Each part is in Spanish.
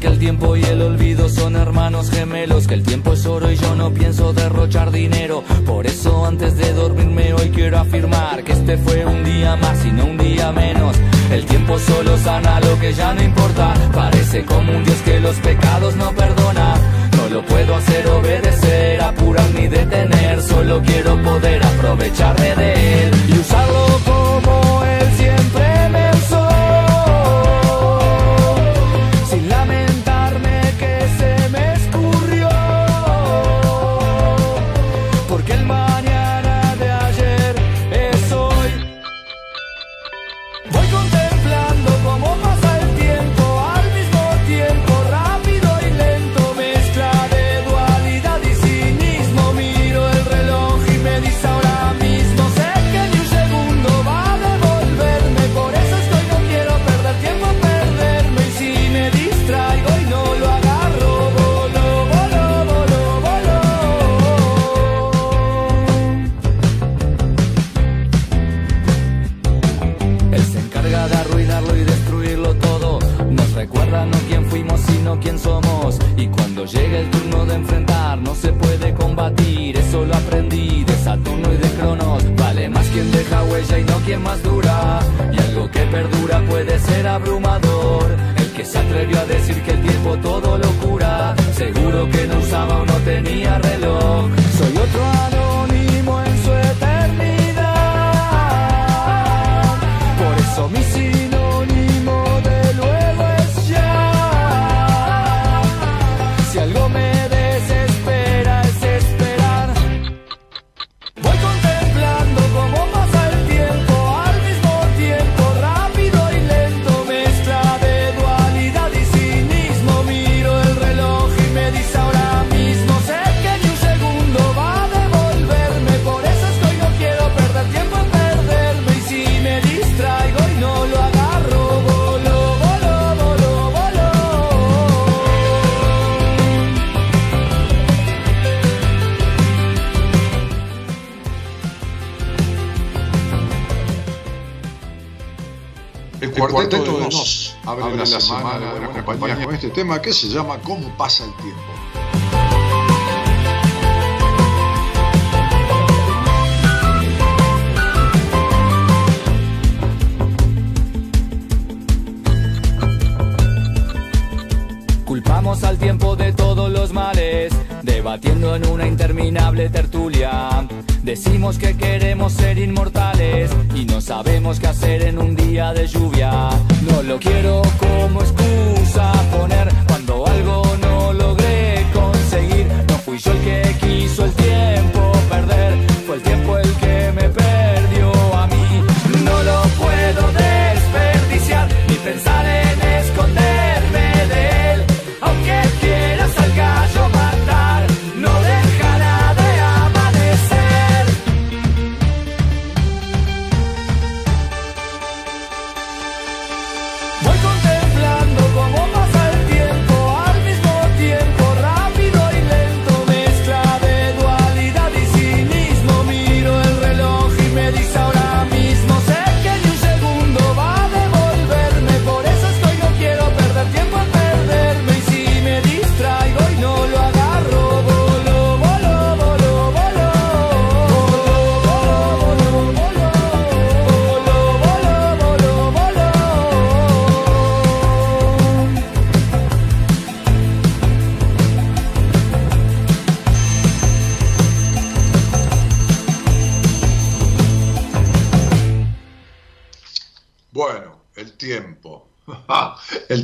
Que el tiempo y el olvido son hermanos gemelos, que el tiempo es oro y yo no pienso derrochar dinero. Por eso antes de dormirme hoy quiero afirmar que este fue un día más y no un día menos. El tiempo solo sana lo que ya no importa. Parece como un Dios que los pecados no perdona. No lo puedo hacer obedecer, apurar ni detener. Solo quiero poder aprovecharme de él y usarlo como y cuando llega el turno de enfrentar no se puede combatir, eso lo aprendí de Saturno y de Cronos, vale más quien deja huella y no quien más dura. Y algo que perdura puede ser abrumador, el que se atrevió a decir que el tiempo todo lo cura, seguro que no usaba o no tenía reloj, soy otro anónimo en su eternidad, por eso mis mi abre, la, semana, de la compañía con este tema que se llama ¿Cómo pasa el tiempo? Culpamos al tiempo de todos los males, debatiendo en una interminable tertulia. Decimos que queremos ser inmortales y no sabemos qué hacer en un día de lluvia. No lo quiero como excusa poner cuando algo no logré conseguir. No fui yo el que quiso el tiempo perder,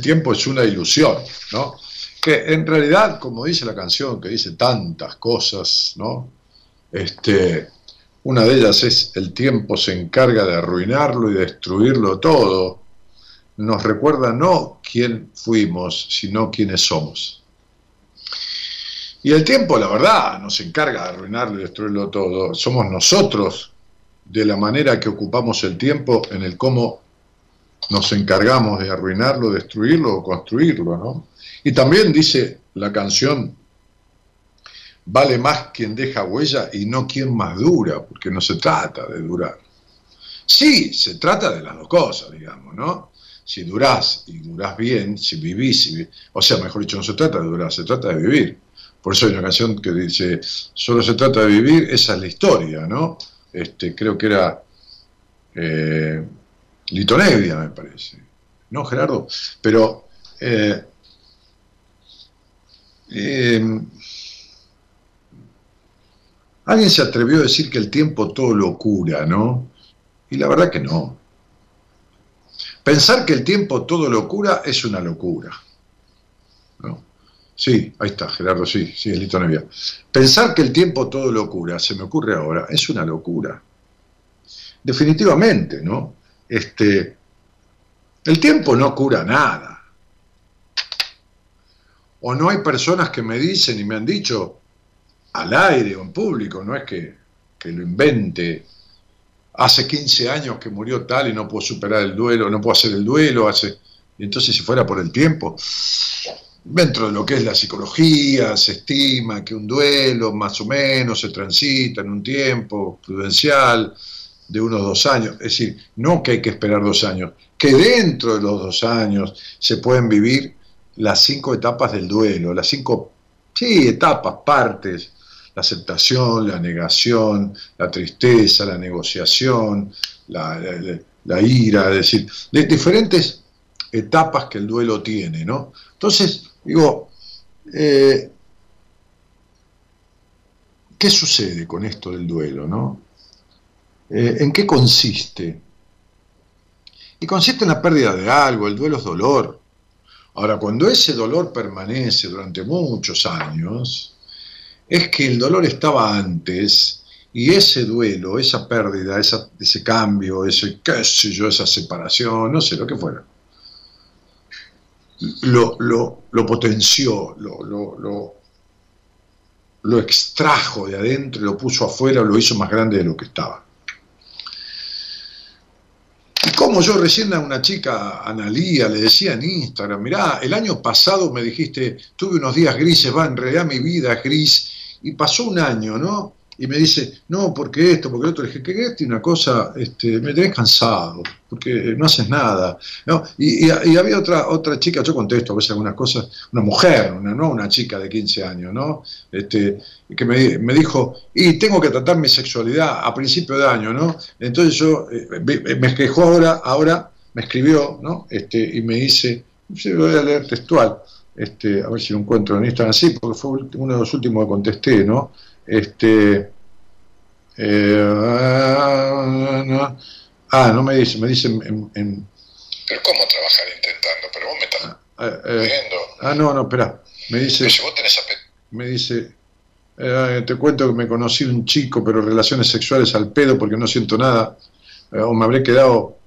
tiempo es una ilusión, ¿no? Que en realidad, como dice la canción, que dice tantas cosas, ¿no? Este, una de ellas es el tiempo se encarga de arruinarlo y destruirlo todo. Nos recuerda no quién fuimos, sino quiénes somos. Y el tiempo, la verdad, nos encarga de arruinarlo y destruirlo todo. Somos nosotros, de la manera que ocupamos el tiempo, en el cómo nos encargamos de arruinarlo, destruirlo o construirlo, ¿no? Y también dice la canción, vale más quien deja huella y no quien más dura, porque no se trata de durar. Sí, se trata de las dos cosas, digamos, ¿no? Si durás y durás bien, si vivís, o sea, mejor dicho, no se trata de durar, se trata de vivir. Por eso hay una canción que dice, solo se trata de vivir, esa es la historia, ¿no? Este, creo que era eh, Litonevia, me parece. ¿No, Gerardo? Pero eh, eh, alguien se atrevió a decir que el tiempo todo lo cura, ¿no? Y la verdad que no. Pensar que el tiempo todo lo cura es una locura. ¿no? Sí, ahí está, Gerardo, sí, sí, es Lito Nevia. Pensar que el tiempo todo lo cura, se me ocurre ahora, es una locura. Definitivamente, ¿no? Este, el tiempo no cura nada. O no hay personas que me dicen y me han dicho al aire o en público, no es que, que lo invente. Hace 15 años que murió tal y no puedo superar el duelo, no puedo hacer el duelo, hace... Entonces si fuera por el tiempo, dentro de lo que es la psicología, se estima que un duelo más o menos se transita en un tiempo prudencial de unos dos años. Es decir, no que hay que esperar dos años, que dentro de los dos años se pueden vivir las cinco etapas del duelo, las cinco, sí, etapas, partes, la aceptación, la negación, la tristeza, la negociación, la, la ira, es decir, de diferentes etapas que el duelo tiene, ¿no? Entonces, Digo, eh, ¿qué sucede con esto del duelo? ¿no? Eh, ¿En qué consiste? Y consiste en la pérdida de algo, el duelo es dolor. Ahora, cuando ese dolor permanece durante muchos años, es que el dolor estaba antes y ese duelo, esa pérdida, ese cambio, ese, qué sé yo, esa separación, no sé, lo que fuera, lo, lo, lo potenció, lo, lo, lo, extrajo de adentro lo puso afuera, lo hizo más grande de lo que estaba. Como yo recién a una chica, Analía, le decía en Instagram, mirá, el año pasado me dijiste, tuve unos días grises, va, en realidad mi vida es gris, y pasó un año, ¿no? Y me dice, no, porque esto, porque lo otro. Le dije, ¿qué es una cosa? Este, me tenés cansado, porque no haces nada. ¿no? Y, había otra, otra chica, yo contesto a veces algunas cosas, una mujer, una, no una chica de 15 años, ¿no? Este, que me, me dijo, y tengo que tratar mi sexualidad a principio de año, ¿no? Entonces yo, eh, me quejó ahora, ahora me escribió, ¿no? Este, y me dice, sí, lo voy a leer textual, este, a ver si lo encuentro en Instagram, así, porque fue uno de los últimos que contesté, ¿no? Este, eh, ah, no me dice, me dice en, Pero ¿cómo trabajar intentando? Pero vos me estás ah, eh, eh Ah, no, no, espera. Me dice... si vos tenés me dice... Eh, te cuento que me conocí un chico, pero relaciones sexuales al pedo porque no siento nada. o me habré quedado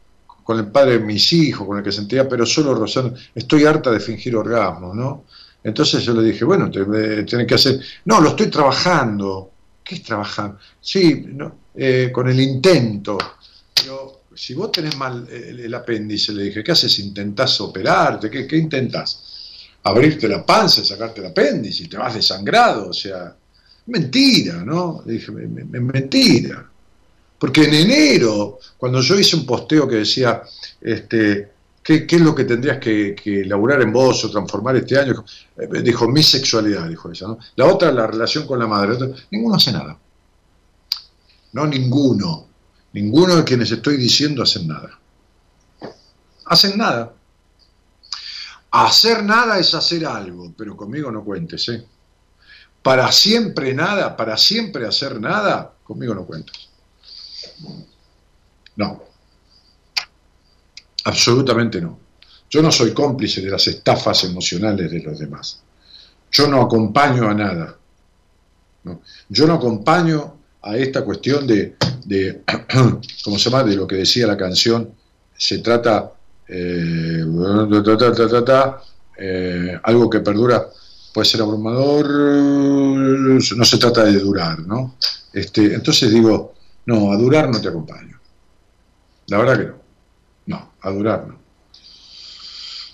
con el padre de mis hijos, con el que sentía, pero solo rozando. Estoy harta de fingir orgasmos, ¿no? Entonces yo le dije, bueno, tenés que hacer, no, lo estoy trabajando. ¿Qué es trabajar? Sí, eh, con el intento. Pero si vos tenés mal el, apéndice, le dije, ¿qué haces? ¿Intentás operarte? ¿Qué, qué intentás? Abrirte la panza, sacarte el apéndice y te vas desangrado. O sea, mentira, ¿no? Le dije, mentira. Porque en enero, cuando yo hice un posteo que decía, este, ¿Qué, es lo que tendrías que, que, elaborar en vos o transformar este año? Eh, dijo, mi sexualidad, dijo ella. La otra, la relación con la madre. ninguno hace nada. No ninguno. Ninguno de quienes estoy diciendo hacen nada. Hacen nada. Hacer nada es hacer algo, pero conmigo no cuentes, ¿eh? Para siempre nada, para siempre hacer nada, conmigo no cuentes. No. Absolutamente no. Yo no soy cómplice de las estafas emocionales de los demás. Yo no acompaño a nada. Yo no acompaño a esta cuestión de, de ¿cómo se llama? De lo que decía la canción. Se trata, eh, eh, algo que perdura, puede ser abrumador, no se trata de durar, ¿no? Este, entonces digo, no, a durar no te acompaño. La verdad que no. A durar no.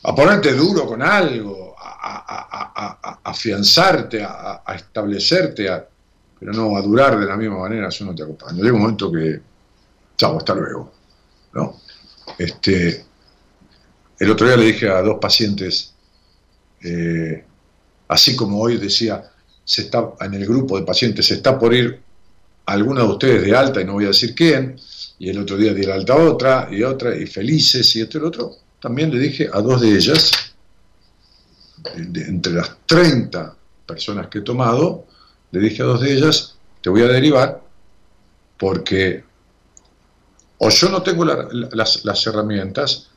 A ponerte duro con algo, a, afianzarte, a, establecerte, pero no a durar de la misma manera, eso no te acompaña. Llega un momento que, chao, hasta luego. ¿no? Este, el otro día le dije a dos pacientes, eh, así como hoy decía, se está en el grupo de pacientes, se está por ir alguna de ustedes de alta, y no voy a decir quién, y el otro día di la alta otra, y otra, y felices, y esto y otro, también le dije a dos de ellas, entre las 30 personas que he tomado, le dije a dos de ellas, te voy a derivar porque o yo no tengo las, las herramientas,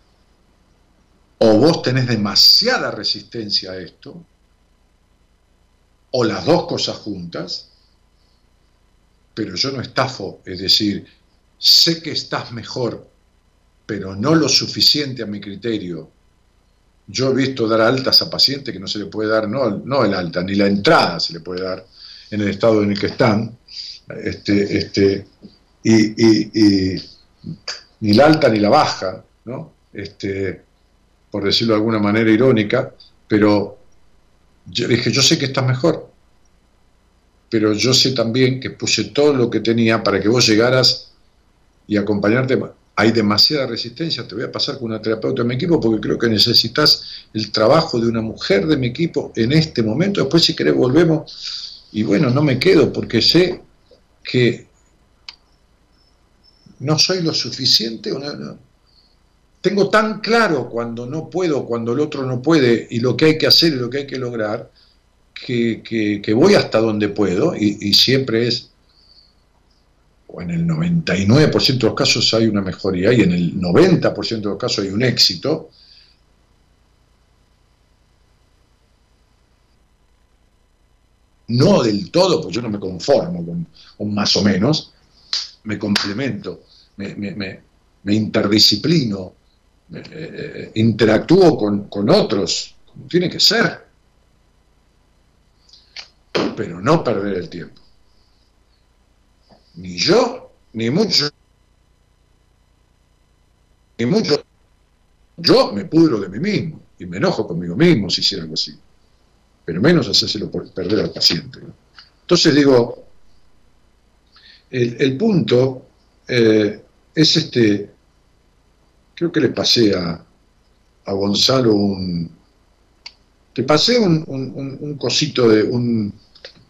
o vos tenés demasiada resistencia a esto, o las dos cosas juntas, pero yo no estafo, es decir, sé que estás mejor, pero no lo suficiente a mi criterio yo he visto dar altas a pacientes que no se le puede dar, no, no el alta, ni la entrada se le puede dar en el estado en el que están, este, este, y, ni la alta ni la baja, ¿no? Este, por decirlo de alguna manera irónica, pero yo dije, yo sé que estás mejor, pero yo sé también que puse todo lo que tenía para que vos llegaras y acompañarte hay demasiada resistencia, te voy a pasar con una terapeuta de mi equipo porque creo que necesitas el trabajo de una mujer de mi equipo en este momento, después si querés volvemos. Y bueno, no me quedo porque sé que no soy lo suficiente tengo tan claro cuando no puedo, cuando el otro no puede y lo que hay que hacer y lo que hay que lograr, que, voy hasta donde puedo y siempre es o en el 99% de los casos hay una mejoría y en el 90% de los casos hay un éxito, no del todo, porque yo no me conformo con, más o menos, me complemento, me, interdisciplino, eh, eh, interactúo con, con otros, como tiene que ser, pero no perder el tiempo ni yo, ni mucho, ni mucho. Yo me pudro de mí mismo y me enojo conmigo mismo si hiciera algo así. Pero menos hacérselo por perder al paciente. Entonces digo, el, punto eh, es este, creo que le pasé a, a Gonzalo un, te pasé un, un, cosito de un,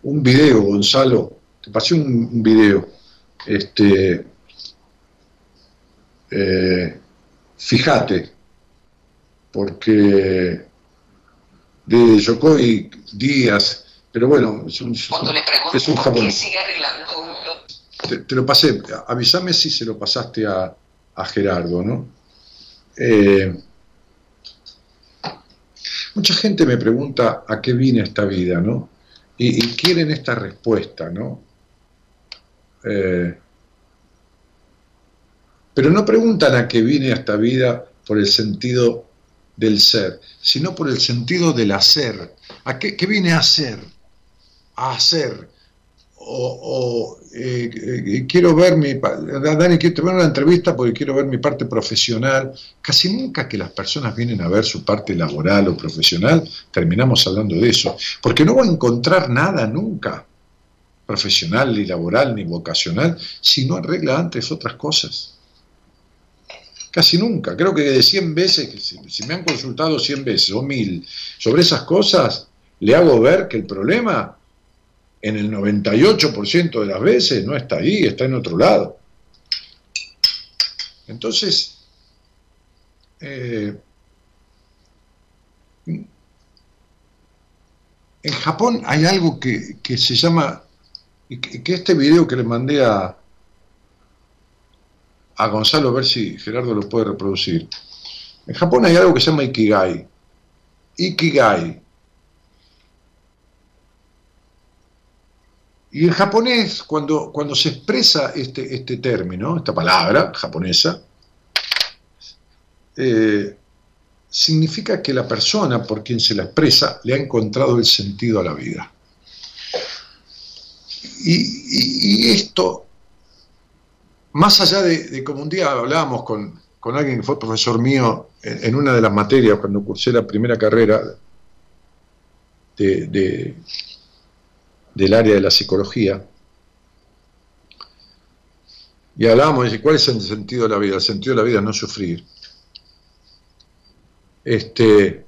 un video, Gonzalo, te pasé un video este, eh, fíjate, porque de Yokoi Díaz, pero bueno, es un, es un japonés. Te, te, lo pasé, avísame si se lo pasaste a, a Gerardo, ¿no? Eh, mucha gente me pregunta a qué vine esta vida, ¿no? Y, y quieren esta respuesta, ¿no? Eh, pero no preguntan a qué vine a esta vida por el sentido del ser, sino por el sentido del hacer. ¿A qué, vine a hacer? A hacer. O, eh, eh, quiero ver mi... Dani, quiero tener una entrevista porque quiero ver mi parte profesional. Casi nunca que las personas vienen a ver su parte laboral o profesional, terminamos hablando de eso. Porque no voy a encontrar nada nunca profesional, ni laboral, ni vocacional, si no arregla antes otras cosas. Casi nunca. Creo que de 100 veces, si, me han consultado 100 veces o 1000 sobre esas cosas, le hago ver que el problema en el 98% de las veces no está ahí, está en otro lado. Entonces, eh, en Japón hay algo que, que se llama y que, este video que le mandé a, a Gonzalo, a ver si Gerardo lo puede reproducir. En Japón hay algo que se llama Ikigai. Ikigai. Y en japonés, cuando, cuando se expresa este, este término, esta palabra japonesa, eh, significa que la persona por quien se la expresa le ha encontrado el sentido a la vida. Y, esto, más allá de, como un día hablábamos con, alguien que fue profesor mío en, una de las materias cuando cursé la primera carrera de, del área de la psicología, y hablábamos de cuál es el sentido de la vida. El sentido de la vida es no sufrir. Este,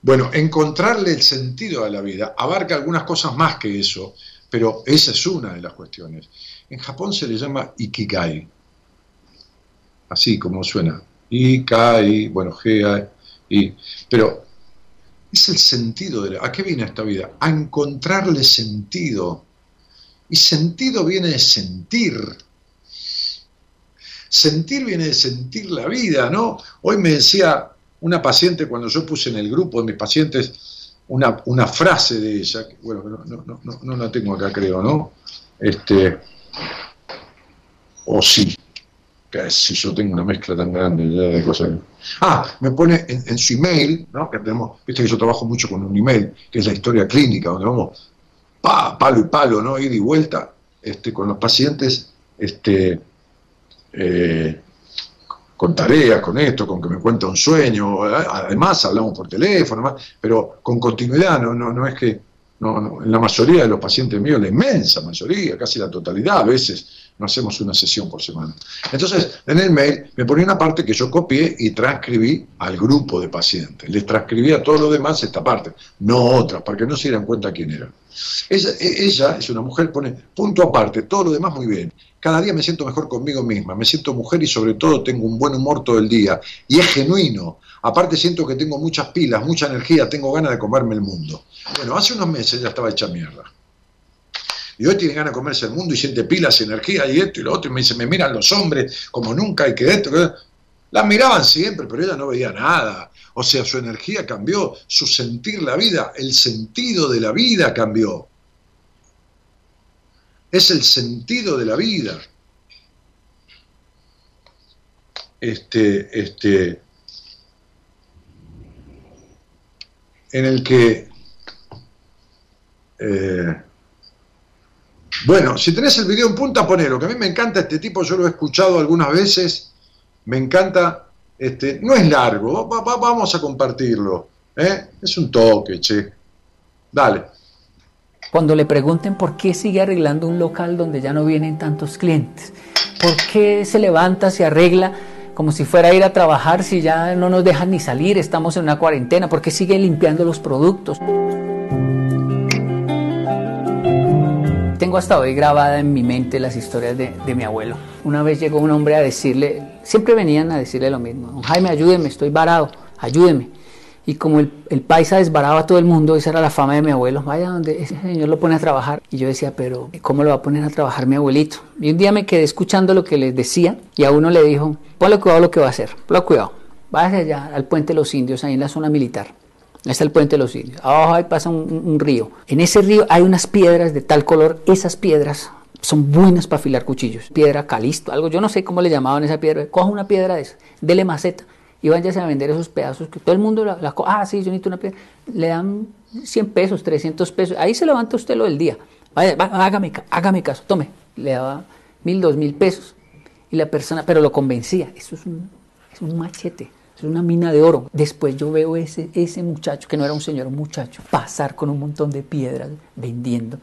bueno, encontrarle el sentido a la vida abarca algunas cosas más que eso, pero esa es una de las cuestiones. En Japón se le llama Ikigai, así como suena. Ikai, bueno, Gea, y, pero es el sentido de la... ¿A qué viene esta vida? A encontrarle sentido. Y sentido viene de sentir. Sentir viene de sentir la vida, ¿no? Hoy me decía una paciente, cuando yo puse en el grupo de mis pacientes una, una frase de ella, bueno, no, no, no, no, la tengo acá creo, ¿no? Este, o sí, que si yo tengo una mezcla tan grande de cosas. Ah, me pone en, su email, ¿no? Que tenemos, viste que yo trabajo mucho con un email, que es la historia clínica, donde vamos pa, palo y palo, ¿no? Ida y vuelta, este, con los pacientes, este, eh, con tareas, con esto, con que me cuenta un sueño, además hablamos por teléfono, pero con continuidad, no, no, no es que, no, en la mayoría de los pacientes míos, la inmensa mayoría, casi la totalidad, a veces no hacemos una sesión por semana. Entonces, en el mail me ponía una parte que yo copié y transcribí al grupo de pacientes. Les transcribí a todos los demás esta parte, no otra, para que no se dieran cuenta quién era. Ella, ella es una mujer, pone punto aparte, todo lo demás muy bien cada día me siento mejor conmigo misma, me siento mujer y sobre todo tengo un buen humor todo el día. Y es genuino. Aparte siento que tengo muchas pilas, mucha energía, tengo ganas de comerme el mundo. Bueno, hace unos meses ya estaba hecha mierda. Y hoy tiene ganas de comerse el mundo y siente pilas, energía y esto y lo otro. Y me dice, me miran los hombres como nunca y que esto, que La miraban siempre, pero ella no veía nada. O sea, su energía cambió, su sentir la vida, el sentido de la vida cambió es el sentido de la vida. Este, este, en el que, eh, bueno, si tenés el video en punta, ponelo, que a mí me encanta este tipo, yo lo he escuchado algunas veces, me encanta, este, no es largo, vamos a compartirlo, ¿eh? es un toque, che, dale. Cuando le pregunten por qué sigue arreglando un local donde ya no vienen tantos clientes, por qué se levanta, se arregla como si fuera a ir a trabajar si ya no nos dejan ni salir, estamos en una cuarentena, por qué sigue limpiando los productos. Tengo hasta hoy grabada en mi mente las historias de, de, mi abuelo. Una vez llegó un hombre a decirle, siempre venían a decirle lo mismo, Jaime, ayúdeme, estoy varado, ayúdeme. Y como el, paisa desbaraba a todo el mundo, esa era la fama de mi abuelo, vaya donde ese señor lo pone a trabajar. Y yo decía, pero ¿cómo lo va a poner a trabajar mi abuelito? Y un día me quedé escuchando lo que les decía y a uno le dijo, ponle cuidado lo que va a hacer, ponle cuidado, váyase allá al puente de los indios, ahí en la zona militar. Ahí está el puente de los indios. Abajo ahí pasa un, un río. En ese río hay unas piedras de tal color, esas piedras son buenas para afilar cuchillos. Piedra calisto, algo, yo no sé cómo le llamaban esa piedra. Coja una piedra de esa, dele maceta y váyase a vender esos pedazos que todo el mundo la, la ah sí yo necesito una piedra le dan 100 pesos 300 pesos. Ahí se levanta usted lo del día. Vaya, hágame, hágame caso tome. Le daba mil dos mil pesos. Y la persona pero lo convencía. Eso es un, es un machete es una mina de oro. Después yo veo ese, ese muchacho, que no era un señor, un muchacho, pasar con un montón de piedras vendiendo.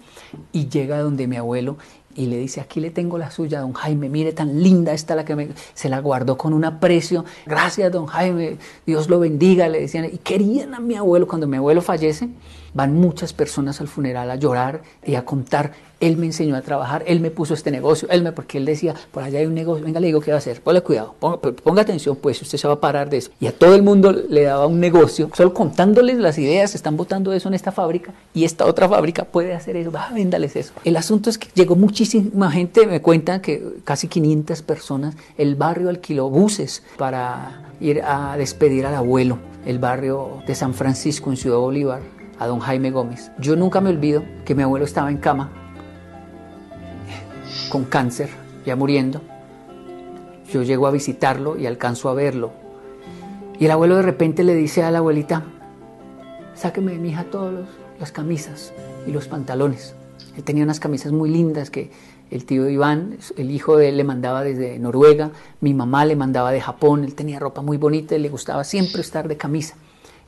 Y llega donde mi abuelo y le dice, aquí le tengo la suya, don Jaime, mire tan linda esta la que me... Se la guardó con un aprecio. Gracias, don Jaime, Dios lo bendiga, le decían. Y querían a mi abuelo, cuando mi abuelo fallece, Van muchas personas al funeral a llorar y a contar, él me enseñó a trabajar, él me puso este negocio, él me, porque él decía, por allá hay un negocio, venga, le digo qué va a hacer, ponle cuidado, ponga, atención, pues usted se va a parar de eso. Y a todo el mundo le daba un negocio, solo contándoles las ideas, están botando eso en esta fábrica y esta otra fábrica puede hacer eso, va, eso. El asunto es que llegó muchísima gente, me cuentan que casi 500 personas, el barrio alquiló buses para ir a despedir al abuelo, el barrio de San Francisco en Ciudad Bolívar, a don Jaime Gómez. Yo nunca me olvido que mi abuelo estaba en cama con cáncer, ya muriendo. Yo llego a visitarlo y alcanzo a verlo. Y el abuelo de repente le dice a la abuelita, sáqueme de mi hija todas las camisas y los pantalones. Él tenía unas camisas muy lindas que el tío Iván, el hijo de él, le mandaba desde Noruega, mi mamá le mandaba de Japón, él tenía ropa muy bonita y le gustaba siempre estar de camisa,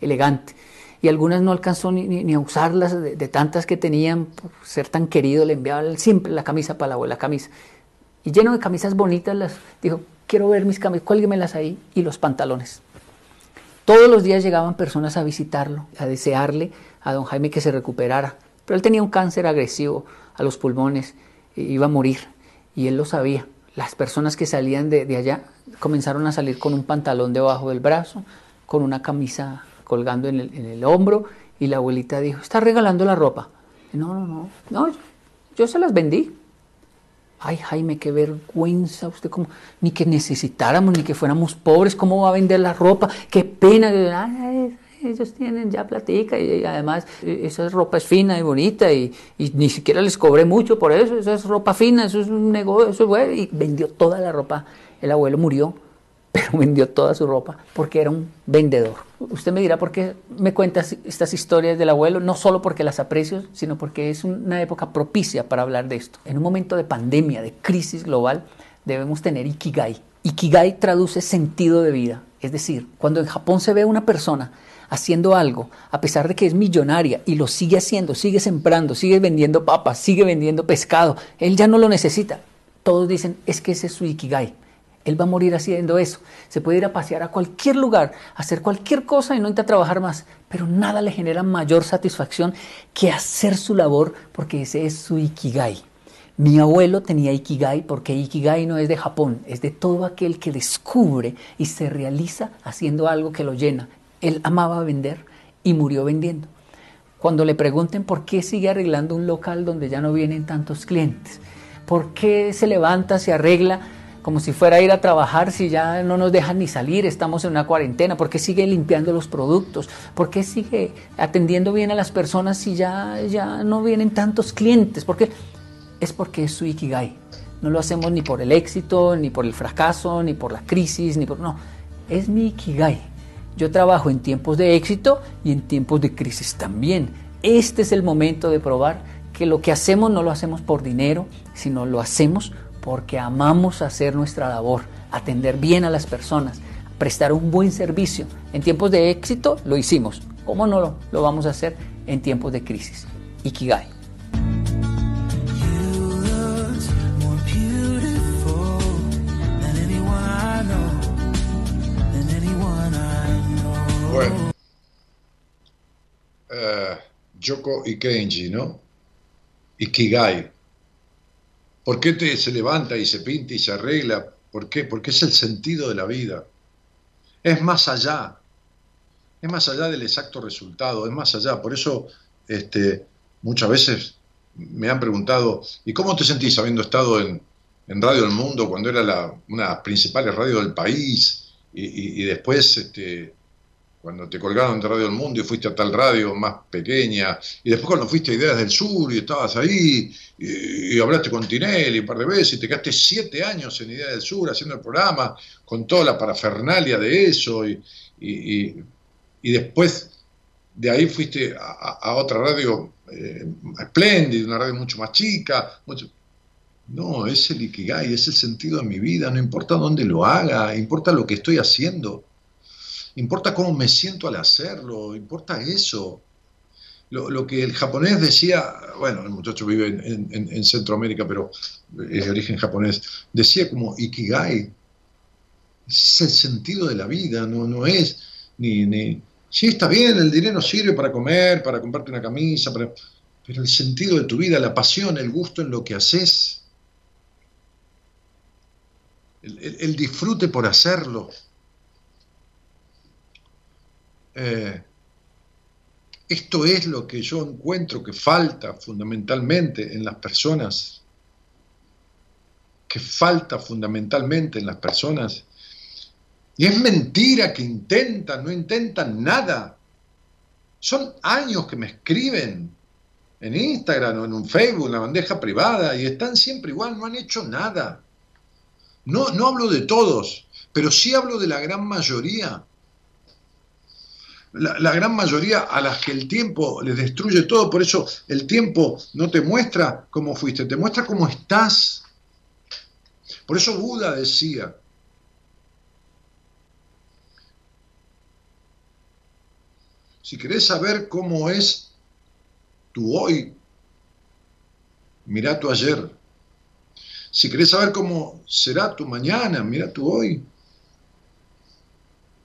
elegante. Y algunas no alcanzó ni, a usarlas, de, tantas que tenían, por ser tan querido, le enviaba siempre la camisa para la abuela, camisa. Y lleno de camisas bonitas, las dijo, quiero ver mis camisas, cuélguemelas ahí, y los pantalones. Todos los días llegaban personas a visitarlo, a desearle a don Jaime que se recuperara. Pero él tenía un cáncer agresivo a los pulmones iba a morir y él lo sabía. Las personas que salían de, allá comenzaron a salir con un pantalón debajo del brazo, con una camisa colgando en el, hombro y la abuelita dijo, está regalando la ropa. No, no, no, no, yo se las vendí. Ay, Jaime, qué vergüenza, usted como, ni que necesitáramos, ni que fuéramos pobres, ¿cómo va a vender la ropa? Qué pena. Ay, ellos tienen ya platica y, además eh, esa ropa es fina y bonita y, ni siquiera les cobré mucho por eso, esa es ropa fina, eso es un negocio, eso es bueno. Y vendió toda la ropa. El abuelo murió, pero vendió toda su ropa porque era un vendedor. Usted me dirá por qué me cuenta estas historias del abuelo, no solo porque las aprecio, sino porque es una época propicia para hablar de esto. En un momento de pandemia, de crisis global, debemos tener Ikigai. Ikigai traduce sentido de vida. Es decir, cuando en Japón se ve una persona haciendo algo, a pesar de que es millonaria y lo sigue haciendo, sigue sembrando, sigue vendiendo papas, sigue vendiendo pescado, él ya no lo necesita. Todos dicen, es que ese es su ikigai. Él va a morir haciendo eso. Se puede ir a pasear a cualquier lugar, hacer cualquier cosa y no intenta trabajar más, pero nada le genera mayor satisfacción que hacer su labor porque ese es su ikigai. Mi abuelo tenía Ikigai porque Ikigai no es de Japón, es de todo aquel que descubre y se realiza haciendo algo que lo llena, él amaba vender y murió vendiendo. Cuando le pregunten por qué sigue arreglando un local donde ya no vienen tantos clientes, por qué se levanta, se arregla como si fuera a ir a trabajar si ya no nos dejan ni salir, estamos en una cuarentena, por qué sigue limpiando los productos, por qué sigue atendiendo bien a las personas si ya, ya no vienen tantos clientes, porque es porque es su ikigai. No lo hacemos ni por el éxito, ni por el fracaso, ni por la crisis, ni por no, es mi ikigai. Yo trabajo en tiempos de éxito y en tiempos de crisis también. Este es el momento de probar que lo que hacemos no lo hacemos por dinero, sino lo hacemos porque amamos hacer nuestra labor, atender bien a las personas, prestar un buen servicio. En tiempos de éxito lo hicimos. ¿Cómo no lo, lo vamos a hacer en tiempos de crisis? Ikigai. Bueno. Uh, y Kenji, ¿no? Ikigai. ¿Por qué te, se levanta y se pinta y se arregla? ¿Por qué? Porque es el sentido de la vida. Es más allá. Es más allá del exacto resultado, es más allá. Por eso este, muchas veces me han preguntado, ¿y cómo te sentís habiendo estado en, Radio del Mundo cuando era la, una de las principales radios del país? Y, y después este, cuando te colgaron de Radio del Mundo y fuiste a tal radio más pequeña, y después cuando fuiste a Ideas del Sur y estabas ahí, y, hablaste con Tinelli un par de veces, y te quedaste siete años en Ideas del Sur haciendo el programa, con toda la parafernalia de eso, y, después de ahí fuiste a, otra radio eh, espléndida, una radio mucho más chica. No, es el Ikigai, es el sentido de mi vida, no importa dónde lo haga, importa lo que estoy haciendo importa cómo me siento al hacerlo, importa eso. Lo, que el japonés decía, bueno, el muchacho vive en, Centroamérica, pero es de origen japonés, decía como Ikigai, es el sentido de la vida, no, no es ni, ni, Sí, está bien, el dinero sirve para comer, para comprarte una camisa, pero el sentido de tu vida, la pasión, el gusto en lo que haces, el, disfrute por hacerlo. Eh, esto es lo que yo encuentro que falta fundamentalmente en las personas, que falta fundamentalmente en las personas y es mentira que intentan, no intentan nada. Son años que me escriben en Instagram o en un Facebook, en la bandeja privada, y están siempre igual, no han hecho nada. No, no hablo de todos, pero sí hablo de la gran mayoría. La, gran mayoría a las que el tiempo les destruye todo, por eso el tiempo no te muestra cómo fuiste, te muestra cómo estás. Por eso Buda decía, Si querés saber cómo es tu hoy, mira tu ayer. Si querés saber cómo será tu mañana, mira tu hoy.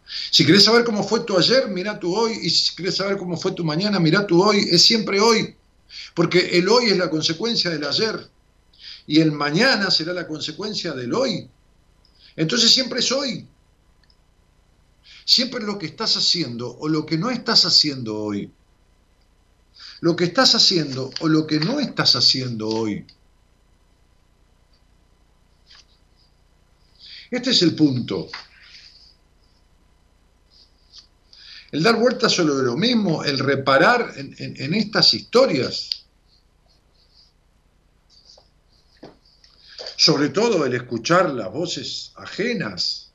Si querés saber cómo fue tu ayer, mira tu hoy. Y si querés saber cómo fue tu mañana, mira tu hoy. Es siempre hoy. Porque el hoy es la consecuencia del ayer. Y el mañana será la consecuencia del hoy. Entonces siempre es hoy. Siempre lo que estás haciendo o lo que no estás haciendo hoy. Lo que estás haciendo o lo que no estás haciendo hoy. Este es el punto. El dar vueltas solo de lo mismo, el reparar en, en estas historias. Sobre todo el escuchar las voces ajenas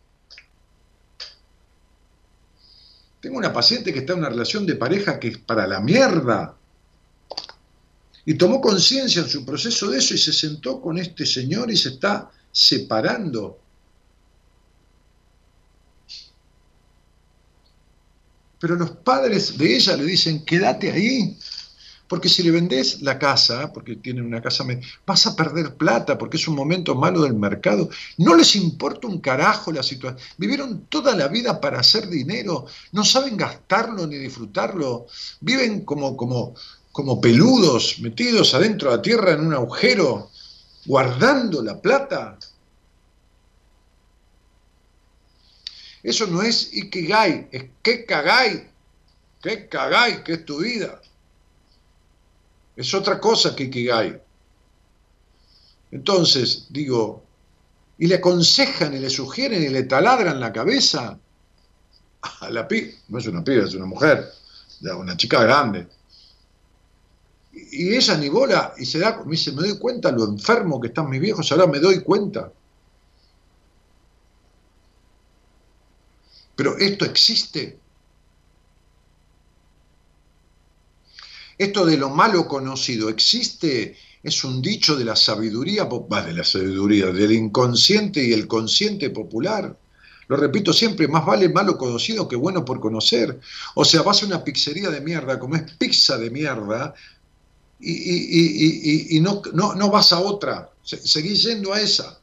Tengo una paciente que está en una relación de pareja que es para la mierda. Y tomó conciencia en su proceso de eso y se sentó con este señor y se está separando. Pero los padres de ella le dicen, quédate ahí, porque si le vendés la casa, porque tienen una casa, vas a perder plata, porque es un momento malo del mercado. No les importa un carajo la situación. Vivieron toda la vida para hacer dinero, no saben gastarlo ni disfrutarlo. Viven como, como, como peludos, metidos adentro de la tierra en un agujero, guardando la plata. Eso no es Ikigai, es que cagai, que cagai, que es tu vida. Es otra cosa que Ikigai. Entonces, digo, y le aconsejan y le sugieren y le taladran la cabeza a la piba, no es una piba, es una mujer, una chica grande. Y ella ni bola, y se da, me dice, me doy cuenta lo enfermo que están mis viejos, ahora me doy cuenta. Pero esto existe. Esto de lo malo conocido existe, es un dicho de la sabiduría, va de la sabiduría, del inconsciente y el consciente popular. Lo repito siempre, más vale malo conocido que bueno por conocer. O sea, vas a una pizzería de mierda, como es pizza de mierda, y, no, no, vas a otra, seguís yendo a esa.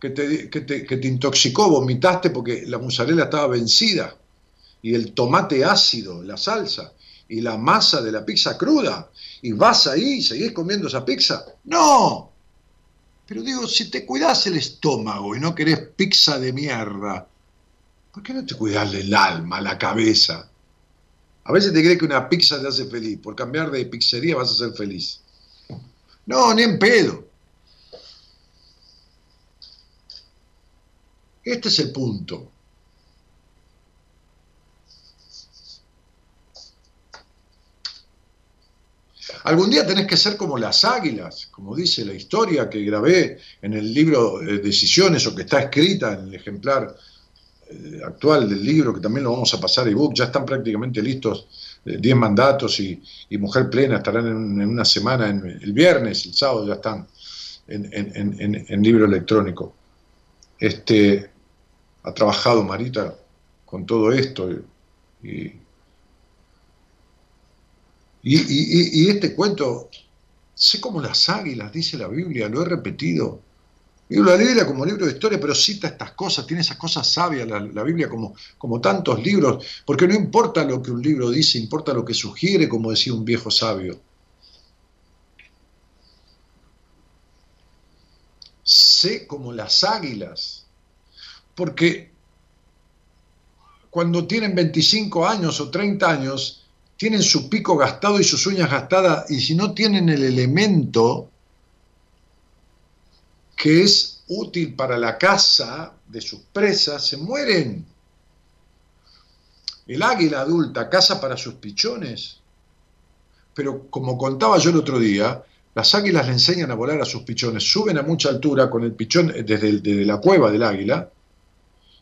Que te, que, te, que te, intoxicó, vomitaste porque la mozzarella estaba vencida y el tomate ácido, la salsa y la masa de la pizza cruda y vas ahí y seguís comiendo esa pizza. No. Pero digo, si te cuidas el estómago y no querés pizza de mierda, ¿por qué no te cuidas el alma, la cabeza? A veces te crees que una pizza te hace feliz. Por cambiar de pizzería vas a ser feliz. No, ni en pedo. Este es el punto. Algún día tenés que ser como las águilas, como dice la historia que grabé en el libro Decisiones o que está escrita en el ejemplar eh, actual del libro, que también lo vamos a pasar ebook, ya están prácticamente listos 10 eh, mandatos y, Mujer Plena estarán en, una semana, el viernes, el sábado ya están en, libro electrónico. Este, ha trabajado Marita con todo esto y, y, este cuento, sé como las águilas, dice la Biblia, lo he repetido. De la Biblia como libro de historia, pero cita estas cosas, tiene esas cosas sabias la, la, Biblia como, como tantos libros, porque no importa lo que un libro dice, importa lo que sugiere, como decía un viejo sabio. Sé como las águilas, porque cuando tienen 25 años o 30 años, tienen su pico gastado y sus uñas gastadas, y si no tienen el elemento que es útil para la caza de sus presas, se mueren. El águila adulta caza para sus pichones, pero como contaba yo el otro día, las águilas le enseñan a volar a sus pichones, suben a mucha altura con el pichón desde, desde la cueva del águila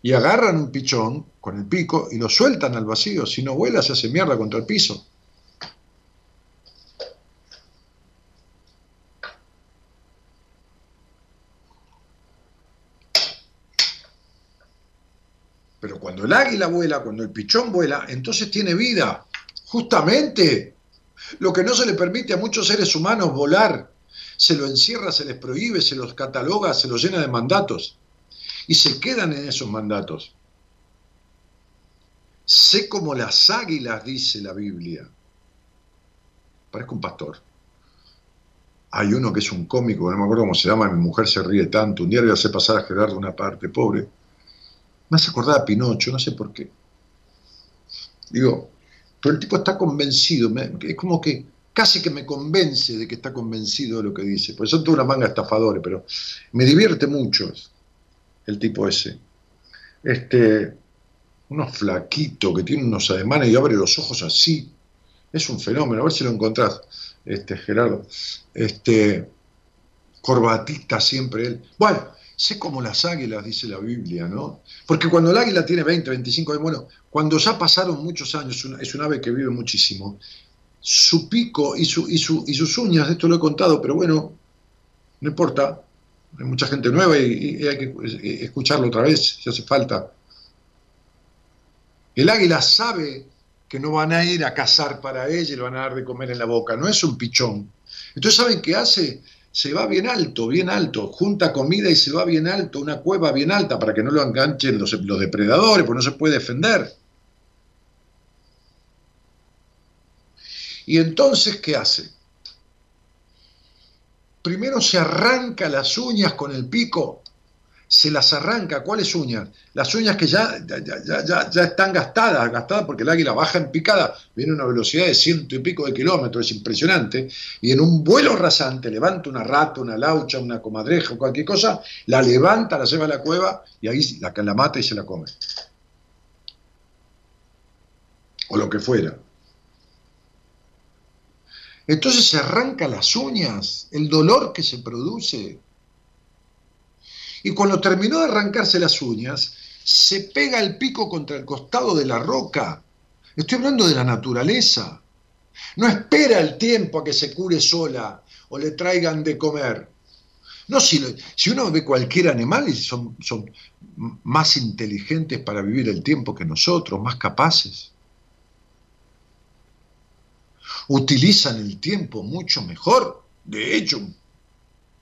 y agarran un pichón con el pico y lo sueltan al vacío, si no vuela se hace mierda contra el piso. Pero cuando el águila vuela, cuando el pichón vuela, entonces tiene vida. Justamente lo que no se le permite a muchos seres humanos volar, se lo encierra, se les prohíbe, se los cataloga, se los llena de mandatos. Y se quedan en esos mandatos. Sé como las águilas, dice la Biblia. Parezco un pastor. Hay uno que es un cómico, no me acuerdo cómo se llama, mi mujer se ríe tanto. Un día le hace pasar a Gerardo una parte, pobre me hace acordar a Pinocho, no sé por qué. Digo, pero el tipo está convencido, es como que casi que me convence de que está convencido de lo que dice. Pues son toda una manga de estafadores, pero me divierte mucho el tipo ese. Este, unos flaquito que tiene unos ademanes y abre los ojos así. Es un fenómeno, a ver si lo encontrás, este, Gerardo. Este, corbatista siempre él. Bueno, sé como las águilas, dice la Biblia, ¿no? Porque cuando el águila tiene 20, 25 años, bueno, cuando ya pasaron muchos años, es un ave que vive muchísimo, su pico y, su, y, sus uñas, esto lo he contado, pero bueno, no importa, hay mucha gente nueva y, hay que escucharlo otra vez, si hace falta. El águila sabe que no van a ir a cazar para ella y le van a dar de comer en la boca, no es un pichón. Entonces, ¿saben qué hace? se va bien alto, bien alto, junta comida y se va bien alto, una cueva bien alta para que no lo enganchen los, los depredadores, porque no se puede defender. Y entonces, ¿qué hace? Primero se arranca las uñas con el pico se las arranca. ¿Cuáles uñas? Las uñas que ya, ya, ya, están gastadas, gastadas porque el águila baja en picada, viene a una velocidad de ciento y pico de kilómetros, es impresionante, y en un vuelo rasante levanta una rata, una laucha, una comadreja o cualquier cosa, la levanta, la lleva a la cueva y ahí la, la mata y se la come. O lo que fuera. Entonces se arranca las uñas, el dolor que se produce y cuando terminó de arrancarse las uñas, se pega el pico contra el costado de la roca. Estoy hablando de la naturaleza. No espera el tiempo a que se cure sola o le traigan de comer. No, si, si uno ve cualquier animal, y son, son más inteligentes para vivir el tiempo que nosotros, más capaces. Utilizan el tiempo mucho mejor. De hecho, un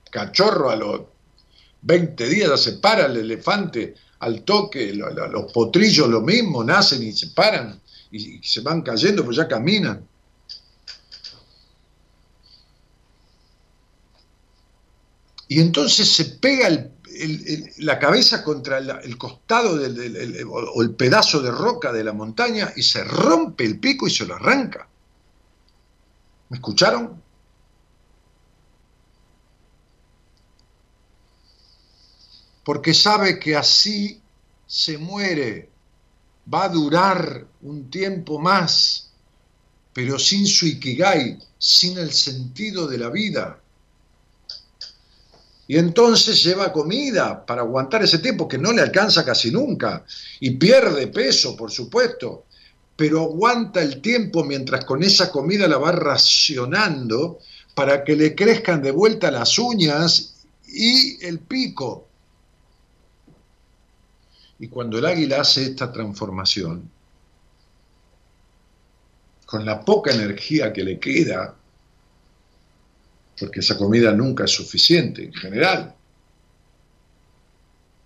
cachorro a los 20 días ya se para el elefante al toque, los potrillos lo mismo, nacen y se paran y, se van cayendo, pues ya caminan. Y entonces se pega la cabeza contra el, costado o el pedazo de roca de la montaña y se rompe el pico y se lo arranca. ¿Me escucharon? porque sabe que así se muere, va a durar un tiempo más, pero sin su ikigai, sin el sentido de la vida. Y entonces lleva comida para aguantar ese tiempo que no le alcanza casi nunca y pierde peso, por supuesto, pero aguanta el tiempo mientras con esa comida la va racionando para que le crezcan de vuelta las uñas y el pico. Y cuando el águila hace esta transformación, con la poca energía que le queda, porque esa comida nunca es suficiente en general,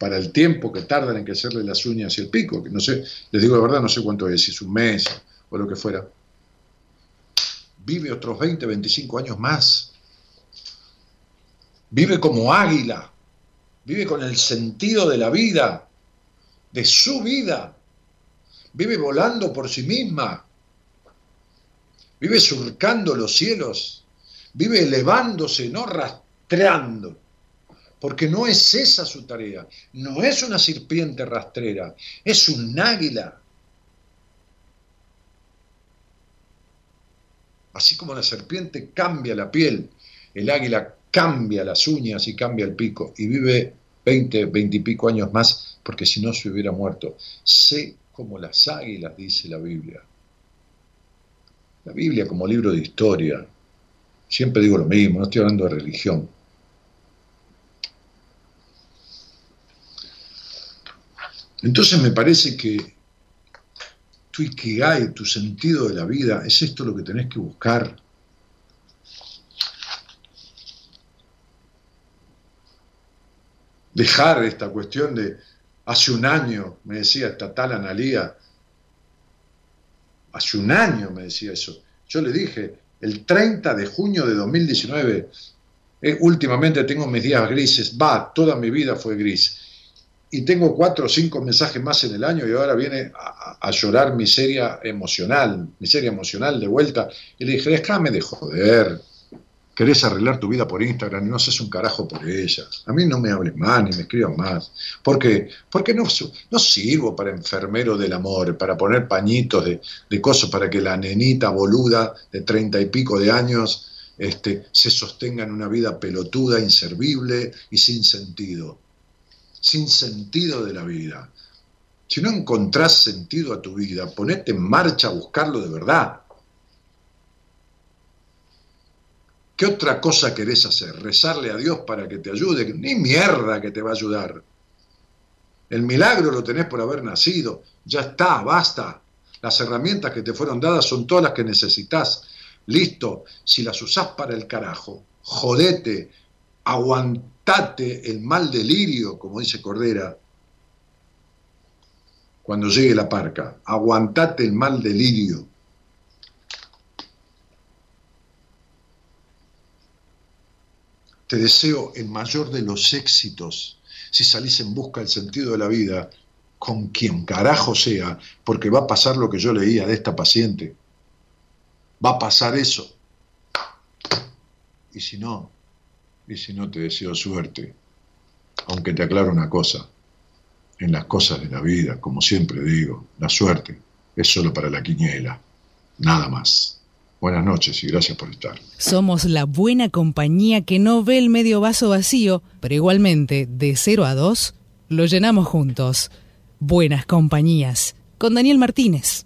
para el tiempo que tardan en crecerle las uñas y el pico, que no sé, les digo la verdad, no sé cuánto es, si es un mes o lo que fuera. Vive otros 20, 25 años más. Vive como águila, vive con el sentido de la vida, de su vida. Vive volando por sí misma. Vive surcando los cielos. Vive elevándose, no rastreando porque no es esa su tarea, no es una serpiente rastrera, es un águila. Así como la serpiente cambia la piel, el águila cambia las uñas y cambia el pico y vive 20, 20 y pico años más porque si no se hubiera muerto. Sé como las águilas, dice la Biblia. La Biblia como libro de historia. Siempre digo lo mismo, no estoy hablando de religión. Entonces me parece que tu Ikigai, tu sentido de la vida, es esto lo que tenés que buscar. Dejar esta cuestión de hace un año, me decía esta tal Analía, hace un año me decía eso. Yo le dije, el 30 de junio de 2019, eh, últimamente tengo mis días grises, va, toda mi vida fue gris y tengo cuatro o cinco mensajes más en el año y ahora viene a, llorar miseria emocional, miseria emocional de vuelta. Y le dije, déjame de joder, querés arreglar tu vida por Instagram y no haces un carajo por ella. A mí no me hables más ni me escriban más. ¿Por qué? Porque no, no sirvo para enfermero del amor, para poner pañitos de, de cosas para que la nenita boluda de treinta y pico de años este, se sostenga en una vida pelotuda, inservible y sin sentido sin sentido de la vida. Si no encontrás sentido a tu vida, ponete en marcha a buscarlo de verdad. ¿Qué otra cosa querés hacer? ¿Rezarle a Dios para que te ayude? Ni mierda que te va a ayudar. El milagro lo tenés por haber nacido. Ya está, basta. Las herramientas que te fueron dadas son todas las que necesitas. Listo. Si las usás para el carajo, jodete, aguantate el mal delirio, como dice Cordera, cuando llegue la parca, aguantate el mal delirio. Te deseo el mayor de los éxitos si salís en busca del sentido de la vida, con quien carajo sea, porque va a pasar lo que yo leía de esta paciente. Va a pasar eso. Y si no, y si no te deseo suerte, aunque te aclaro una cosa, en las cosas de la vida, como siempre digo, la suerte es solo para la quiniela, nada más. Buenas noches y gracias por estar. Somos la buena compañía que no ve el medio vaso vacío, pero igualmente, de 0 a 2, lo llenamos juntos. Buenas compañías, con Daniel Martínez.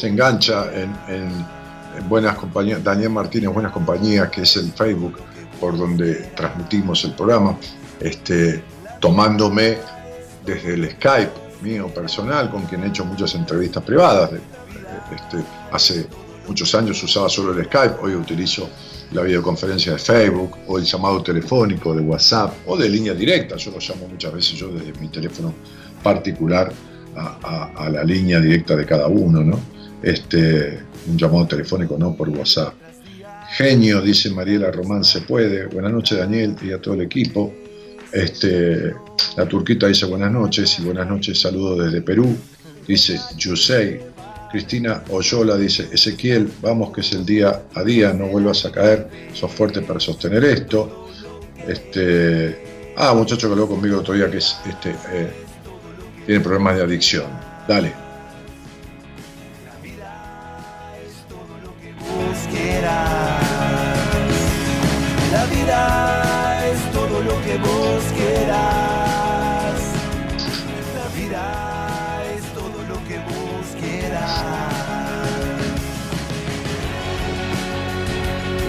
Se engancha en, Buenas Compañías, Daniel Martínez Buenas Compañías, que es el Facebook por donde transmitimos el programa, este, tomándome desde el Skype mío personal, con quien he hecho muchas entrevistas privadas. Este, hace muchos años usaba solo el Skype, hoy utilizo la videoconferencia de Facebook o el llamado telefónico de WhatsApp o de línea directa. Yo lo llamo muchas veces yo desde mi teléfono particular a, la línea directa de cada uno, ¿no? Este, un llamado telefónico, no por WhatsApp. Genio, dice Mariela Román, se puede. Buenas noches, Daniel, y a todo el equipo. Este, la turquita dice buenas noches y buenas noches, saludo desde Perú. Dice Yusei. Cristina Oyola dice, Ezequiel, vamos que es el día a día, no vuelvas a caer, sos fuerte para sostener esto. Este, ah, muchacho que habló conmigo otro día que es, este, eh, tiene problemas de adicción. Dale.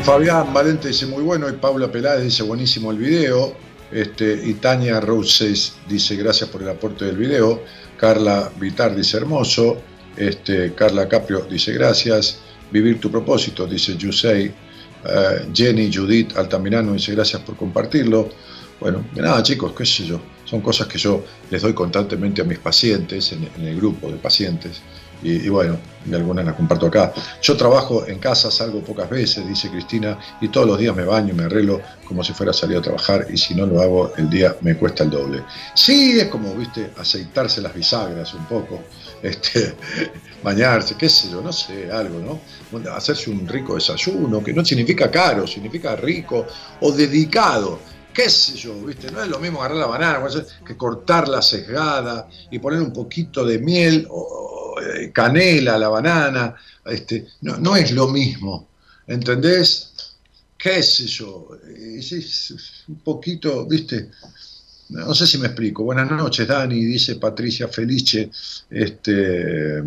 Fabián Valente dice muy bueno y Paula Peláez dice buenísimo el video. Este, y Tania Roses dice gracias por el aporte del video. Carla Vitar dice hermoso. Este, Carla Caprio dice gracias. Vivir tu propósito, dice Yusei. Eh, Jenny Judith Altamirano dice gracias por compartirlo. Bueno, de nada chicos, qué sé yo. Son cosas que yo les doy constantemente a mis pacientes, en el grupo de pacientes y, bueno, y algunas las comparto acá. Yo trabajo en casa, salgo pocas veces, dice Cristina, y todos los días me baño me arreglo como si fuera a a trabajar, y si no lo hago, el día me cuesta el doble. Sí, es como, viste, aceitarse las bisagras un poco, este, bañarse, qué sé yo, no sé, algo, ¿no? Hacerse un rico desayuno, que no significa caro, significa rico o dedicado qué sé yo, ¿viste? No es lo mismo agarrar la banana que cortar la sesgada y poner un poquito de miel o, eh, canela, la banana, este, no, es lo mismo, ¿entendés? ¿Qué sé yo? Es, un poquito, ¿viste? No sé si me explico. Buenas noches, Dani, dice Patricia Felice. Este,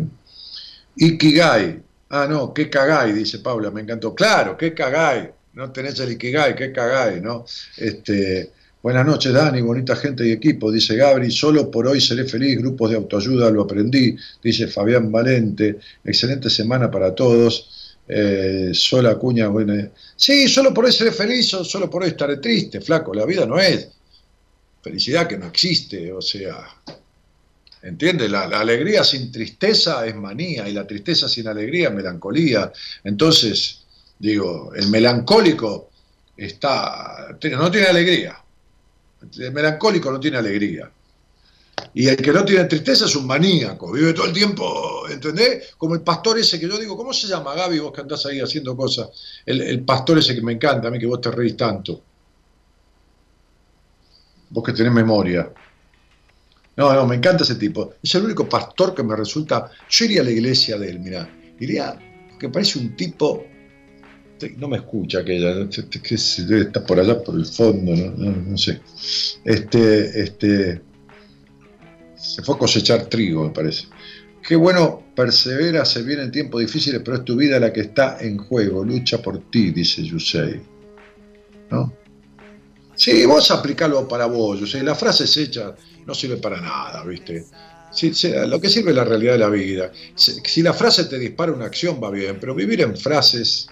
Ikigai. Ah, no, qué cagai, dice Paula, me encantó. Claro, qué cagai. No tenés el Ikigai, qué cagai, ¿no? Este, Buenas noches, Dani, bonita gente y equipo, dice Gabri. Solo por hoy seré feliz, grupos de autoayuda, lo aprendí, dice Fabián Valente. Excelente semana para todos. Eh, sola cuña, bueno. Sí, solo por hoy seré feliz, solo por hoy estaré triste, flaco. La vida no es felicidad que no existe, o sea. ¿Entiendes? La, la, alegría sin tristeza es manía y la tristeza sin alegría es melancolía. Entonces, digo, el melancólico está, no tiene alegría. El melancólico no tiene alegría. Y el que no tiene tristeza es un maníaco, vive todo el tiempo, ¿entendés? Como el pastor ese que yo digo, ¿cómo se llama Gaby vos que andás ahí haciendo cosas? El, pastor ese que me encanta, a mí que vos te reís tanto. Vos que tenés memoria. No, no, me encanta ese tipo. Es el único pastor que me resulta. Yo iría a la iglesia de él, mirá. Iría, que parece un tipo no me escucha aquella, que está por allá por el fondo, no, sé. Este, este, se fue a cosechar trigo, me parece. Qué bueno, persevera, se vienen tiempos difíciles, pero es tu vida la que está en juego, lucha por ti, dice Yusei. ¿No? Sí, vos aplicalo para vos, Yusei. La frase es hecha, no sirve para nada, ¿viste? lo que sirve es la realidad de la vida. si la frase te dispara una acción, va bien, pero vivir en frases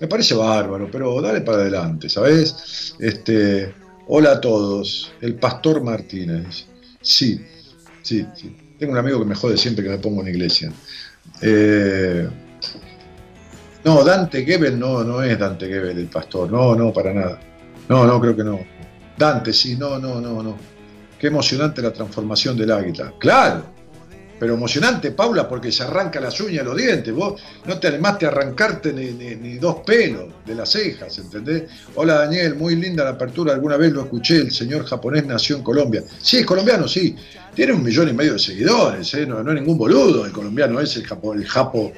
me parece bárbaro, pero dale para adelante, ¿sabes? Este, hola a todos, el pastor Martínez. Sí, sí, sí. Tengo un amigo que me jode siempre que me pongo en iglesia. Eh, no, Dante Gebel no, no es Dante Gebel el pastor, no, no, para nada. No, no, creo que no. Dante, sí, no, no, no, no. Qué emocionante la transformación del águila. Claro, pero emocionante, Paula, porque se arranca las uñas los dientes. Vos no te animaste a arrancarte ni, dos pelos de las cejas, ¿entendés? Hola Daniel, muy linda la apertura. Alguna vez lo escuché, el señor japonés nació en Colombia. Sí, es colombiano, sí. Tiene un millón y medio de seguidores, ¿eh? no, es ningún boludo. El colombiano es el japo, el japo,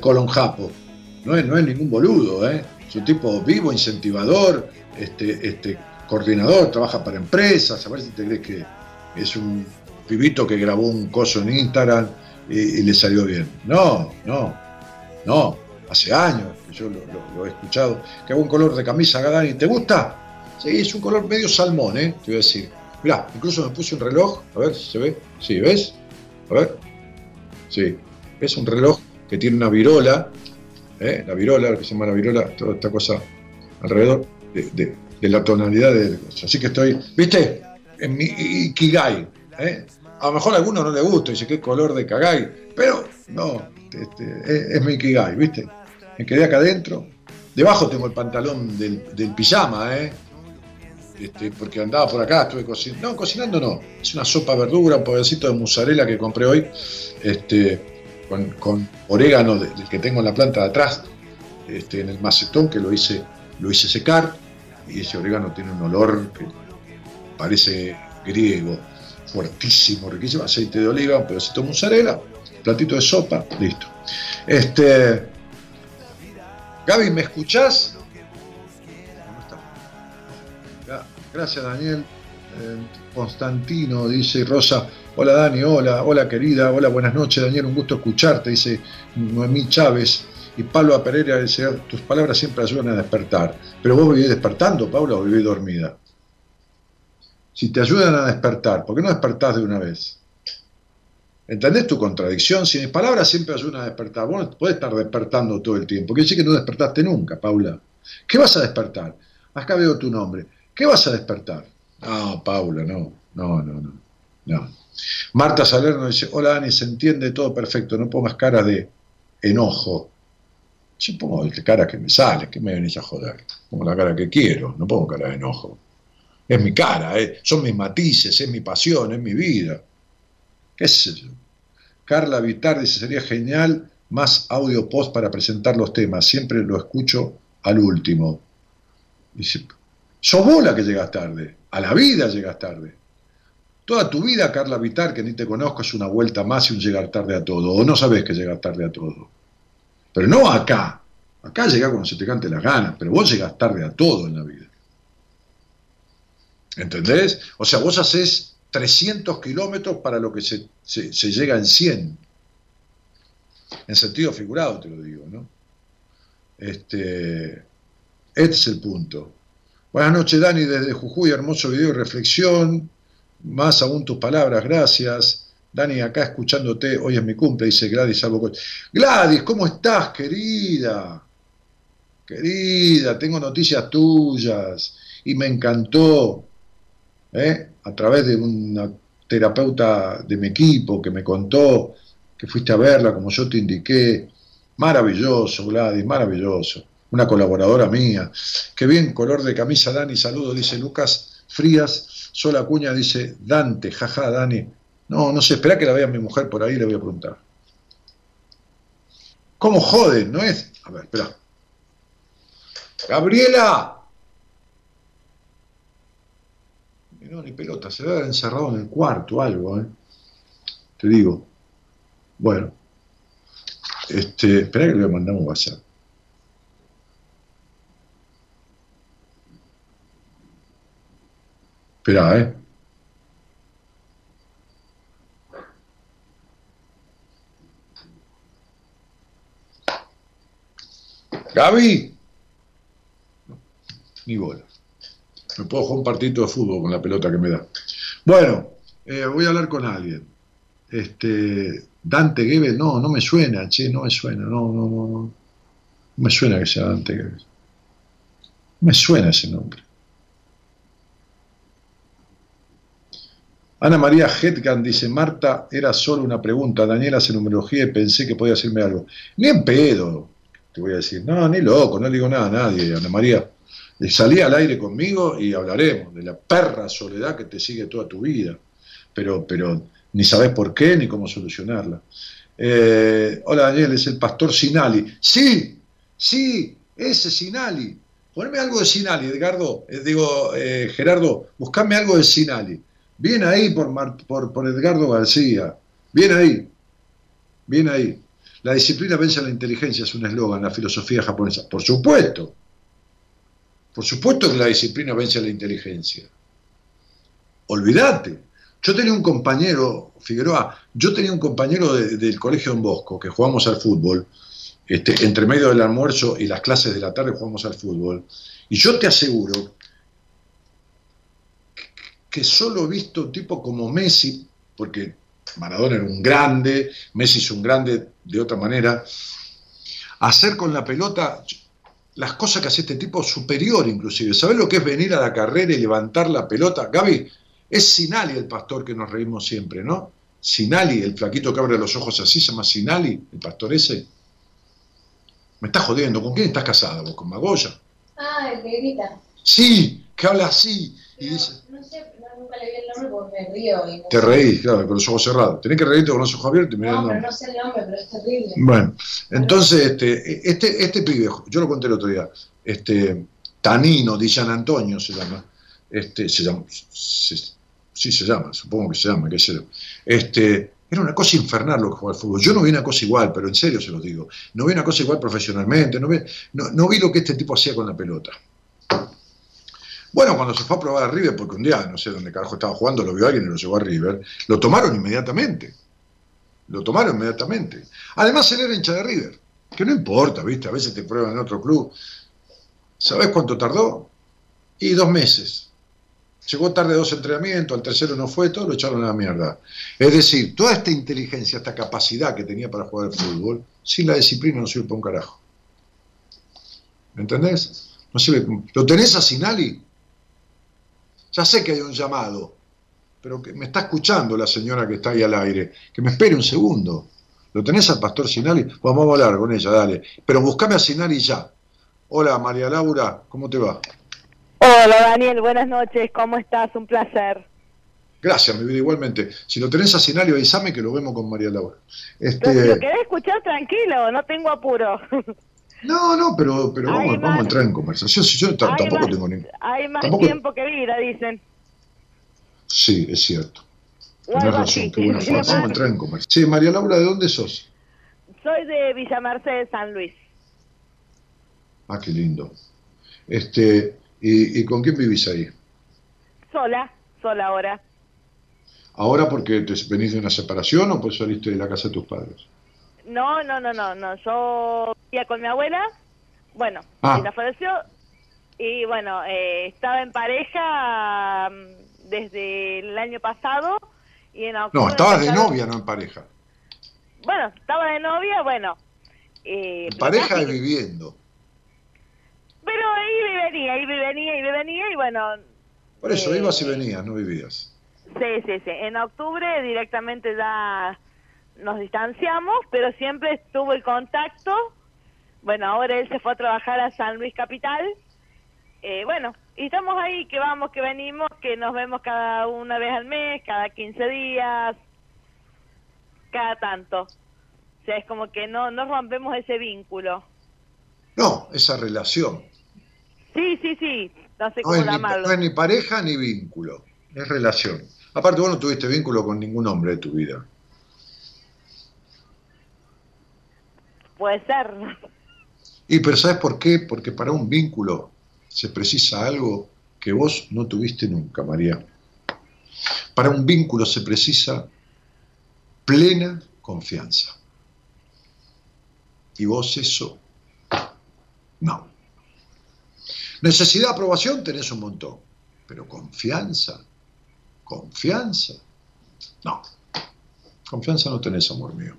colon japo. No es, no es ningún boludo, ¿eh? Es un tipo vivo, incentivador, este, este, coordinador, trabaja para empresas. A ver si te crees que es un pibito que grabó un coso en Instagram y, le salió bien. No, no, no, hace años que yo lo, he escuchado. Qué buen color de camisa, Gadani, ¿te gusta? Sí, es un color medio salmón, ¿eh? Te voy a decir. Mirá, incluso me puse un reloj, a ver si se ve. Sí, ¿ves? A ver. Sí. Es un reloj que tiene una virola, ¿eh? la virola, lo que se llama la virola, toda esta cosa alrededor de, la tonalidad de Así que estoy, ¿viste? En mi Ikigai. ¿eh? A lo mejor a alguno no le gusta, dice qué color de Kagai, pero no, este, es, mi Ikigai, ¿viste? Me quedé acá adentro. Debajo tengo el pantalón del, del pijama, ¿eh? Este, porque andaba por acá, estuve cocinando. No, cocinando no. Es una sopa verdura, un pedacito de mozzarella que compré hoy, este, con, orégano del que tengo en la planta de atrás, este, en el macetón, que lo hice, lo hice secar. Y ese orégano tiene un olor que parece griego, fuertísimo, riquísimo. Aceite de oliva, un pedacito de mozzarella, platito de sopa, listo. Este, Gaby, ¿me escuchás? Gracias, Daniel. Eh, Constantino, dice Rosa. Hola, Dani. Hola, hola, querida. Hola, buenas noches, Daniel. Un gusto escucharte, dice Noemí Chávez. Y Pablo Pereira dice: Tus palabras siempre ayudan a despertar. Pero vos vivís despertando, Pablo, o vivís dormida. Si te ayudan a despertar, ¿por qué no despertás de una vez? ¿Entendés tu contradicción? Si mis palabras siempre ayudan a despertar, vos podés estar despertando todo el tiempo. Quiere decir que no despertaste nunca, Paula. ¿Qué vas a despertar? Acá veo tu nombre. ¿Qué vas a despertar? No, Paula, no, no, no, no. no. Marta Salerno dice, hola Dani, se entiende todo perfecto, no pongas cara de enojo. Yo pongo cara que me sale, que me venís a joder. Pongo la cara que quiero, no pongo cara de enojo. Es mi cara, eh. son mis matices, es mi pasión, es mi vida. ¿Qué? Carla Vitar dice, sería genial más audio post para presentar los temas. Siempre lo escucho al último. Dice, Sos vos la que llegas tarde, a la vida llegas tarde. Toda tu vida, Carla Vitar, que ni te conozco, es una vuelta más y un llegar tarde a todo, o no sabes que llegar tarde a todo. Pero no acá. Acá llega cuando se te cante las ganas, pero vos llegas tarde a todo en la vida. ¿Entendés? O sea, vos haces 300 kilómetros para lo que se, se llega en 100. En sentido figurado te lo digo, ¿no? Este, este es el punto. Buenas noches, Dani, desde Jujuy, hermoso video y reflexión. Más aún tus palabras, gracias. Dani, acá escuchándote, hoy es mi cumple, dice Gladys Albo. Gladys, ¿cómo estás, querida? Querida, tengo noticias tuyas y me encantó, ¿eh? a través de una terapeuta de mi equipo que me contó que fuiste a verla como yo te indiqué. Maravilloso, Gladys, maravilloso una colaboradora mía. Qué bien, color de camisa, Dani, saludo, dice Lucas Frías. Sola Cuña dice Dante, jaja, Dani. No, no sé, espera que la vea mi mujer por ahí, le voy a preguntar. ¿Cómo jode? ¿No es? A ver, espera. Gabriela. No, ni pelota, se ve haber encerrado en el cuarto algo, ¿eh? Te digo. Bueno. Este, espera que le mandamos WhatsApp. Espera, ¿eh? Gaby. ni bola. Me puedo jugar un partito de fútbol con la pelota que me da. Bueno, eh, voy a hablar con alguien. Este, Dante Gebel, no, no me suena, che, no me suena, no, no, no, no. me suena que sea Dante Gebel. Me suena ese nombre. Ana María Hetgan dice, Marta, era solo una pregunta, Daniela hace numerología y pensé que podía hacerme algo. Ni en pedo, te voy a decir, no, ni loco, no le digo nada a nadie, Ana María. Salí al aire conmigo y hablaremos de la perra soledad que te sigue toda tu vida, pero, pero ni sabes por qué ni cómo solucionarla. Eh, hola Daniel, es el pastor Sinali. Sí, sí, ese Sinali. Ponme algo de Sinali, Edgardo, eh, digo, eh, Gerardo, buscame algo de Sinali. Bien ahí por, por, Edgardo García. Bien ahí. Bien ahí. La disciplina vence a la inteligencia es un eslogan, la filosofía japonesa. Por supuesto. Por supuesto que la disciplina vence a la inteligencia. Olvídate. Yo tenía un compañero, Figueroa, yo tenía un compañero del colegio Don Bosco que jugamos al fútbol, este, entre medio del almuerzo y las clases de la tarde jugamos al fútbol. Y yo te aseguro que solo he visto un tipo como Messi, porque Maradona era un grande, Messi es un grande de otra manera. Hacer con la pelota las cosas que hace este tipo superior inclusive. ¿Sabes lo que es venir a la carrera y levantar la pelota? Gaby, es Sinali el pastor que nos reímos siempre, ¿no? Sinali, el flaquito que abre los ojos así, se llama Sinali, el pastor ese. Me estás jodiendo, ¿con quién estás casada vos? ¿Con Magoya? Ah, el que grita. Sí, que habla así. y dice, nunca le vi el nombre porque me río. Y te reís, claro, con los ojos cerrados. Tenés que reírte con los ojos abiertos y mirar No, el pero no sé el nombre, pero es terrible. Bueno, entonces este, este, este pibe, yo lo conté el otro día, este, Tanino di San Antonio se llama, este, se llama, se- sí se llama, supongo que se llama, qué sé yo. Este, era una cosa infernal lo que jugaba al fútbol. Yo no vi una cosa igual, pero en serio se lo digo. No vi una cosa igual profesionalmente, no vi, no, no vi lo que este tipo hacía con la pelota. Bueno, cuando se fue a probar a River, porque un día, no sé dónde carajo estaba jugando, lo vio alguien y lo llevó a River, lo tomaron inmediatamente. Lo tomaron inmediatamente. Además, él era hincha de River, que no importa, ¿viste? A veces te prueban en otro club. ¿Sabés cuánto tardó? Y dos meses. Llegó tarde dos entrenamientos, al tercero no fue, todo lo echaron a la mierda. Es decir, toda esta inteligencia, esta capacidad que tenía para jugar al fútbol, sin la disciplina no sirve para un carajo. ¿Me entendés? No sirve. ¿Lo tenés a Sinali? Ya sé que hay un llamado, pero que me está escuchando la señora que está ahí al aire. Que me espere un segundo. ¿Lo tenés al pastor Sinali? Pues vamos a hablar con ella, dale. Pero buscame a Sinali ya. Hola, María Laura, ¿cómo te va? Hola Daniel, buenas noches, ¿cómo estás? Un placer. Gracias, mi vida, igualmente. Si lo tenés a Sinali, avísame que lo vemos con María Laura. Pero Este, si lo querés escuchar tranquilo, no tengo apuro. no, no, pero, pero vamos, vamos a entrar en conversación. Si yo tampoco más- tengo ni... Hay más Tampoco- tiempo que vida, dicen. Sí, es cierto. Algo razón, qué buena frase. Vamos a entrar en conversación. Sí, María Laura, ¿de dónde sos? Soy de Villa Mercedes, San Luis. Ah, qué lindo. Este, ¿y, y con quién vivís ahí? Sola, sola ahora. ¿Ahora porque te venís de una separación o pues saliste de la casa de tus padres? No, no, no, no, no. Yo vivía con mi abuela. Bueno, Ah. ella falleció. Y bueno, eh, estaba en pareja mm, desde el año pasado. Y en octubre No, estabas de novia, no en pareja. Bueno, estaba de novia, bueno. eh, En pareja casi- y viviendo. Pero y venía, y venía, y venía, y bueno, Por eso, Eh, ibas y venías, no vivías. sí, sí, sí. En octubre directamente ya nos distanciamos, pero siempre estuvo el contacto. Bueno, ahora él se fue a trabajar a San Luis Capital. Eh, bueno, y estamos ahí, que vamos, que venimos, que nos vemos cada una vez al mes, cada 15 días, cada tanto. O sea, es como que no, no rompemos ese vínculo. No, esa relación. Sí, sí, sí, no sé No cómo llamarlo. no es ni pareja ni vínculo, es relación. Aparte, vos no tuviste vínculo con ningún hombre de tu vida. Puede ser. Y pero ¿sabes por qué? Porque para un vínculo se precisa algo que vos no tuviste nunca, María. Para un vínculo se precisa plena confianza. Y vos eso, no. Necesidad de aprobación tenés un montón, pero confianza, confianza, no. Confianza no tenés, amor mío.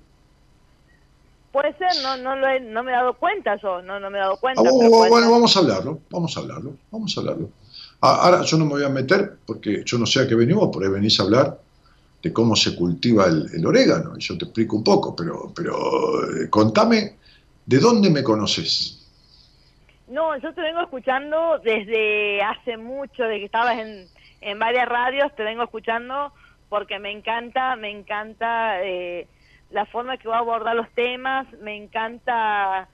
Puede ser, no, no, lo he- no me he dado cuenta yo, no, no me he dado cuenta. Ah, bueno, puede bueno, ser. vamos a hablarlo, vamos a hablarlo, vamos a hablarlo. Ah, Ahora yo no me voy a meter porque yo no sé a qué venimos, por ahí venís a hablar de cómo se cultiva el, el orégano, y yo te explico un poco, pero, pero eh, contame, ¿de dónde me conoces? No, yo te vengo escuchando desde hace mucho, de que estabas en, en varias radios, te vengo escuchando porque me encanta, me encanta eh, la forma que va a abordar los temas, me encanta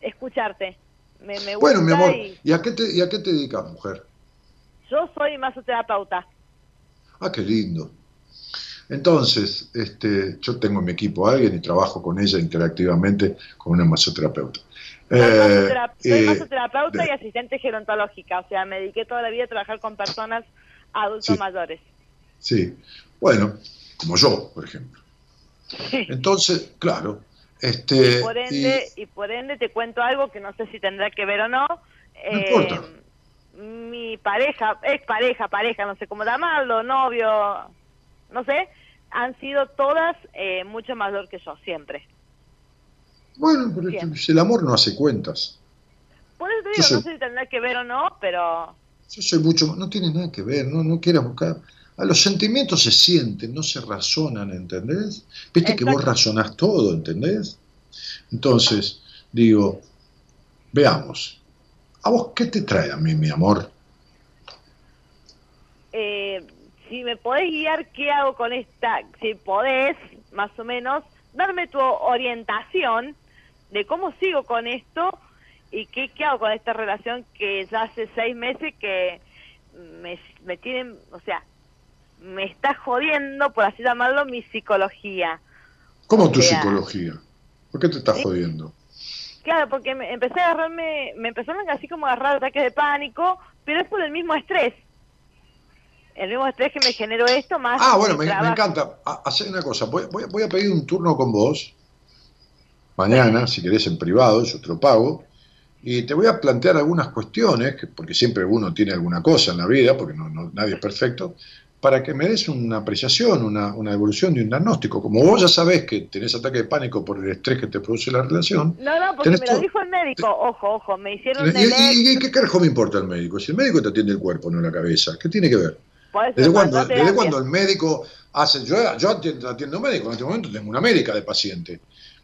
escucharte. Me, me Bueno, mi amor, y ¿y a qué te, y a qué te dedicas, mujer? yo soy masoterapeuta. Ah, qué lindo. Entonces, este, yo tengo en mi equipo a alguien y trabajo con ella interactivamente con una masoterapeuta. Soy, Eh, masotera- soy eh, masoterapeuta de- y asistente gerontológica, o sea, me dediqué toda la vida a trabajar con personas adultos Sí. mayores. Sí, bueno, como yo, por ejemplo. Entonces, claro, este... por y- ende, y, por ende te cuento algo que no sé si tendrá que ver o no. No Eh, importa. Mi pareja, ex pareja, pareja, no sé cómo llamarlo, novio, no sé, han sido todas eh, mucho mayor que yo, siempre. Bueno, pero el amor no hace cuentas. Por eso te digo, no sé si tendrá que ver o no, pero... Yo soy mucho no tiene nada que ver, no, no quieras buscar. A los sentimientos se sienten, no se razonan, ¿entendés? Viste que vos razonás todo, ¿entendés? Entonces, digo, veamos, ¿a vos qué te trae a mí, mi amor? Eh, si me podés guiar, ¿qué hago con esta? Si podés, más o menos, darme tu orientación de cómo sigo con esto y qué, qué hago con esta relación que ya hace seis meses que me, me tienen, o sea, me está jodiendo, por así llamarlo, mi psicología. ¿Cómo tu psicología? ¿Por qué te está jodiendo? Claro, porque me, empecé a agarrarme, me empezaron así como a agarrar ataques de pánico, pero es por el mismo estrés. El mismo estrés que me generó esto más... Ah, bueno, me, encanta. Hacer una cosa, voy, voy, a pedir un turno con vos, mañana, si querés en privado, yo te lo pago, y te voy a plantear algunas cuestiones, porque siempre uno tiene alguna cosa en la vida, porque no, nadie es perfecto, para que me des una apreciación, una, una, evolución de un diagnóstico. Como vos ya sabés que tenés ataque de pánico por el estrés que te produce la relación. No, no, porque me lo dijo el médico. Ojo, ojo, me hicieron. ¿Y, y, qué carajo me importa el médico? Si el médico te atiende el cuerpo, no la cabeza, ¿qué tiene que ver? ¿Desde cuándo, ¿Desde cuándo el médico hace.? Yo, yo atiendo, atiendo médico, en este momento tengo una médica de paciente.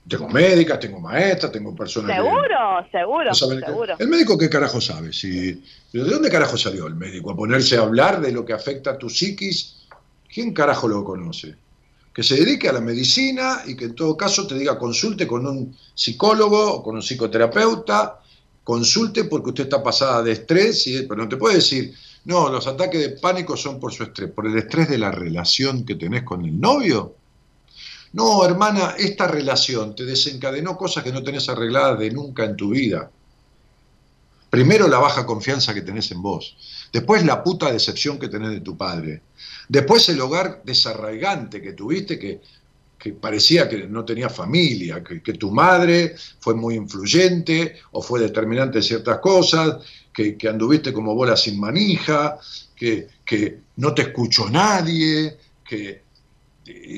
Tengo médicas, tengo maestras, tengo personas. Seguro, seguro, seguro. ¿El médico qué carajo sabe? Si, ¿De dónde carajo salió el médico? ¿A ponerse a hablar de lo que afecta a tu psiquis? ¿Quién carajo lo conoce? Que se dedique a la medicina y que en todo caso te diga consulte con un psicólogo o con un psicoterapeuta, consulte porque usted está pasada de estrés, y, pero no te puede decir, no, los ataques de pánico son por su estrés, por el estrés de la relación que tenés con el novio. No, hermana, esta relación te desencadenó cosas que no tenés arregladas de nunca en tu vida. Primero la baja confianza que tenés en vos, después la puta decepción que tenés de tu padre, después el hogar desarraigante que tuviste que, parecía que no tenía familia, que, tu madre fue muy influyente o fue determinante en ciertas cosas, que, anduviste como bola sin manija, que, que no te escuchó nadie, que,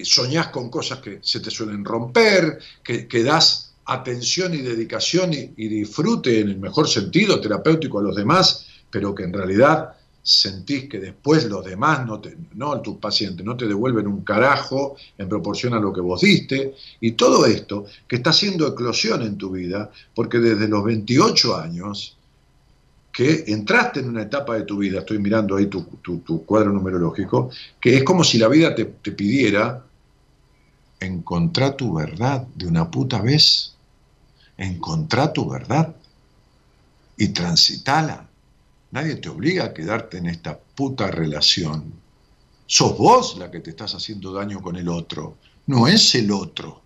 soñás con cosas que se te suelen romper, que, das atención y dedicación y, disfrute en el mejor sentido terapéutico a los demás, pero que en realidad sentís que después los demás, no, te, no tus pacientes, no te devuelven un carajo en proporción a lo que vos diste, y todo esto que está haciendo eclosión en tu vida, porque desde los 28 años que entraste en una etapa de tu vida, estoy mirando ahí tu, cuadro numerológico, que es como si la vida te, pidiera encontrar tu verdad de una puta vez, encontrar tu verdad y transitala. Nadie te obliga a quedarte en esta puta relación. Sos vos la que te estás haciendo daño con el otro, no es el otro.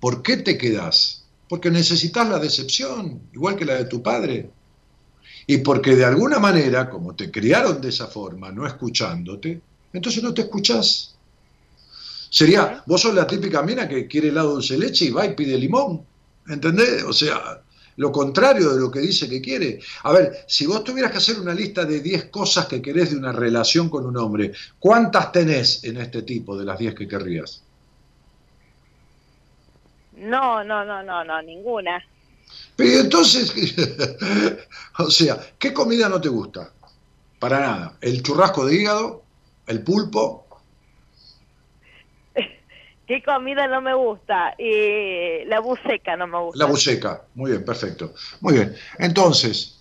¿Por qué te quedás? Porque necesitas la decepción, igual que la de tu padre. Y porque de alguna manera, como te criaron de esa forma, no escuchándote, entonces no te escuchás. Sería, vos sos la típica mina que quiere helado dulce leche y va y pide limón. ¿Entendés? O sea, lo contrario de lo que dice que quiere. A ver, si vos tuvieras que hacer una lista de 10 cosas que querés de una relación con un hombre, ¿cuántas tenés en este tipo de las 10 que querrías? No, no, no, no, no, ninguna. Pero entonces, o sea, ¿qué comida no te gusta? Para nada. ¿El churrasco de hígado? ¿El pulpo? ¿Qué comida no me gusta? Eh, la buceca no me gusta. La buceca, muy bien, perfecto. Muy bien. Entonces,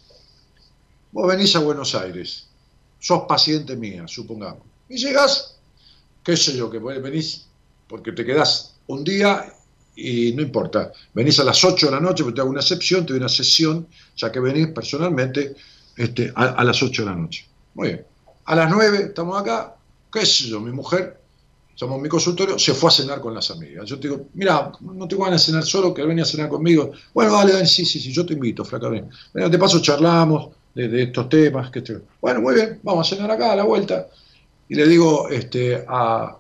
vos venís a Buenos Aires, sos paciente mía, supongamos, y llegas, qué sé yo, que venís porque te quedás un día y no importa, venís a las 8 de la noche, porque te hago una excepción, te doy una sesión, ya que venís personalmente este, a, las 8 de la noche. Muy bien. A las 9 estamos acá, qué sé yo, mi mujer, somos mi consultorio, se fue a cenar con las amigas. Yo te digo, mira, no te van a cenar solo, que venía a cenar conmigo. Bueno, dale, dale, sí, sí, sí, yo te invito, flaca, ven. de paso charlamos de, estos temas. Que te... Bueno, muy bien, vamos a cenar acá a la vuelta. Y le digo este, a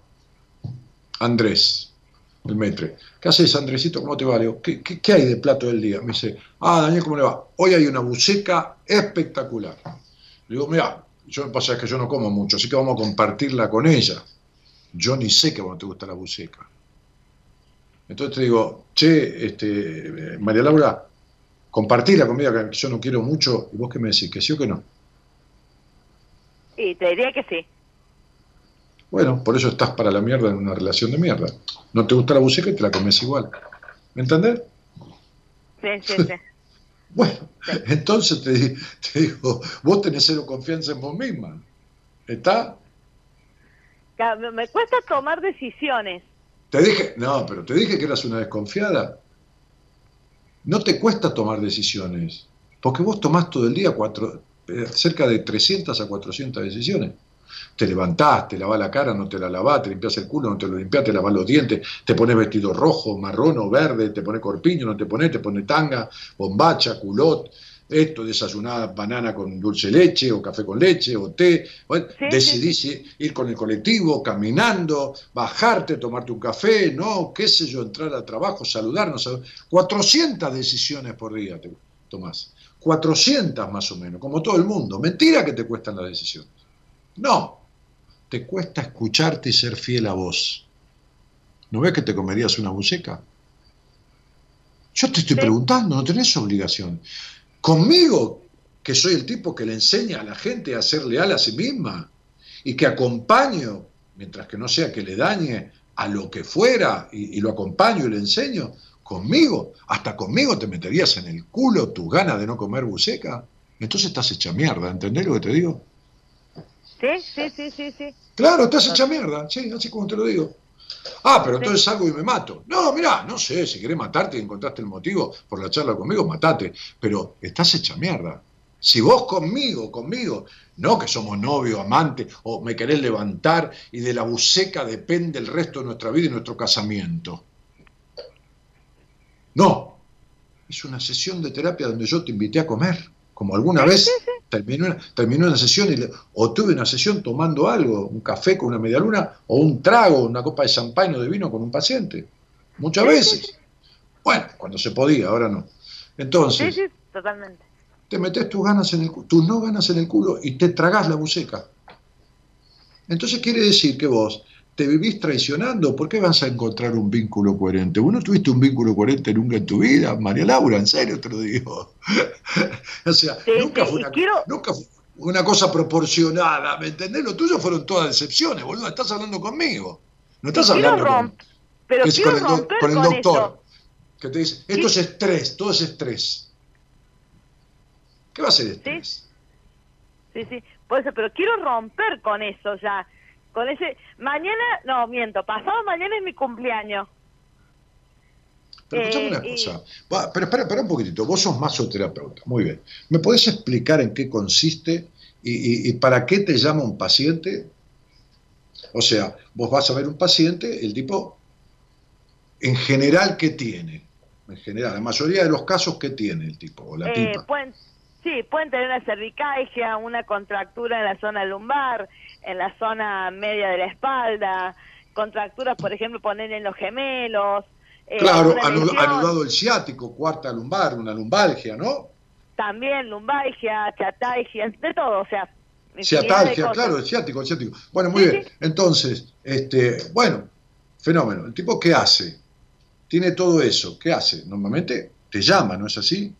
Andrés, el metre. ¿Qué haces, Andresito? ¿Cómo te va? ¿qué, qué, hay de plato del día? Me dice, ah, Daniel, ¿cómo le va? Hoy hay una buceca espectacular. Le digo, mira, yo pasa es que yo no como mucho, así que vamos a compartirla con ella. yo ni sé que vos te gusta la buceca. Entonces te digo, che, este, María Laura, compartí la comida que yo no quiero mucho, y vos qué me decís, que sí o que no. Y te diría que sí. Bueno, por eso estás para la mierda en una relación de mierda. No te gusta la buceca y te la comes igual. ¿Me entendés? Sí, sí, sí. bueno, entonces te, te, digo, vos tenés cero confianza en vos misma. ¿Está? Me cuesta tomar decisiones. Te dije, no, pero te dije que eras una desconfiada. No te cuesta tomar decisiones, porque vos tomás todo el día cuatro, eh, cerca de 300 a 400 decisiones. Te levantás, te lavás la cara, no te la lavás, te limpias el culo, no te lo limpias, te lavás los dientes, te pones vestido rojo, marrón o verde, te pones corpiño, no te pones, te pones tanga, bombacha, culot, esto, desayunada banana con dulce leche o café con leche o té, decidís ir con el colectivo, caminando, bajarte, tomarte un café, no, qué sé yo, entrar al trabajo, saludarnos, 400 decisiones por día te tomás, 400 más o menos, como todo el mundo. Mentira que te cuestan las decisiones. No, te cuesta escucharte y ser fiel a vos. ¿No ves que te comerías una buceca? Yo te estoy preguntando, no tenés obligación. Conmigo, que soy el tipo que le enseña a la gente a ser leal a sí misma y que acompaño, mientras que no sea que le dañe a lo que fuera y, lo acompaño y le enseño, conmigo, hasta conmigo te meterías en el culo tus ganas de no comer buceca. Entonces estás hecha mierda, ¿entendés lo que te digo? Sí, sí, sí, sí, sí. Claro, estás hecha mierda, sí, así como te lo digo. Ah, pero entonces salgo y me mato. No, mira, no sé, si querés matarte y encontraste el motivo por la charla conmigo, matate. Pero estás hecha mierda. Si vos conmigo, conmigo, no que somos novio, amante, o me querés levantar y de la buceca depende el resto de nuestra vida y nuestro casamiento. No, es una sesión de terapia donde yo te invité a comer, como alguna vez terminó una, terminó una sesión y o tuve una sesión tomando algo, un café con una media luna, o un trago, una copa de champán o de vino con un paciente. Muchas veces. Bueno, cuando se podía, ahora no. Entonces, sí, sí, totalmente. te metes tus ganas en el tus no ganas en el culo y te tragás la buceca. Entonces quiere decir que vos te vivís traicionando, ¿por qué vas a encontrar un vínculo coherente? ¿Vos no tuviste un vínculo coherente nunca en tu vida, María Laura? En serio te lo digo. o sea, nunca, fue una, cosa proporcionada, ¿me entendés? Lo tuyo fueron todas decepciones, boludo. Estás hablando conmigo. No estás hablando con, pero con, el, con, el, doctor. Que te dice, esto es estrés, todo es estrés. ¿Qué va a ser estrés? Sí, sí, por eso, pero quiero romper con eso ya con ese mañana no miento pasado mañana es mi cumpleaños pero escuchame una eh, cosa, pero espera, espera un poquitito, vos sos masoterapeuta, muy bien. ¿Me podés explicar en qué consiste y, para qué te llama un paciente? O sea, vos vas a ver un paciente, el tipo, en general, ¿qué tiene? En general, la mayoría de los casos, ¿qué tiene el tipo o la eh, tipa? Sí, pueden tener una cervicalgia, una contractura en la zona lumbar, en la zona media de la espalda, contracturas, por ejemplo, poner en los gemelos. Eh, claro, anudado el ciático, cuarta lumbar, una lumbalgia, ¿no? También lumbalgia, chatalgia, de todo, o sea. Ciatalgia, claro, el ciático, el ciático. Bueno, muy bien. Entonces, este, bueno, fenómeno. ¿El tipo qué hace? Tiene todo eso. ¿Qué hace? Normalmente te llama, ¿no es así?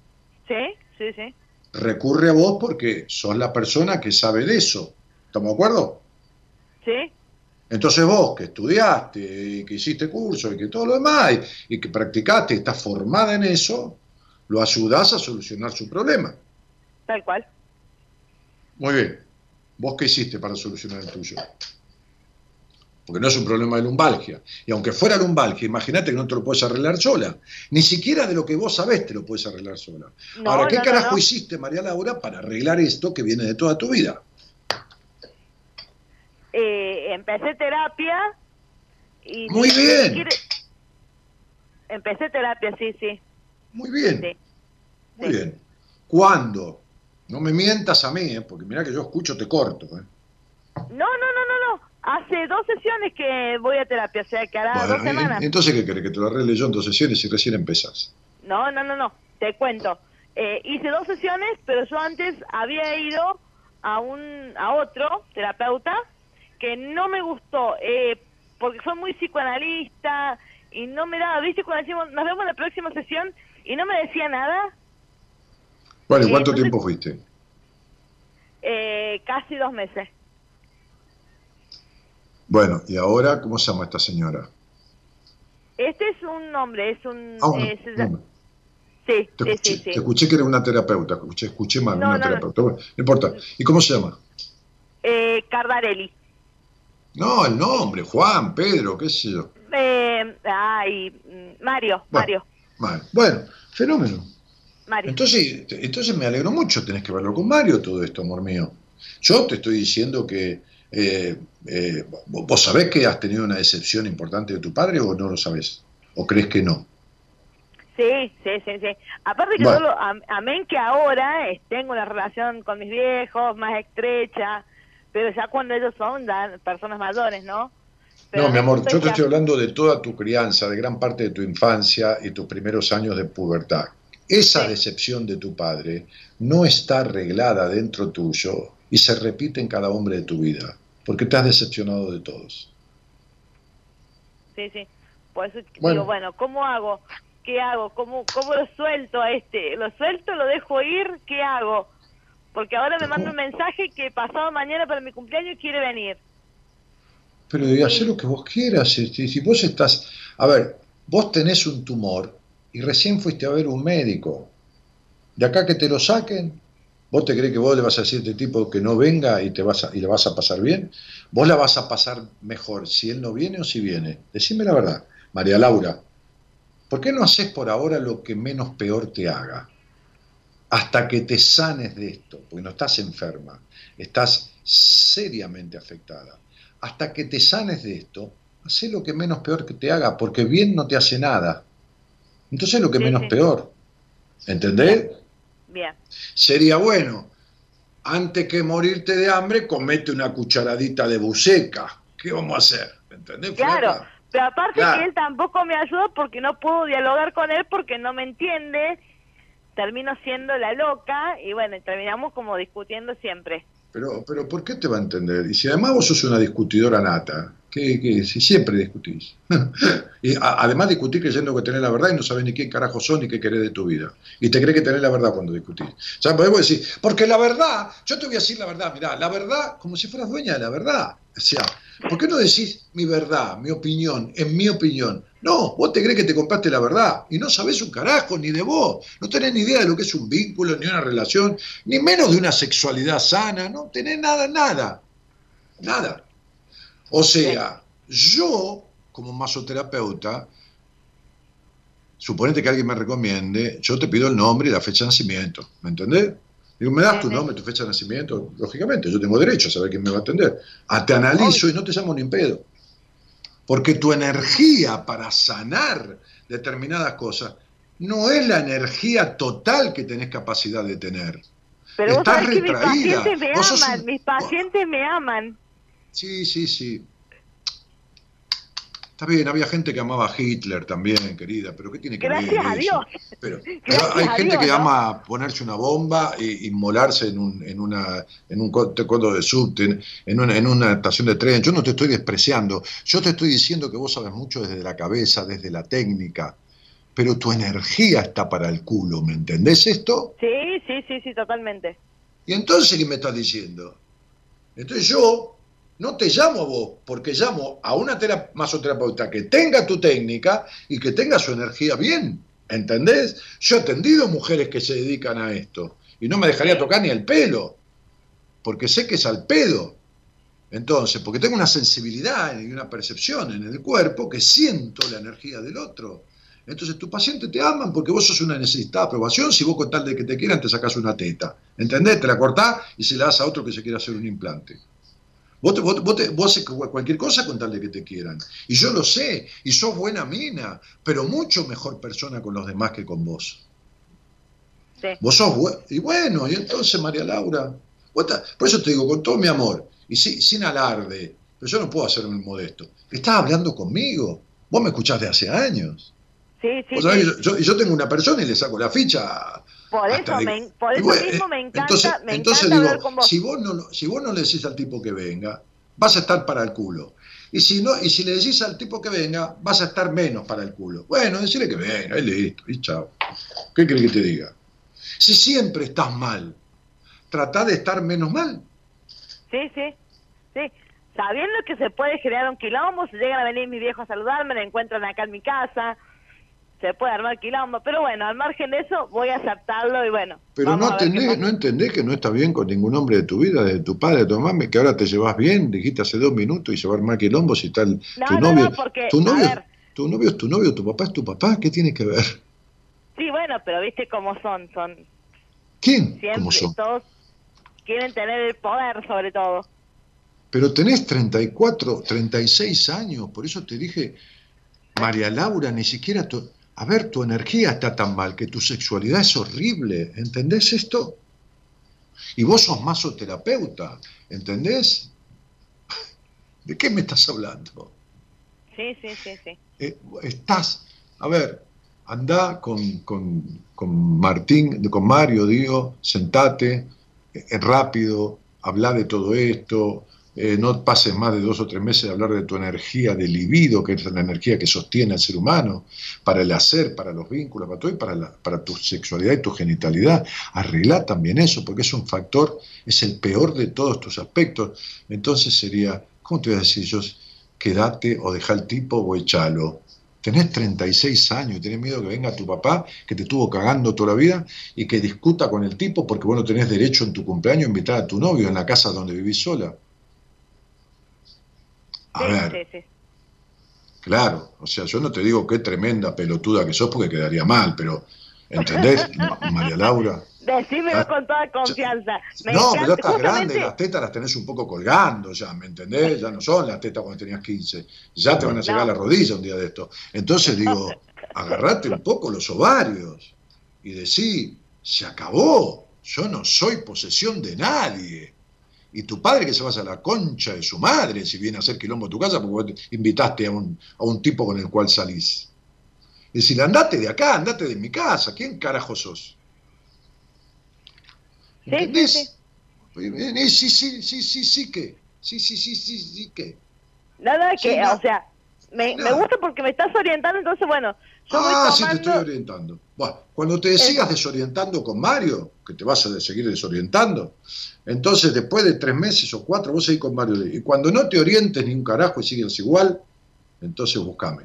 Sí, sí, sí. Recurre a vos porque sos la persona que sabe de eso. ¿Estamos de acuerdo? Sí. Entonces vos que estudiaste y que hiciste curso y que todo lo demás y, que practicaste, estás formada en eso, lo ayudás a solucionar su problema. Tal cual. Muy bien. ¿Vos qué hiciste para solucionar el tuyo? Porque no es un problema de lumbalgia. Y aunque fuera lumbalgia, imagínate que no te lo puedes arreglar sola. Ni siquiera de lo que vos sabés te lo puedes arreglar sola. Ahora, ¿qué carajo hiciste, María Laura, para arreglar esto que viene de toda tu vida? eh, empecé terapia y... Muy bien. Empecé terapia, sí, sí. Muy bien. Muy bien. ¿Cuándo? No me mientas a mí, ¿eh? porque mira que yo escucho, te corto. ¿eh? No, no, no, no, no. Hace dos sesiones que voy a terapia, o sea, que hará dos semanas. Entonces, ¿qué querés? ¿Que te lo arregle yo en dos sesiones y recién empezás? No, no, no, no. Te cuento. Eh, hice dos sesiones, pero yo antes había ido a un a otro terapeuta que no me gustó. Eh, porque soy muy psicoanalista y no me daba, ¿viste? Cuando decimos, nos vemos en la próxima sesión y no me decía nada. Bueno, ¿y cuánto tiempo fuiste? Eh, casi dos meses. Bueno, ¿y ahora cómo se llama esta señora? Este es un nombre, es un... Ah, un es- sí, Te sí, escuché, sí, sí. te escuché que era una terapeuta, escuché, escuché mal, No, una no, terapeuta. Bueno, no importa. ¿Y cómo se llama? Eh, Cardarelli. No, el nombre, Juan, Pedro, qué sé yo. Eh, ay, Mario, Bueno. Mario. Bueno, fenómeno. Mario. Entonces, entonces me alegro mucho, tenés que verlo con Mario todo esto, amor mío. Yo te estoy diciendo que eh, eh, vos sabés que has tenido una decepción importante de tu padre o no lo sabés, o crees que no. Sí, sí, sí, sí. Aparte que Bueno. yo, lo- am- amén que ahora eh, tengo una relación con mis viejos más estrecha, pero ya cuando ellos son ya personas mayores, ¿no? Pero no, mi amor, yo te estoy hablando de toda tu crianza, de gran parte de tu infancia y tus primeros años de pubertad. Esa Sí. decepción de tu padre no está arreglada dentro tuyo y se repite en cada hombre de tu vida, porque te has decepcionado de todos. Sí, sí. Por eso Bueno. digo, bueno, ¿cómo hago? ¿Qué hago? ¿Cómo, ¿Cómo lo suelto a este? ¿Lo suelto? ¿Lo dejo ir? ¿Qué hago? Porque ahora me manda un mensaje que pasado mañana para mi cumpleaños quiere venir. Pero de hacer lo que vos quieras. Si, vos estás. A ver, vos tenés un tumor y recién fuiste a ver un médico. De acá que te lo saquen, ¿vos te crees que vos le vas a decir a este tipo que no venga y, te vas a, y le vas a pasar bien? Vos la vas a pasar mejor si él no viene o si viene. Decime la verdad, María Laura. ¿Por qué no haces por ahora lo que menos peor te haga? Hasta que te sanes de esto, porque no estás enferma, estás seriamente afectada hasta que te sanes de esto, haz lo que menos peor que te haga, porque bien no te hace nada. Entonces lo que menos peor. ¿Entendés? Bien. Sería bueno, antes que morirte de hambre, comete una cucharadita de buceca. ¿Qué vamos a hacer? ¿Entendés? Claro, flaca? pero aparte Claro. que él tampoco me ayuda porque no puedo dialogar con él porque no me entiende. Termino siendo la loca y bueno, terminamos como discutiendo siempre. Pero, pero ¿por qué te va a entender? Y si además vos sos una discutidora nata, que, que si siempre discutís. y además discutís creyendo que tenés la verdad y no sabés ni quién carajo son ni qué querés de tu vida. Y te crees que tenés la verdad cuando discutís. O podemos decir, porque la verdad, yo te voy a decir la verdad, mirá, la verdad, como si fueras dueña de la verdad. O sea, ¿por qué no decís mi verdad, mi opinión, en mi opinión? No, vos te crees que te compraste la verdad y no sabés un carajo ni de vos. No tenés ni idea de lo que es un vínculo, ni una relación, ni menos de una sexualidad sana. No tenés nada, nada. Nada. O sea, yo, como masoterapeuta, suponete que alguien me recomiende, yo te pido el nombre y la fecha de nacimiento. ¿Me entendés? Digo, ¿me das tu nombre, tu fecha de nacimiento? Lógicamente, yo tengo derecho a saber quién me va a atender. Ah, te analizo y no te llamo ni en pedo. Porque tu energía para sanar determinadas cosas no es la energía total que tenés capacidad de tener. Pero vos Estás sabés que mis pacientes me Vos aman, mis pacientes me aman. Sí, sí, sí. Está bien, había gente que amaba a Hitler también, querida, pero ¿qué tiene que ver Gracias a eso? Dios. Pero, Gracias hay a gente Dios, que ¿no? ama ponerse una bomba e inmolarse en un, en una, en un codo de subte, en- en una, en una estación de tren. Yo no te estoy despreciando. Yo te estoy diciendo que vos sabes mucho desde la cabeza, desde la técnica, pero tu energía está para el culo, ¿me entendés esto? Sí, sí, sí, sí, totalmente. Y entonces, ¿qué me estás diciendo? Entonces yo no te llamo a vos, porque llamo a una tera- masoterapeuta que tenga tu técnica y que tenga su energía bien. ¿Entendés? Yo he atendido mujeres que se dedican a esto y no me dejaría tocar ni el pelo, porque sé que es al pedo. Entonces, porque tengo una sensibilidad y una percepción en el cuerpo que siento la energía del otro. Entonces, tus pacientes te aman porque vos sos una necesitada aprobación. Si vos con tal de que te quieran, te sacás una teta. ¿Entendés? Te la cortás y se la das a otro que se quiera hacer un implante. Vos, te- vos, vos te- vos haces cu- cualquier cosa con tal de que te quieran. Y yo lo sé, y sos buena mina, pero mucho mejor persona con los demás que con vos. Sí. Vos sos bu- Y bueno, y entonces, María Laura, por eso te digo, con todo mi amor, y si- sin alarde, pero yo no puedo hacerme modesto. Estás hablando conmigo. Vos me escuchás de hace años. Sí, sí, sí. yo, yo- y yo tengo una persona y le saco la ficha. Por eso, de- me, por eso bueno, mismo eh, me encanta, entonces, me entonces encanta digo, hablar con vos. Si vos, no, si vos no le decís al tipo que venga, vas a estar para el culo. Y si, no, y si le decís al tipo que venga, vas a estar menos para el culo. Bueno, decirle que venga, y listo, y chao. ¿Qué crees que te diga? Si siempre estás mal, trata de estar menos mal. Sí, sí, sí. Sabiendo que se puede generar un quilombo, si llegan a venir mis viejos a saludarme, me encuentran acá en mi casa, se puede armar quilombo. Pero bueno, al margen de eso, voy a aceptarlo y bueno. Pero no, entendés, no entendés que no estás bien con ningún hombre de tu vida, de tu padre, de tu mamá, que ahora te llevas bien, dijiste hace dos minutos y se va a armar quilombo si tal No, tu no, novio. no, porque, tu novio, ver. tu novio es tu novio, tu papá es tu papá, ¿qué tiene que ver? Sí, bueno, pero viste cómo son, son ¿Quién? siempre, ¿Cómo son? todos quieren tener el poder sobre todo. Pero tenés 34, 36 años, por eso te dije, María Laura, ni siquiera tu... A ver, tu energía está tan mal, que tu sexualidad es horrible, ¿entendés esto? Y vos sos masoterapeuta, ¿entendés? ¿De qué me estás hablando? Sí, sí, sí, sí. Eh, estás, a ver, anda con, con, con Martín, con Mario, digo, sentate, eh, rápido, habla de todo esto, eh, no pases más de dos o tres meses de hablar de tu energía de libido, que es la energía que sostiene al ser humano, para el hacer, para los vínculos, para todo y para, la- para tu sexualidad y tu genitalidad. Arregla también eso, porque es un factor, es el peor de todos tus aspectos. Entonces sería, ¿cómo te voy a decir yo? Quédate o deja al tipo o echalo. Tenés 36 años y tenés miedo que venga tu papá, que te estuvo cagando toda la vida, y que discuta con el tipo porque vos no tenés derecho en tu cumpleaños a invitar a tu novio en la casa donde vivís sola. A sí, ver, sí, sí. claro, o sea, yo no te digo qué tremenda pelotuda que sos porque quedaría mal, pero, ¿entendés, Ma- María Laura? Decímelo Ah, con toda confianza. Me no, pero ya estás grande, las tetas las tenés un poco colgando ya, ¿me entendés? Ya no son las tetas cuando tenías 15, ya te van a llegar a la rodilla un día de esto. Entonces digo, agarrate un poco los ovarios y decí, se acabó, yo no soy posesión de nadie. Y tu padre que se vaya a la concha de su madre si viene a hacer quilombo a tu casa porque vos te invitaste a un, a un tipo con el cual salís. Es decir, andate de acá, andate de mi casa, ¿quién carajo sos? Sí, sí, ¿Entendés? sí. Eh, Sí, sí, sí, sí, sí que. Sí, sí, sí, sí, sí que. Nada que, Sí, o sea, me, me gusta porque me estás orientando, entonces bueno, yo voy Ah, sí, te tomando... estoy orientando. Bueno, cuando te sigas desorientando con Mario, que te vas a seguir desorientando, entonces después de tres meses o cuatro, vos seguís con Mario. Y cuando no te orientes ni un carajo y sigues igual, entonces buscame.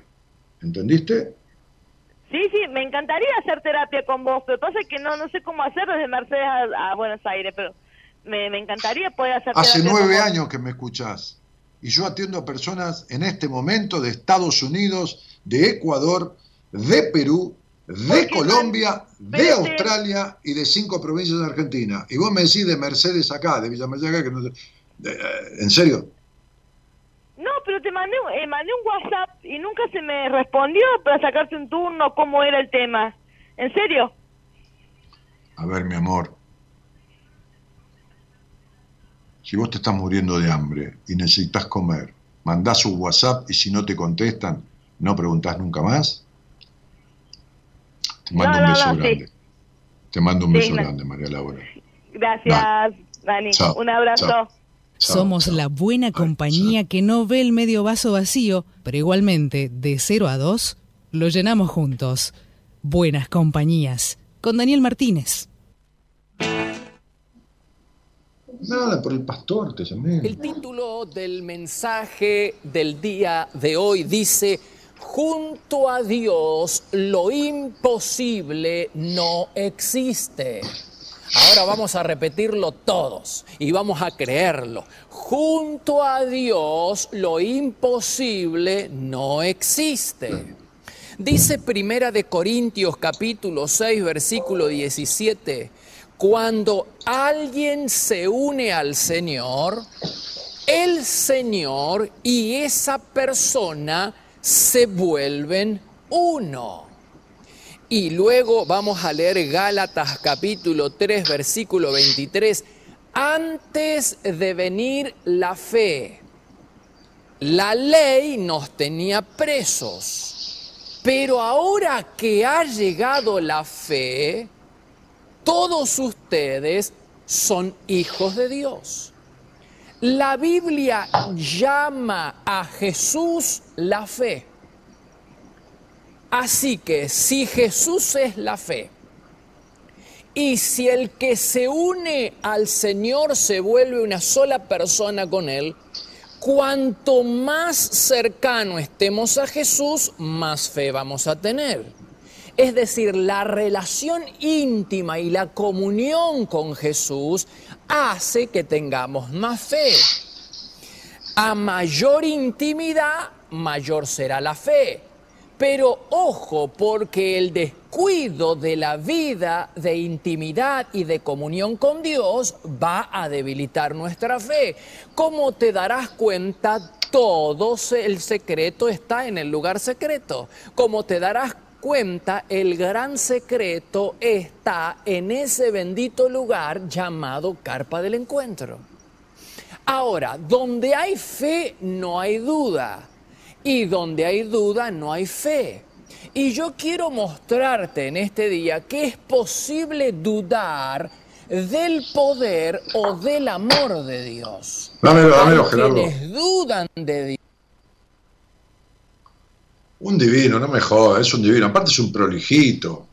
¿Entendiste? Sí, sí, me encantaría hacer terapia con vos, pero pasa que no no sé cómo hacer desde Mercedes a, a Buenos Aires, pero me, me encantaría poder hacer Hace terapia con nueve vos. años que me escuchás. Y yo atiendo a personas en este momento de Estados Unidos, de Ecuador, de Perú, de Colombia, de Australia y de cinco provincias de Argentina. Y vos me decís de Mercedes acá, de Villa Mercedes acá, que no sé- eh, ¿En serio? No, pero te mandé, un- eh, mandé un WhatsApp y nunca se me respondió para sacarte un turno, cómo era el tema. ¿En serio? A ver, mi amor. Si vos te estás muriendo de hambre y necesitas comer, mandás un WhatsApp y si no te contestan, no preguntás nunca más. Te mando No, un beso no, sí. grande. Te mando un Sí, beso no. grande, María Laura. Gracias, Dani. Chao, Un abrazo. chao. Chao, Somos chao. la buena compañía que no ve el medio vaso vacío, pero igualmente, de 0 a 2, lo llenamos juntos. Buenas compañías. Con Daniel Martínez. Nada, por el pastor te llamé. El título del mensaje del día de hoy dice, junto a Dios lo imposible no existe. Ahora vamos a repetirlo todos y vamos a creerlo. Junto a Dios lo imposible no existe. Dice Primera de Corintios capítulo 6 versículo 17, cuando alguien se une al Señor, el Señor y esa persona se vuelven uno. Y luego vamos a leer Gálatas capítulo 3 versículo 23. Antes de venir la fe, la ley nos tenía presos. Pero ahora que ha llegado la fe, todos ustedes son hijos de Dios. La Biblia llama a Jesús la fe. Así que si Jesús es la fe, y si el que se une al Señor se vuelve una sola persona con Él, cuanto más cercano estemos a Jesús, más fe vamos a tener. Es decir, la relación íntima y la comunión con Jesús hace que tengamos más fe. A mayor intimidad, mayor será la fe. Pero ojo, porque el descuido de la vida de intimidad y de comunión con Dios va a debilitar nuestra fe. Como te darás cuenta, todo el secreto está en el lugar secreto. Como te darás cuenta, el gran secreto está en ese bendito lugar llamado carpa del encuentro. Ahora, donde hay fe no hay duda y donde hay duda no hay fe. Y yo quiero mostrarte en este día que es posible dudar del poder o del amor de Dios. Dámelo, dámelo, Gerardo. Quienes dudan de Dios. Un divino, no me jodas, es un divino. Aparte es un prolijito.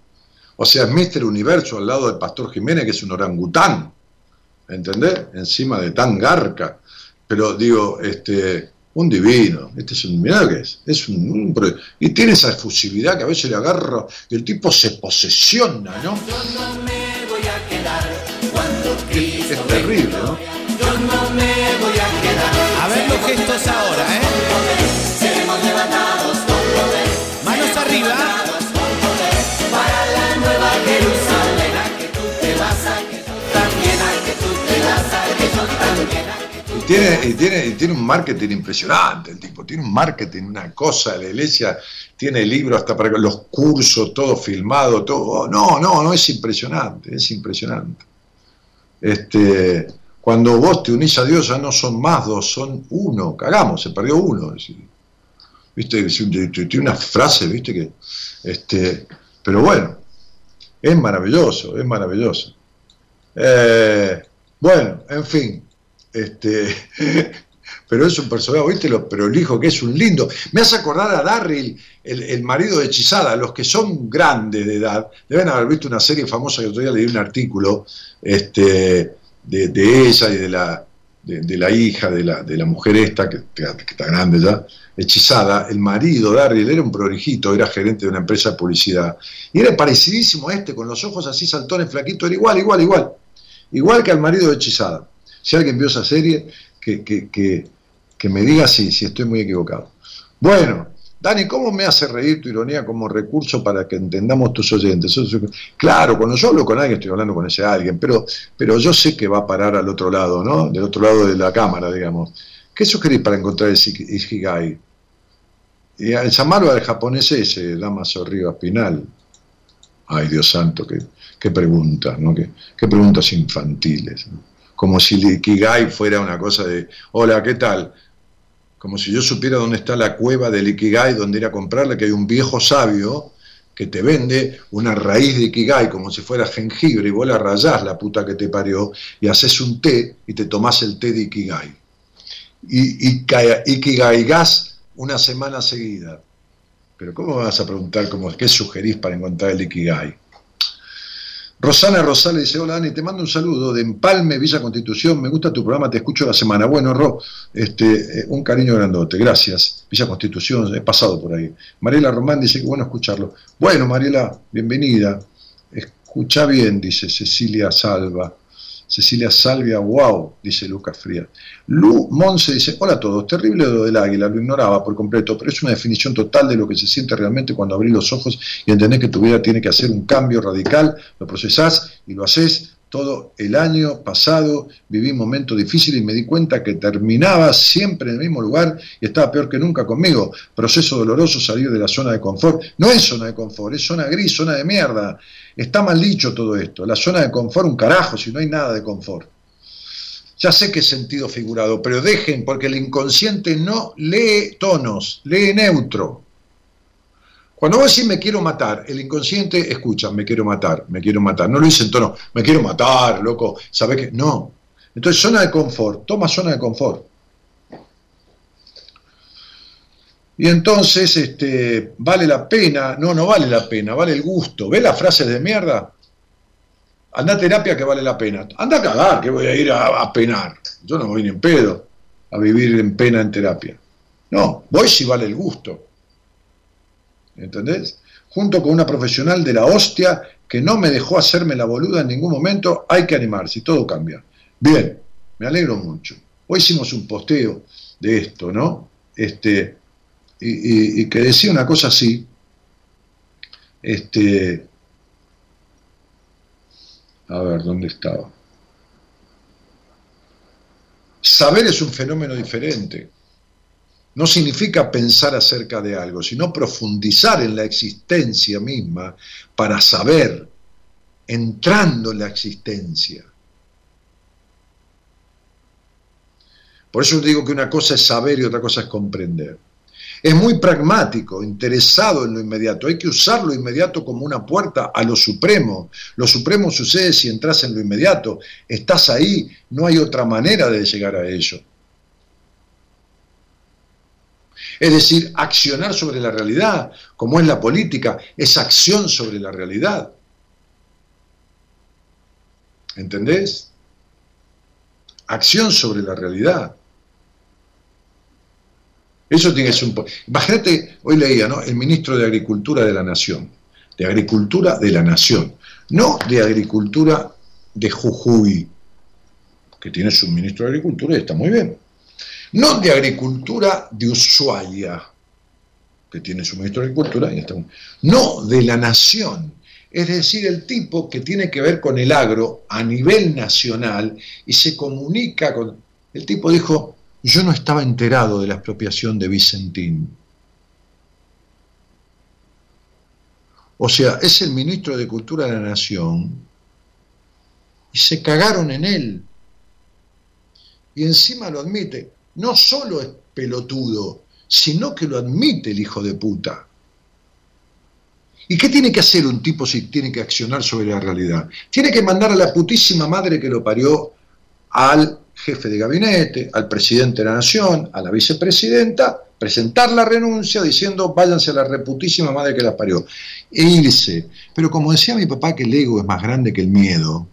O sea, es Mister Universo al lado del Pastor Jiménez, que es un orangután. ¿Entendés? Encima de tan garca. Pero digo, este, un divino. Este es un, mirá que es, es un, y tiene esa efusividad que a veces le agarra y el tipo se posesiona, ¿no? Yo no me voy a quedar cuando Cristo Es terrible, ¿no? Yo no me voy a quedar. A ver los gestos ahora, ¿eh? Arriba. Levantados con poder. Para la nueva Jerusalén. A que tú te vas, a que yo también. A que tú te vas, a que yo también. A que tú Y tiene, y, tiene, y tiene un marketing impresionante el tipo, tiene un marketing, una cosa, la iglesia tiene libros hasta para los cursos, todo filmado, todo. No, no, no, es impresionante, es impresionante. Este, cuando vos te unís a Dios ya no son más dos, son uno, cagamos, se perdió uno. es decir. Viste, tiene una frase, viste que. Este, pero bueno, es maravilloso, es maravilloso. Eh, bueno, en fin, este, pero es un personaje, ¿viste lo prolijo que es un lindo? Me hace acordar a Darryl, el, el marido de Hechizada, los que son grandes de edad, deben haber visto una serie famosa que otro día leí un artículo este, de, de ella y de la, de, la hija de la, de la mujer esta, que, que está grande ya, hechizada, el marido Darryl era un prolijito, era gerente de una empresa de publicidad, y era parecidísimo a este, con los ojos así saltones, flaquito, era igual, igual, igual, igual que al marido de hechizada. Si alguien vio esa serie, que, que, que, que me diga si, si estoy muy equivocado. Bueno, Dani, ¿cómo me hace reír tu ironía como recurso para que entendamos tus oyentes? Claro, cuando yo hablo con alguien, estoy hablando con ese alguien, pero, pero yo sé que va a parar al otro lado, ¿no? Del otro lado de la cámara, digamos. ¿Qué sugerís para encontrar el Ikigai? Y al llamarlo al japonés ese, Damaso Rivas Pinal. Ay, Dios santo, qué, qué preguntas, ¿no? Qué, qué preguntas infantiles. Como si el Ikigai fuera una cosa de, hola, ¿qué tal? Como si yo supiera dónde está la cueva del Ikigai, donde ir a comprarla, que hay un viejo sabio que te vende una raíz de Ikigai como si fuera jengibre y vos la rayás, la puta que te parió, y haces un té y te tomás el té de Ikigai. Y, y ca- Ikigaigas una semana seguida. Pero ¿cómo vas a preguntar cómo, qué sugerís para encontrar el Ikigai? Rosana Rosales dice, hola Dani, te mando un saludo de Empalme, Villa Constitución, me gusta tu programa, te escucho la semana. Bueno, Ro, este, eh, un cariño grandote, gracias. Villa Constitución, he pasado por ahí. Mariela Román dice que bueno escucharlo. Bueno, Mariela, bienvenida. Escucha bien, dice Cecilia Salva. Cecilia Salvia, wow, dice Lucas Frías. Lu Monse dice, hola a todos, terrible lo del águila, lo ignoraba por completo, pero es una definición total de lo que se siente realmente cuando abrís los ojos y entendés que tu vida tiene que hacer un cambio radical, lo procesás y lo haces. Todo el año pasado viví un momento difícil y me di cuenta que terminaba siempre en el mismo lugar y estaba peor que nunca conmigo. Proceso doloroso salir de la zona de confort. No es zona de confort, es zona gris, zona de mierda. Está mal dicho todo esto. La zona de confort, un carajo, si no hay nada de confort. Ya sé que sentido figurado, pero dejen, porque el inconsciente no lee tonos, lee neutro. Cuando vos decís me quiero matar, el inconsciente escucha, me quiero matar, me quiero matar. No lo dice en tono, me quiero matar, loco, ¿sabés qué? No. Entonces, zona de confort, toma zona de confort. Y entonces, este, vale la pena, no, no vale la pena, vale el gusto. ¿Ve las frases de mierda? Anda a terapia que vale la pena. Anda a cagar, que voy a ir a, a penar. Yo no voy ni en pedo a vivir en pena en terapia. No, voy si vale el gusto. ¿Entendés? Junto con una profesional de la hostia que no me dejó hacerme la boluda en ningún momento, hay que animarse y todo cambia. Bien, me alegro mucho. Hoy hicimos un posteo de esto, ¿no? Este, y, y- y que decía una cosa así, este, a ver, ¿dónde estaba? Saber es un fenómeno diferente. No significa pensar acerca de algo, sino profundizar en la existencia misma para saber, entrando en la existencia. Por eso digo que una cosa es saber y otra cosa es comprender. Es muy pragmático, interesado en lo inmediato. Hay que usar lo inmediato como una puerta a lo supremo. Lo supremo sucede si entras en lo inmediato. Estás ahí, no hay otra manera de llegar a ello. Es decir, accionar sobre la realidad, como es la política, es acción sobre la realidad. ¿Entendés? Acción sobre la realidad. Eso tiene un... Imagínate, hoy leía, ¿no? El ministro de Agricultura de la Nación. De Agricultura de la Nación. No de Agricultura de Jujuy, que tiene su ministro de Agricultura y está muy bien. No de Agricultura de Ushuaia, que tiene su ministro de Agricultura muy No de la Nación. Es decir, el tipo que tiene que ver con el agro a nivel nacional y se comunica con... El tipo dijo, yo no estaba enterado de la expropiación de Vicentín. O sea, es el ministro de Cultura de la Nación y se cagaron en él. Y encima lo admite. No solo es pelotudo, sino que lo admite el hijo de puta. ¿Y qué tiene que hacer un tipo si tiene que accionar sobre la realidad? Tiene que mandar a la putísima madre que lo parió al jefe de gabinete, al presidente de la nación, a la vicepresidenta, presentar la renuncia diciendo váyanse a la reputísima madre que la parió, e irse. Pero como decía mi papá que el ego es más grande que el miedo,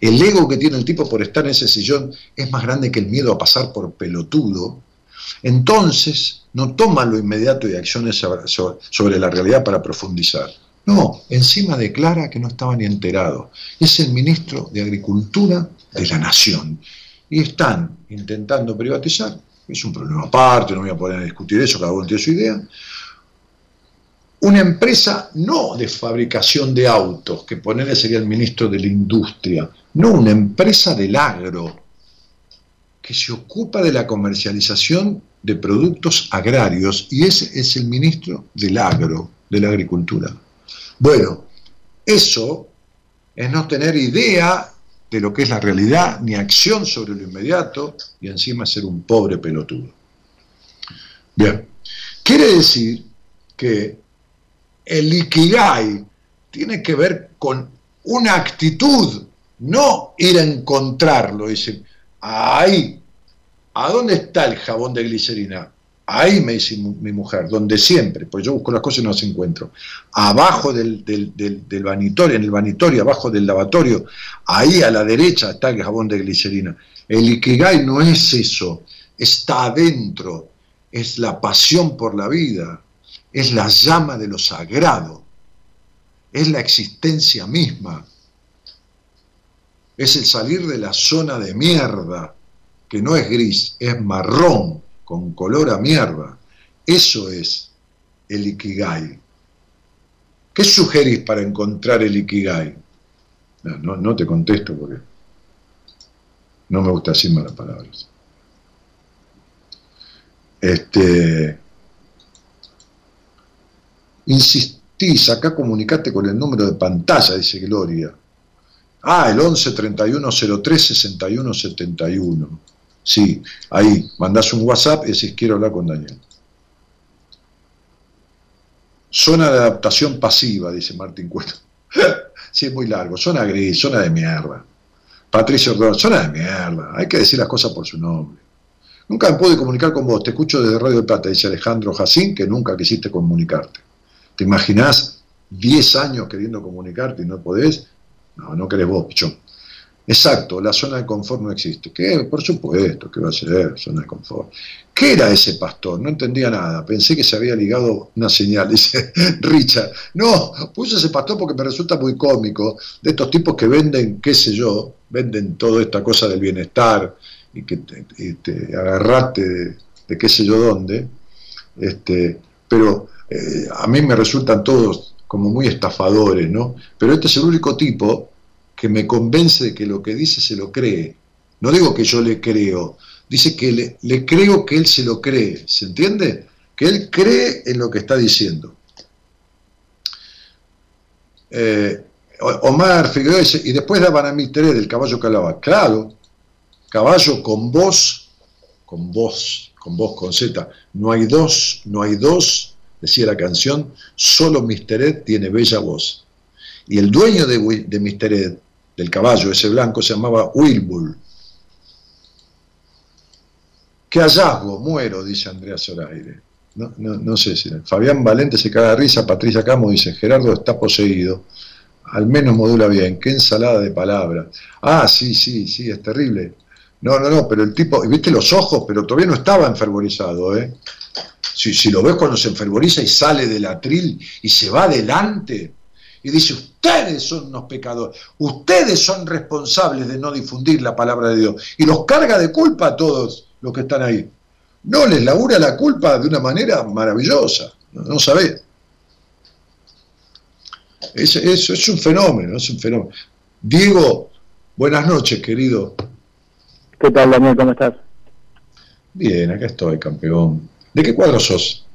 el ego que tiene el tipo por estar en ese sillón es más grande que el miedo a pasar por pelotudo, entonces no toma lo inmediato y acciones sobre, la realidad para profundizar. No, encima declara que no estaba ni enterado. Es el ministro de Agricultura de la Nación. Y están intentando privatizar, es un problema aparte, no voy a poner a discutir eso, cada uno tiene su idea. Una empresa no de fabricación de autos, que ponerle sería el ministro de la Industria, no, una empresa del agro, que se ocupa de la comercialización de productos agrarios, y ese es el ministro del agro, de la agricultura. Bueno, eso es no tener idea de lo que es la realidad, ni acción sobre lo inmediato, y encima ser un pobre pelotudo. Bien, quiere decir que el Ikigai tiene que ver con una actitud, no ir a encontrarlo, dice, ahí, ¿a dónde está el jabón de glicerina? Ahí me dice mi mujer, donde siempre, pues yo busco las cosas y no las encuentro. Abajo del, del, del, del vanitorio, en el vanitorio, abajo del lavatorio, ahí a la derecha está el jabón de glicerina. El Ikigai no es eso, está adentro, es la pasión por la vida, es la llama de lo sagrado, es la existencia misma, es el salir de la zona de mierda, que no es gris, es marrón, con color a mierda. Eso es el Ikigai. ¿Qué sugerís para encontrar el Ikigai? No, no, te contesto porque no me gusta decir malas palabras. Este, insistís, acá comunicate con el número de pantalla, dice Gloria. Ah, el 11 31 03 61 71. Sí, ahí, mandás un WhatsApp y decís quiero hablar con Daniel. Zona de adaptación pasiva, dice Martín Cueto. sí, es muy largo. Zona gris, zona de mierda. Patricio Ordóñez, zona de mierda, hay que decir las cosas por su nombre. Nunca me pude comunicar con vos, te escucho desde Radio de Plata, dice Alejandro Jacín, que nunca quisiste comunicarte. ¿Te imaginás 10 años queriendo comunicarte y no podés? No, no querés vos, pichón. Exacto, la zona de confort no existe. ¿Qué? Por supuesto, ¿qué va a ser zona de confort? ¿Qué era ese pastor? No entendía nada. Pensé que se había ligado una señal, dice Richard. No, puse ese pastor porque me resulta muy cómico de estos tipos que venden, qué sé yo, venden toda esta cosa del bienestar y que te, agarraste de, qué sé yo dónde. Este, pero eh, a mí me resultan todos como muy estafadores, ¿no? Pero este es el único tipo que me convence de que lo que dice se lo cree. No digo que yo le creo, dice que le, creo que él se lo cree, ¿se entiende? Que él cree en lo que está diciendo. Eh, Omar Figueroa dice, y después daban a mí tres del caballo que. Claro, caballo con voz, con voz, con voz con Z. No hay dos, no hay dos, decía la canción, solo Mr. Ed tiene bella voz. Y el dueño de, de Mr. Ed del caballo, ese blanco, se llamaba Wilbur. Qué hallazgo, muero, dice Andrea Zoraire. No, no, no sé si. Fabián Valente se caga de risa, Patricia Camo dice, Gerardo está poseído. Al menos modula bien, qué ensalada de palabras. Ah, sí, sí, sí, es terrible. No, no, no, pero el tipo, viste los ojos, pero todavía no estaba enfervorizado, ¿eh? Si, si lo ves cuando se enfervoriza y sale del atril y se va adelante, y dice, ustedes son unos pecadores, ustedes son responsables de no difundir la palabra de Dios. Y los carga de culpa a todos los que están ahí. No, les labura la culpa de una manera maravillosa, no, no sabés. Eso, es un fenómeno, es un fenómeno. Diego, buenas noches, querido. ¿Qué tal, Daniel? ¿Cómo estás? Bien, acá estoy, campeón. ¿De qué cuadro sos?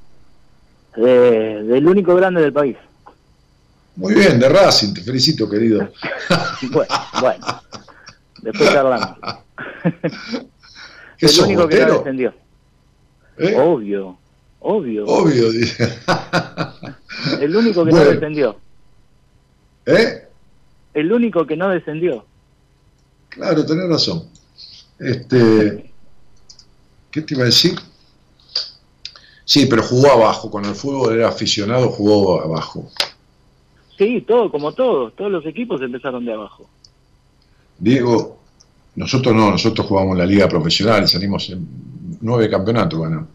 Eh, del único grande del país. Muy bien, de Racing, te felicito, querido. bueno, bueno, después charlamos. el único que no descendió. ¿Eh? Obvio, obvio. Obvio, dice. el único que no descendió. ¿Eh? El único que no descendió. Claro, tenés razón. Este, ¿Qué te iba a decir? Sí, pero jugó abajo. Cuando el fútbol era aficionado, jugó abajo. Sí, todo, como todos, todos los equipos empezaron de abajo. Diego, nosotros no, nosotros jugamos en la liga profesional, salimos en nueve campeonatos, bueno.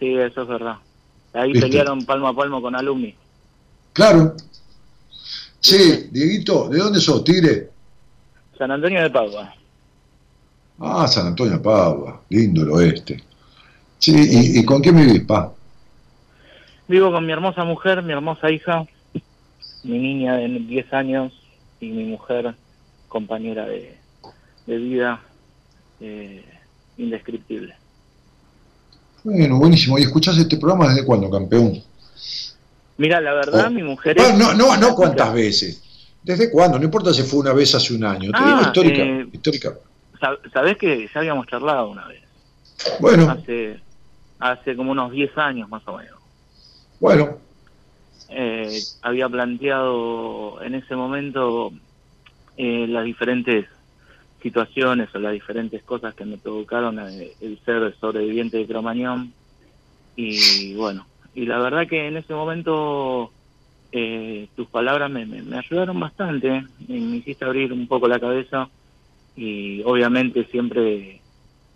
Sí, eso es verdad. Ahí pelearon palmo a palmo con Alumni. Claro. Sí, Dieguito, ¿de dónde sos, Tigre? San Antonio de Padua. Ah, San Antonio de Padua, lindo el oeste. Sí, ¿y, y con quién vivís, pa? Vivo con mi hermosa mujer, mi hermosa hija, mi niña de 10 años y mi mujer, compañera de, vida, eh, indescriptible. Bueno, buenísimo. ¿Y escuchás este programa desde cuándo, campeón? Mira, la verdad, Oh. mi mujer No, es... no, no, no cuántas veces. ¿Desde cuándo? No importa si fue una vez hace un año. Te digo Ah, histórica. eh, histórica. Sab- Sabés que ya habíamos charlado una vez. Bueno, Hace, hace como unos 10 años más o menos. bueno. eh, había planteado en ese momento eh, las diferentes situaciones o las diferentes cosas que me provocaron eh, el ser sobreviviente de Cromañón y bueno y la verdad que en ese momento eh, tus palabras me, me- me ayudaron bastante me, me hiciste abrir un poco la cabeza y obviamente siempre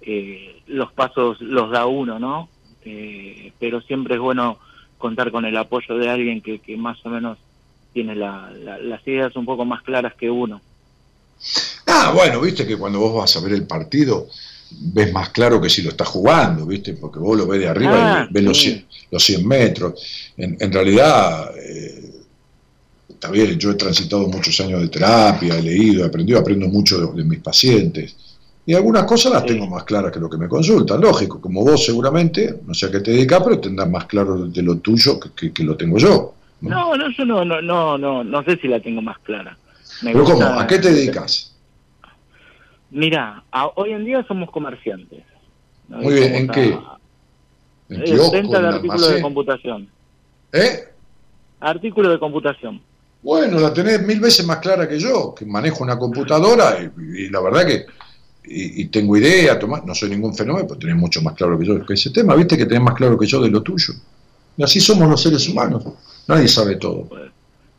eh, los pasos los da uno no Eh, pero siempre es bueno contar con el apoyo de alguien que, que más o menos tiene la- la- las ideas un poco más claras que uno. Ah, bueno, viste que cuando vos vas a ver el partido, ves más claro que si lo estás jugando, viste, porque vos lo ves de arriba Ah, y ves los, sí. 100, los 100 metros. En, en realidad, eh, está bien, yo he transitado muchos años de terapia, he leído, he aprendido, aprendo mucho de, de mis pacientes. Y algunas cosas las tengo más claras que lo que me consultan, lógico, como vos seguramente, no sé a qué te dedicas, pero tendrás más claro de lo tuyo que, que- que lo tengo yo. No, no, yo no, no, no, no, no sé si la tengo más clara. Me Pero ¿cómo? gusta- ¿A qué te dedicas? Mira, a- hoy en día somos comerciantes. ¿no? Muy bien, ¿en Vamos qué? a- ¿En kiosco, venta en de artículos de computación. ¿Eh? Artículos de computación. Bueno, la tenés mil veces más clara que yo, que manejo una computadora y, y la verdad que y, y tengo idea, Tomás, no soy ningún fenómeno, pero tenés mucho más claro que yo que ese tema, viste que tenés más claro que yo de lo tuyo. Y así somos los seres humanos, nadie sabe todo.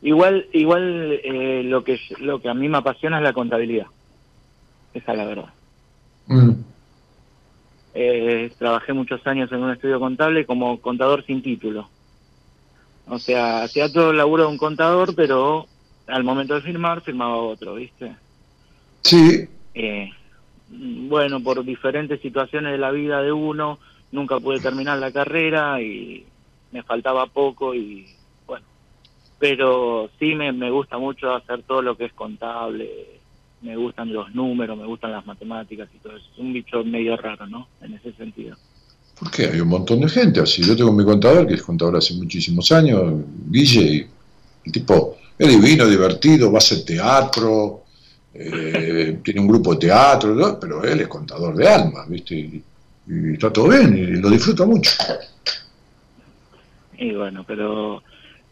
Igual, igual eh, lo que lo que a mí me apasiona es la contabilidad. Esa es la verdad. Mm. Eh, trabajé muchos años en un estudio contable como contador sin título. O sea, hacía todo el laburo de un contador, pero al momento de firmar, firmaba otro, ¿viste? Sí. Eh, bueno, por diferentes situaciones de la vida de uno, nunca pude terminar la carrera y me faltaba poco y bueno, pero sí me, me gusta mucho hacer todo lo que es contable, me gustan los números, me gustan las matemáticas y todo eso. Es un bicho medio raro, ¿no? En ese sentido. ¿Por qué? Hay un montón de gente así. Yo tengo mi contador, que es contador hace muchísimos años, Guille, y el tipo es divino, divertido, va a hacer teatro, eh, tiene un grupo de teatro, pero él es contador de almas, ¿viste? Y, está todo bien, y lo disfruta mucho. Y bueno, pero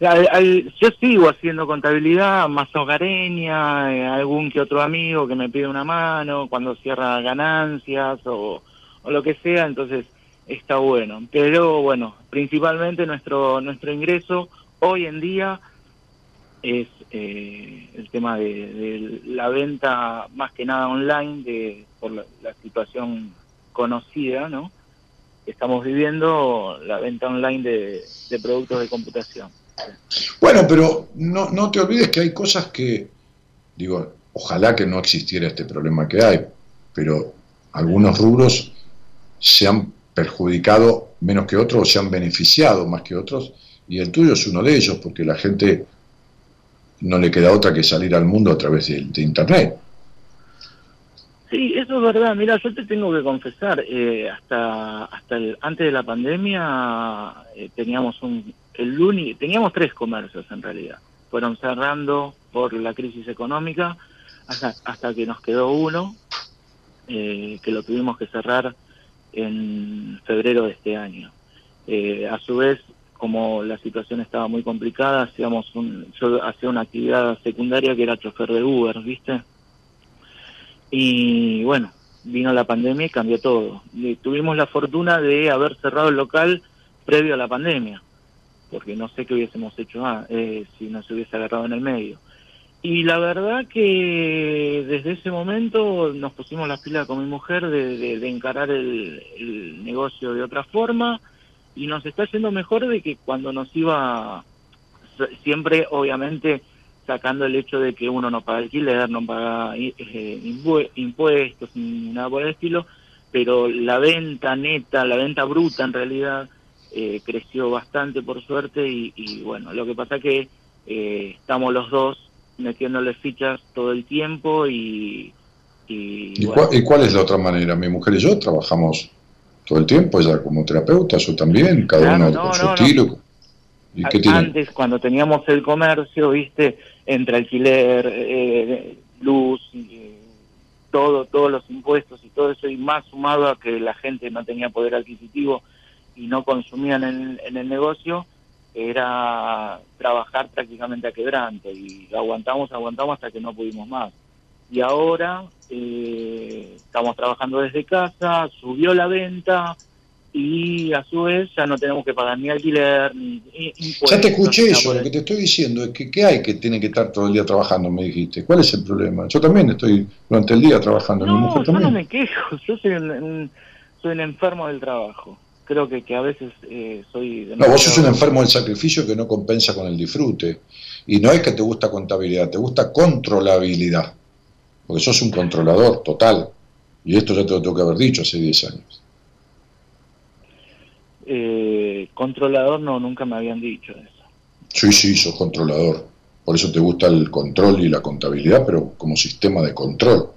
al- yo sigo haciendo contabilidad más hogareña, eh, algún que otro amigo que me pide una mano cuando cierra ganancias o, o lo que sea, entonces está bueno. Pero bueno, principalmente nuestro nuestro ingreso hoy en día es eh, el tema de, la venta más que nada online de por la, la situación conocida, ¿no? que estamos viviendo, la venta online de, de productos de computación. Bueno, pero no, no te olvides que hay cosas que, digo, ojalá que no existiera este problema que hay, pero algunos rubros se han perjudicado menos que otros o se han beneficiado más que otros, y el tuyo es uno de ellos, porque la gente no le queda otra que salir al mundo a través de, Internet. Sí, eso es verdad. Mira, yo te tengo que confesar, eh, hasta hasta el- antes de la pandemia eh, teníamos un el uni- teníamos tres comercios en realidad. Fueron cerrando por la crisis económica hasta hasta que nos quedó uno eh, que lo tuvimos que cerrar en febrero de este año. Eh, a su vez, como la situación estaba muy complicada, hacíamos un, yo hacía una actividad secundaria que era chofer de Uber, ¿viste? Y bueno, vino la pandemia y cambió todo. Y tuvimos la fortuna de haber cerrado el local previo a la pandemia, porque no sé qué hubiésemos hecho ah, eh, si nos hubiese agarrado en el medio. Y la verdad que desde ese momento nos pusimos las pilas con mi mujer de, de- de encarar el, el negocio de otra forma y nos está yendo mejor de que cuando nos iba, siempre obviamente sacando el hecho de que uno no paga alquiler, no paga eh, impue- impuestos ni nada por el estilo, pero la venta neta, la venta bruta en realidad eh, creció bastante por suerte y, y bueno, lo que pasa que eh, estamos los dos metiéndole fichas todo el tiempo y, y, ¿Y, bueno, cuál, y cuál es la otra manera? Mi mujer y yo trabajamos todo el tiempo, ella como terapeuta, yo también, cada Claro, uno no, con su no. estilo. ¿Y qué tiene? Antes, cuando teníamos el comercio, viste, entre alquiler, eh, luz, eh, todo, todos los impuestos y todo eso, y más sumado a que la gente no tenía poder adquisitivo y no consumían en, en el negocio, era trabajar prácticamente a quebranto y aguantamos, aguantamos hasta que no pudimos más. Y ahora eh, estamos trabajando desde casa, subió la venta y a su vez ya no tenemos que pagar ni alquiler ni ni impuestos. Ya te escuché eso, lo que te estoy diciendo es que ¿qué hay que tiene que estar todo el día trabajando? Me dijiste. ¿Cuál es el problema? Yo también estoy durante el día trabajando, mi No, mujer yo no también. me quejo, yo soy un, un- soy un enfermo del trabajo. Creo que, que a veces eh, soy... No, vos sos un enfermo del sacrificio que no compensa con el disfrute. Y no es que te gusta contabilidad, te gusta controlabilidad. Porque sos un controlador total. Y esto ya te lo tengo que haber dicho hace 10 años. eh, controlador no, nunca me habían dicho eso. Sí, sí, sos controlador. Por eso te gusta el control y la contabilidad, pero como sistema de control.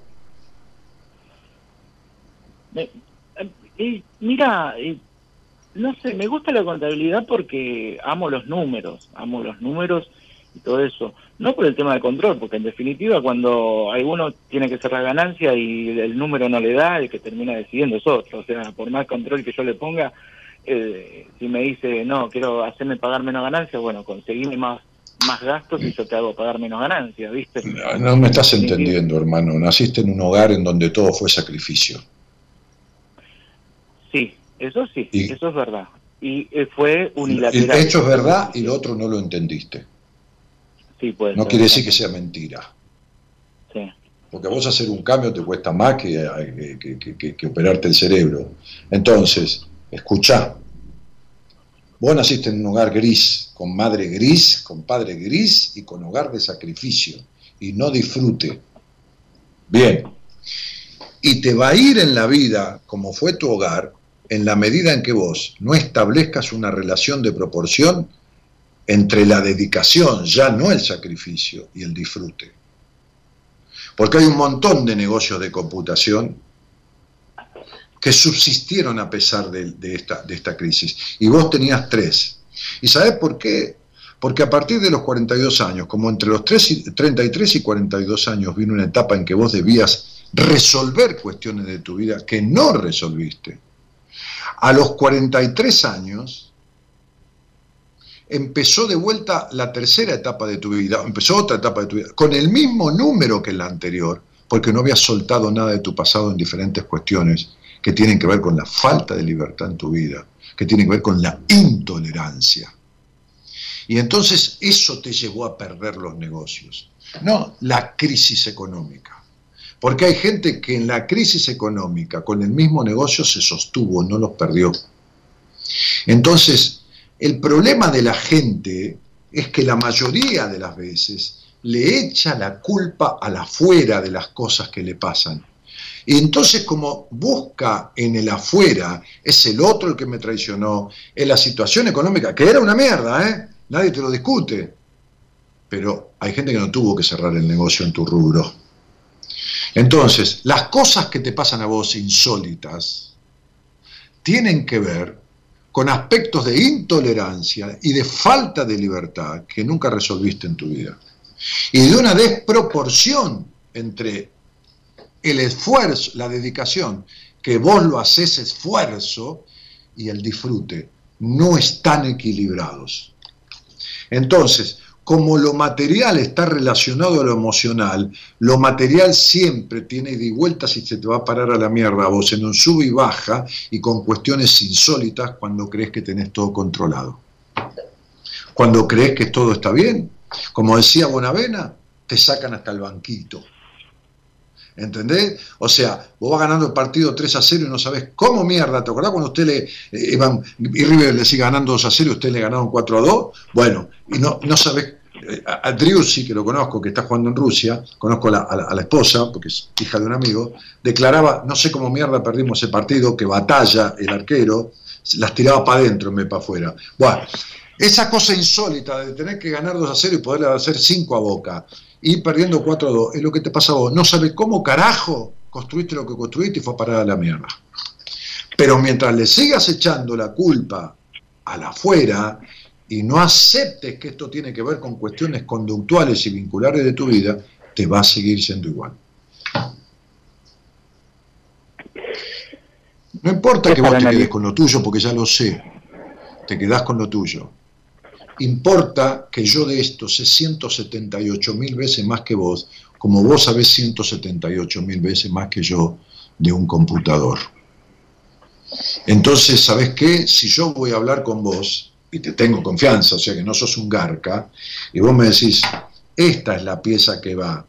Eh, mira, eh, no sé, me gusta la contabilidad porque amo los números, amo los números y todo eso. No por el tema de control, porque en definitiva cuando alguno tiene que cerrar ganancia y el número no le da, el que termina decidiendo es otro. O sea, por más control que yo le ponga, eh, si me dice, no, quiero hacerme pagar menos ganancias, bueno, conseguime más más gastos y yo te hago pagar menos ganancias, ¿viste? No, no me estás entendiendo, hermano. Naciste en un hogar en donde todo fue sacrificio. Sí, eso sí, Y- eso es verdad. Y eh, fue El unilateral. hecho es verdad y lo otro no lo entendiste. Sí, puede No ser. quiere decir que sea mentira. Sí. Porque a vos hacer un cambio te cuesta más que, que- que- que- que operarte el cerebro. Entonces, escuchá. Vos naciste en un hogar gris, con madre gris, con padre gris y con hogar de sacrificio. Y no disfrute. Bien. Y te va a ir en la vida, como fue tu hogar, en la medida en que vos no establezcas una relación de proporción entre la dedicación, ya no el sacrificio, y el disfrute. Porque hay un montón de negocios de computación que subsistieron a pesar de, esta crisis. Y vos tenías tres. ¿Y sabés por qué? Porque a partir de los 42 años, como entre los 3 y- 33 y 42 años, vino una etapa en que vos debías resolver cuestiones de tu vida que no resolviste. A los 43 años empezó de vuelta la tercera etapa de tu vida, empezó otra etapa de tu vida, con el mismo número que la anterior, porque no habías soltado nada de tu pasado en diferentes cuestiones que tienen que ver con la falta de libertad en tu vida, que tienen que ver con la intolerancia. Y entonces eso te llevó a perder los negocios, no la crisis económica. Porque hay gente que en la crisis económica, con el mismo negocio, se sostuvo, no los perdió. Entonces, el problema de la gente es que la mayoría de las veces le echa la culpa a la afuera de las cosas que le pasan. Y entonces como busca en el afuera, es el otro el que me traicionó, es la situación económica, que era una mierda, ¿eh? Nadie te lo discute. Pero hay gente que no tuvo que cerrar el negocio en tu rubro. Entonces, las cosas que te pasan a vos insólitas tienen que ver con aspectos de intolerancia y de falta de libertad que nunca resolviste en tu vida. Y de una desproporción entre el esfuerzo, la dedicación, que vos lo haces esfuerzo, y el disfrute. No están equilibrados. Entonces, como lo material está relacionado a lo emocional, lo material siempre tiene ida y vueltas y se te va a parar a la mierda vos en un sub y baja y con cuestiones insólitas cuando crees que tenés todo controlado. Cuando crees que todo está bien, como decía Bonavena, te sacan hasta el banquito. ¿Entendés? O sea, vos vas ganando el partido 3 a 0 y no sabés cómo mierda. ¿Te acordás cuando usted le eh, iban, y River le sigue ganando 2 a 0 y usted le ganaron 4 a 2? Bueno, y no, no sabés. A que lo conozco, que está jugando en Rusia, conozco a la, esposa, porque es hija de un amigo, declaraba, no sé cómo mierda perdimos ese partido, que batalla el arquero, las tiraba para adentro en vez para afuera. Bueno, esa cosa insólita de tener que ganar 2 a 0 y poderle hacer 5 a Boca, y perdiendo 4 a 2, es lo que te pasa a vos. No sabes cómo carajo construiste lo que construiste y fue a parar a la mierda. Pero mientras le sigas echando la culpa a la afuera y no aceptes que esto tiene que ver con cuestiones conductuales y vinculares de tu vida, te va a seguir siendo igual. No importa que vos te quedes con lo tuyo, porque ya lo sé, te quedás con lo tuyo. Importa que yo de esto sé 178 mil veces más que vos, como vos sabés 178 mil veces más que yo de un computador. Entonces, ¿sabés qué? Si yo voy a hablar con vos, y te tengo confianza, o sea que no sos un garca, y vos me decís, esta es la pieza que va,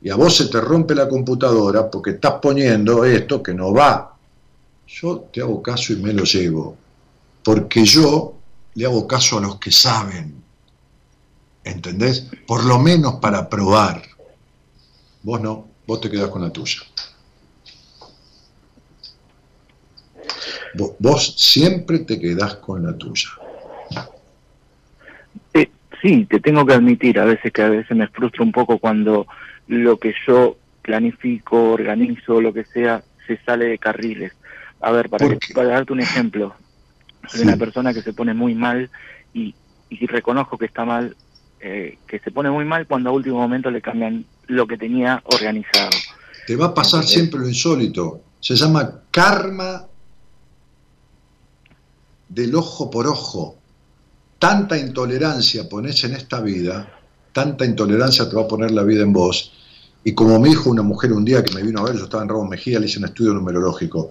y a vos se te rompe la computadora porque estás poniendo esto que no va, yo te hago caso y me lo llevo, porque yo le hago caso a los que saben, ¿entendés? Por lo menos para probar. Vos no, vos te quedás con la tuya. Vos, siempre te quedás con la tuya. Sí, te tengo que admitir a veces que a veces me frustra un poco cuando lo que yo planifico, organizo, lo que sea, se sale de carriles. A ver, para, ¿Por que- para darte un ejemplo, soy Sí. una persona que se pone muy mal y, reconozco que está mal, eh, que se pone muy mal cuando a último momento le cambian lo que tenía organizado. Te va a pasar siempre lo insólito. Se llama karma del ojo por ojo. Tanta intolerancia pones en esta vida, tanta intolerancia te va a poner la vida en vos. Y como me dijo una mujer un día que me vino a ver, yo estaba en Ramón Mejía, le hice un estudio numerológico,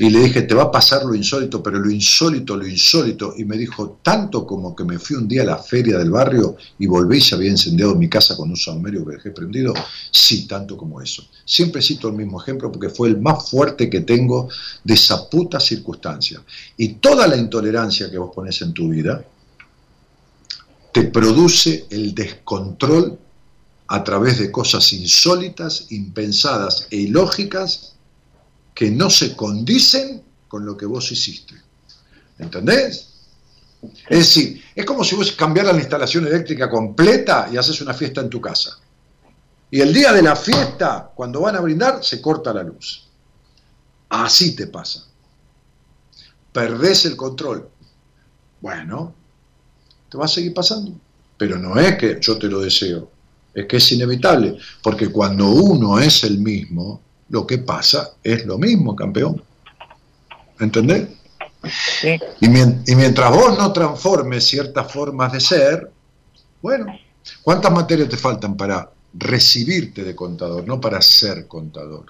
y le dije, te va a pasar lo insólito, pero lo insólito, lo insólito. Y me dijo, tanto como que me fui un día a la feria del barrio y volví y se había encendido mi casa con un saumerio que dejé prendido. Sí, tanto como eso. Siempre cito el mismo ejemplo porque fue el más fuerte que tengo de esa puta circunstancia. Y toda la intolerancia que vos pones en tu vida te produce el descontrol a través de cosas insólitas, impensadas e ilógicas que no se condicen con lo que vos hiciste. ¿Entendés? Es decir, es como si vos cambiaras la instalación eléctrica completa y haces una fiesta en tu casa. Y el día de la fiesta, cuando van a brindar, se corta la luz. Así te pasa. Perdés el control. Bueno, te va a seguir pasando. Pero no es que yo te lo deseo, es que es inevitable. Porque cuando uno es el mismo, lo que pasa es lo mismo, campeón. ¿Entendés? Y, mientras vos no transformes ciertas formas de ser, bueno, ¿cuántas materias te faltan para recibirte de contador, no para ser contador?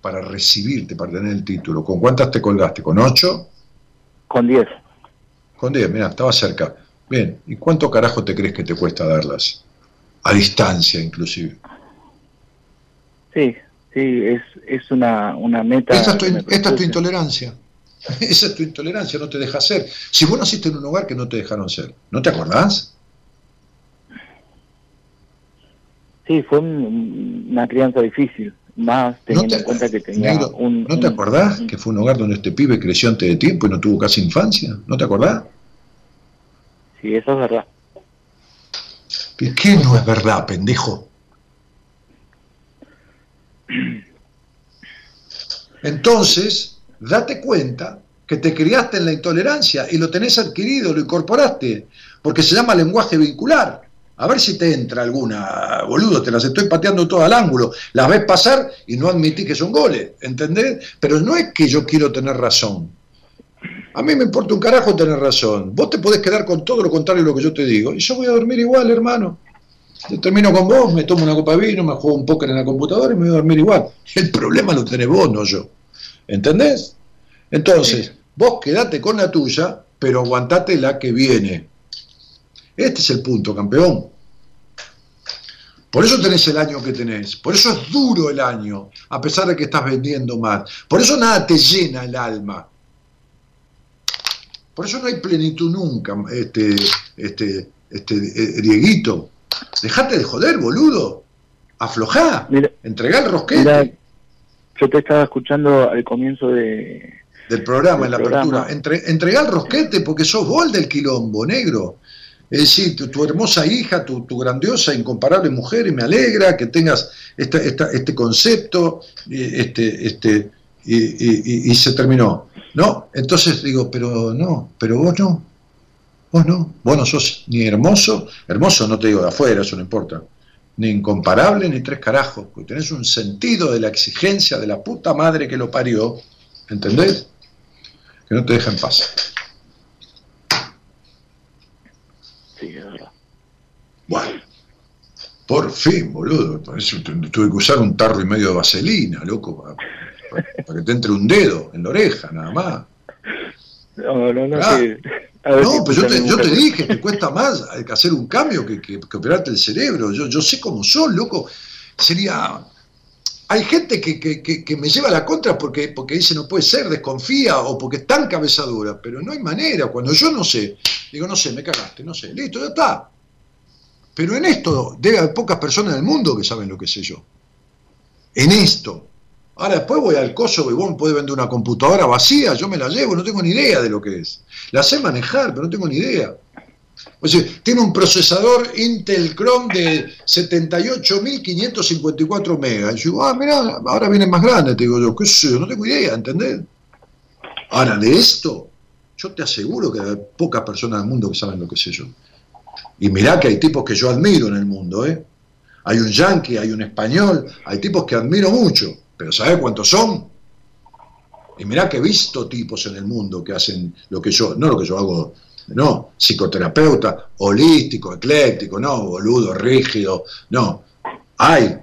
Para recibirte, para tener el título. ¿Con cuántas te colgaste? ¿Con ocho? Con diez. Con diez, mira, estaba cerca. Bien, ¿y cuánto carajo te crees que te cuesta darlas? A distancia, inclusive. Sí, Sí, es, es una, una meta. Esta es, tu, intolerancia. Esa es tu intolerancia, no te deja ser. Si vos naciste en un hogar que no te dejaron ser, ¿no te acordás? Sí, fue una crianza difícil, más teniendo en cuenta que tenía un... ¿No te acordás que fue un hogar donde este pibe creció antes de tiempo y no tuvo casi infancia? ¿No te acordás? Sí, eso es verdad. ¿Qué no es verdad, pendejo? Entonces, date cuenta que te criaste en la intolerancia y lo tenés adquirido, lo incorporaste, porque se llama lenguaje vincular. A ver si te entra alguna, boludo, te las estoy pateando todo al ángulo. Las ves pasar y no admití que son goles, ¿entendés? Pero no es que yo quiero tener razón. A mí me importa un carajo tener razón. Vos te podés quedar con todo lo contrario de lo que yo te digo. Y yo voy a dormir igual, hermano. Yo termino con vos, me tomo una copa de vino, me juego un póker en la computadora y me voy a dormir igual. El problema lo tenés vos, no yo. ¿Entendés? Entonces, vos quedate con la tuya, pero aguantate la que viene. Este es el punto, campeón. Por eso tenés el año que tenés. Por eso es duro el año, a pesar de que estás vendiendo más. Por eso nada te llena el alma. Por eso no hay plenitud nunca, este, este, este, eh, Dieguito. Dejate de joder, boludo. Aflojá. Entregá el rosquete. yo te estaba escuchando al comienzo de, del programa, en la apertura. Entre, entregá el rosquete porque sos vos del quilombo, negro. Es decir, tu, hermosa hija, tu, grandiosa, incomparable mujer, y me alegra que tengas esta, este concepto, este, este, y, y, se terminó. No, entonces digo, pero no, pero vos no. Vos no, vos no sos ni hermoso, hermoso no te digo de afuera, eso no importa, ni incomparable ni tres carajos, porque tenés un sentido de la exigencia de la puta madre que lo parió, ¿entendés? Que no te deja en paz. Sí, es verdad. Bueno, por fin, boludo, tuve que usar un tarro y medio de vaselina, loco, para, que te entre un dedo en la oreja, nada más. No, no, no, no, pues yo te, yo te dije, te cuesta más hacer un cambio que, que, operarte el cerebro. Yo, yo sé cómo son, loco. Sería. Hay gente que, que, me lleva a la contra porque, porque dice no puede ser, desconfía o porque es tan cabezadura, pero no hay manera. Cuando yo no sé, digo, no sé, me cagaste, no sé, listo, ya está. Pero en esto debe haber pocas personas del mundo que saben lo que sé yo. En esto. Ahora después voy al coso y vos me podés vender una computadora vacía, yo me la llevo, no tengo ni idea de lo que es. La sé manejar, pero no tengo ni idea. O sea, tiene un procesador Intel Chrome de 78.554 megas. Y yo digo, ah, mira, ahora viene más grande, te digo yo, qué sé no tengo idea, ¿entendés? Ahora, de esto, yo te aseguro que hay pocas personas del mundo que saben lo que sé yo. Y mirá que hay tipos que yo admiro en el mundo, ¿eh? Hay un yankee, hay un español, hay tipos que admiro mucho pero ¿sabes cuántos son? Y mirá que he visto tipos en el mundo que hacen lo que yo, no lo que yo hago no, psicoterapeuta, holístico, ecléctico, no, boludo, rígido, no. Hay,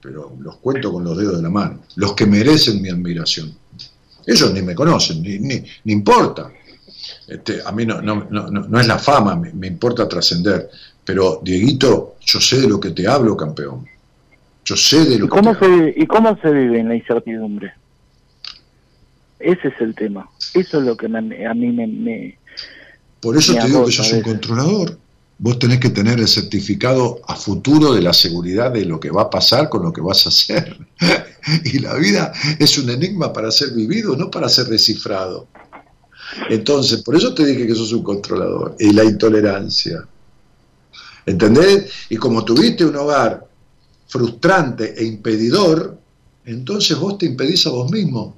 pero los cuento con los dedos de la mano, los que merecen mi admiración. Ellos ni me conocen, ni, ni, ni importa. Este, a mí no, no, no, no es la fama, me, me importa trascender. Pero, Dieguito, yo sé de lo que te hablo, campeón. Yo sé de lo ¿Y que cómo, te se, ¿Y cómo se vive en la incertidumbre? Ese es el tema. Eso es lo que me- a mí me... me- Por eso me te digo que sos un controlador. Vos tenés que tener el certificado a futuro de la seguridad de lo que va a pasar con lo que vas a hacer. y la vida es un enigma para ser vivido, no para ser descifrado. Entonces, por eso te dije que sos un controlador. Y la intolerancia. ¿Entendés? Y como tuviste un hogar frustrante e impedidor, entonces vos te impedís a vos mismo.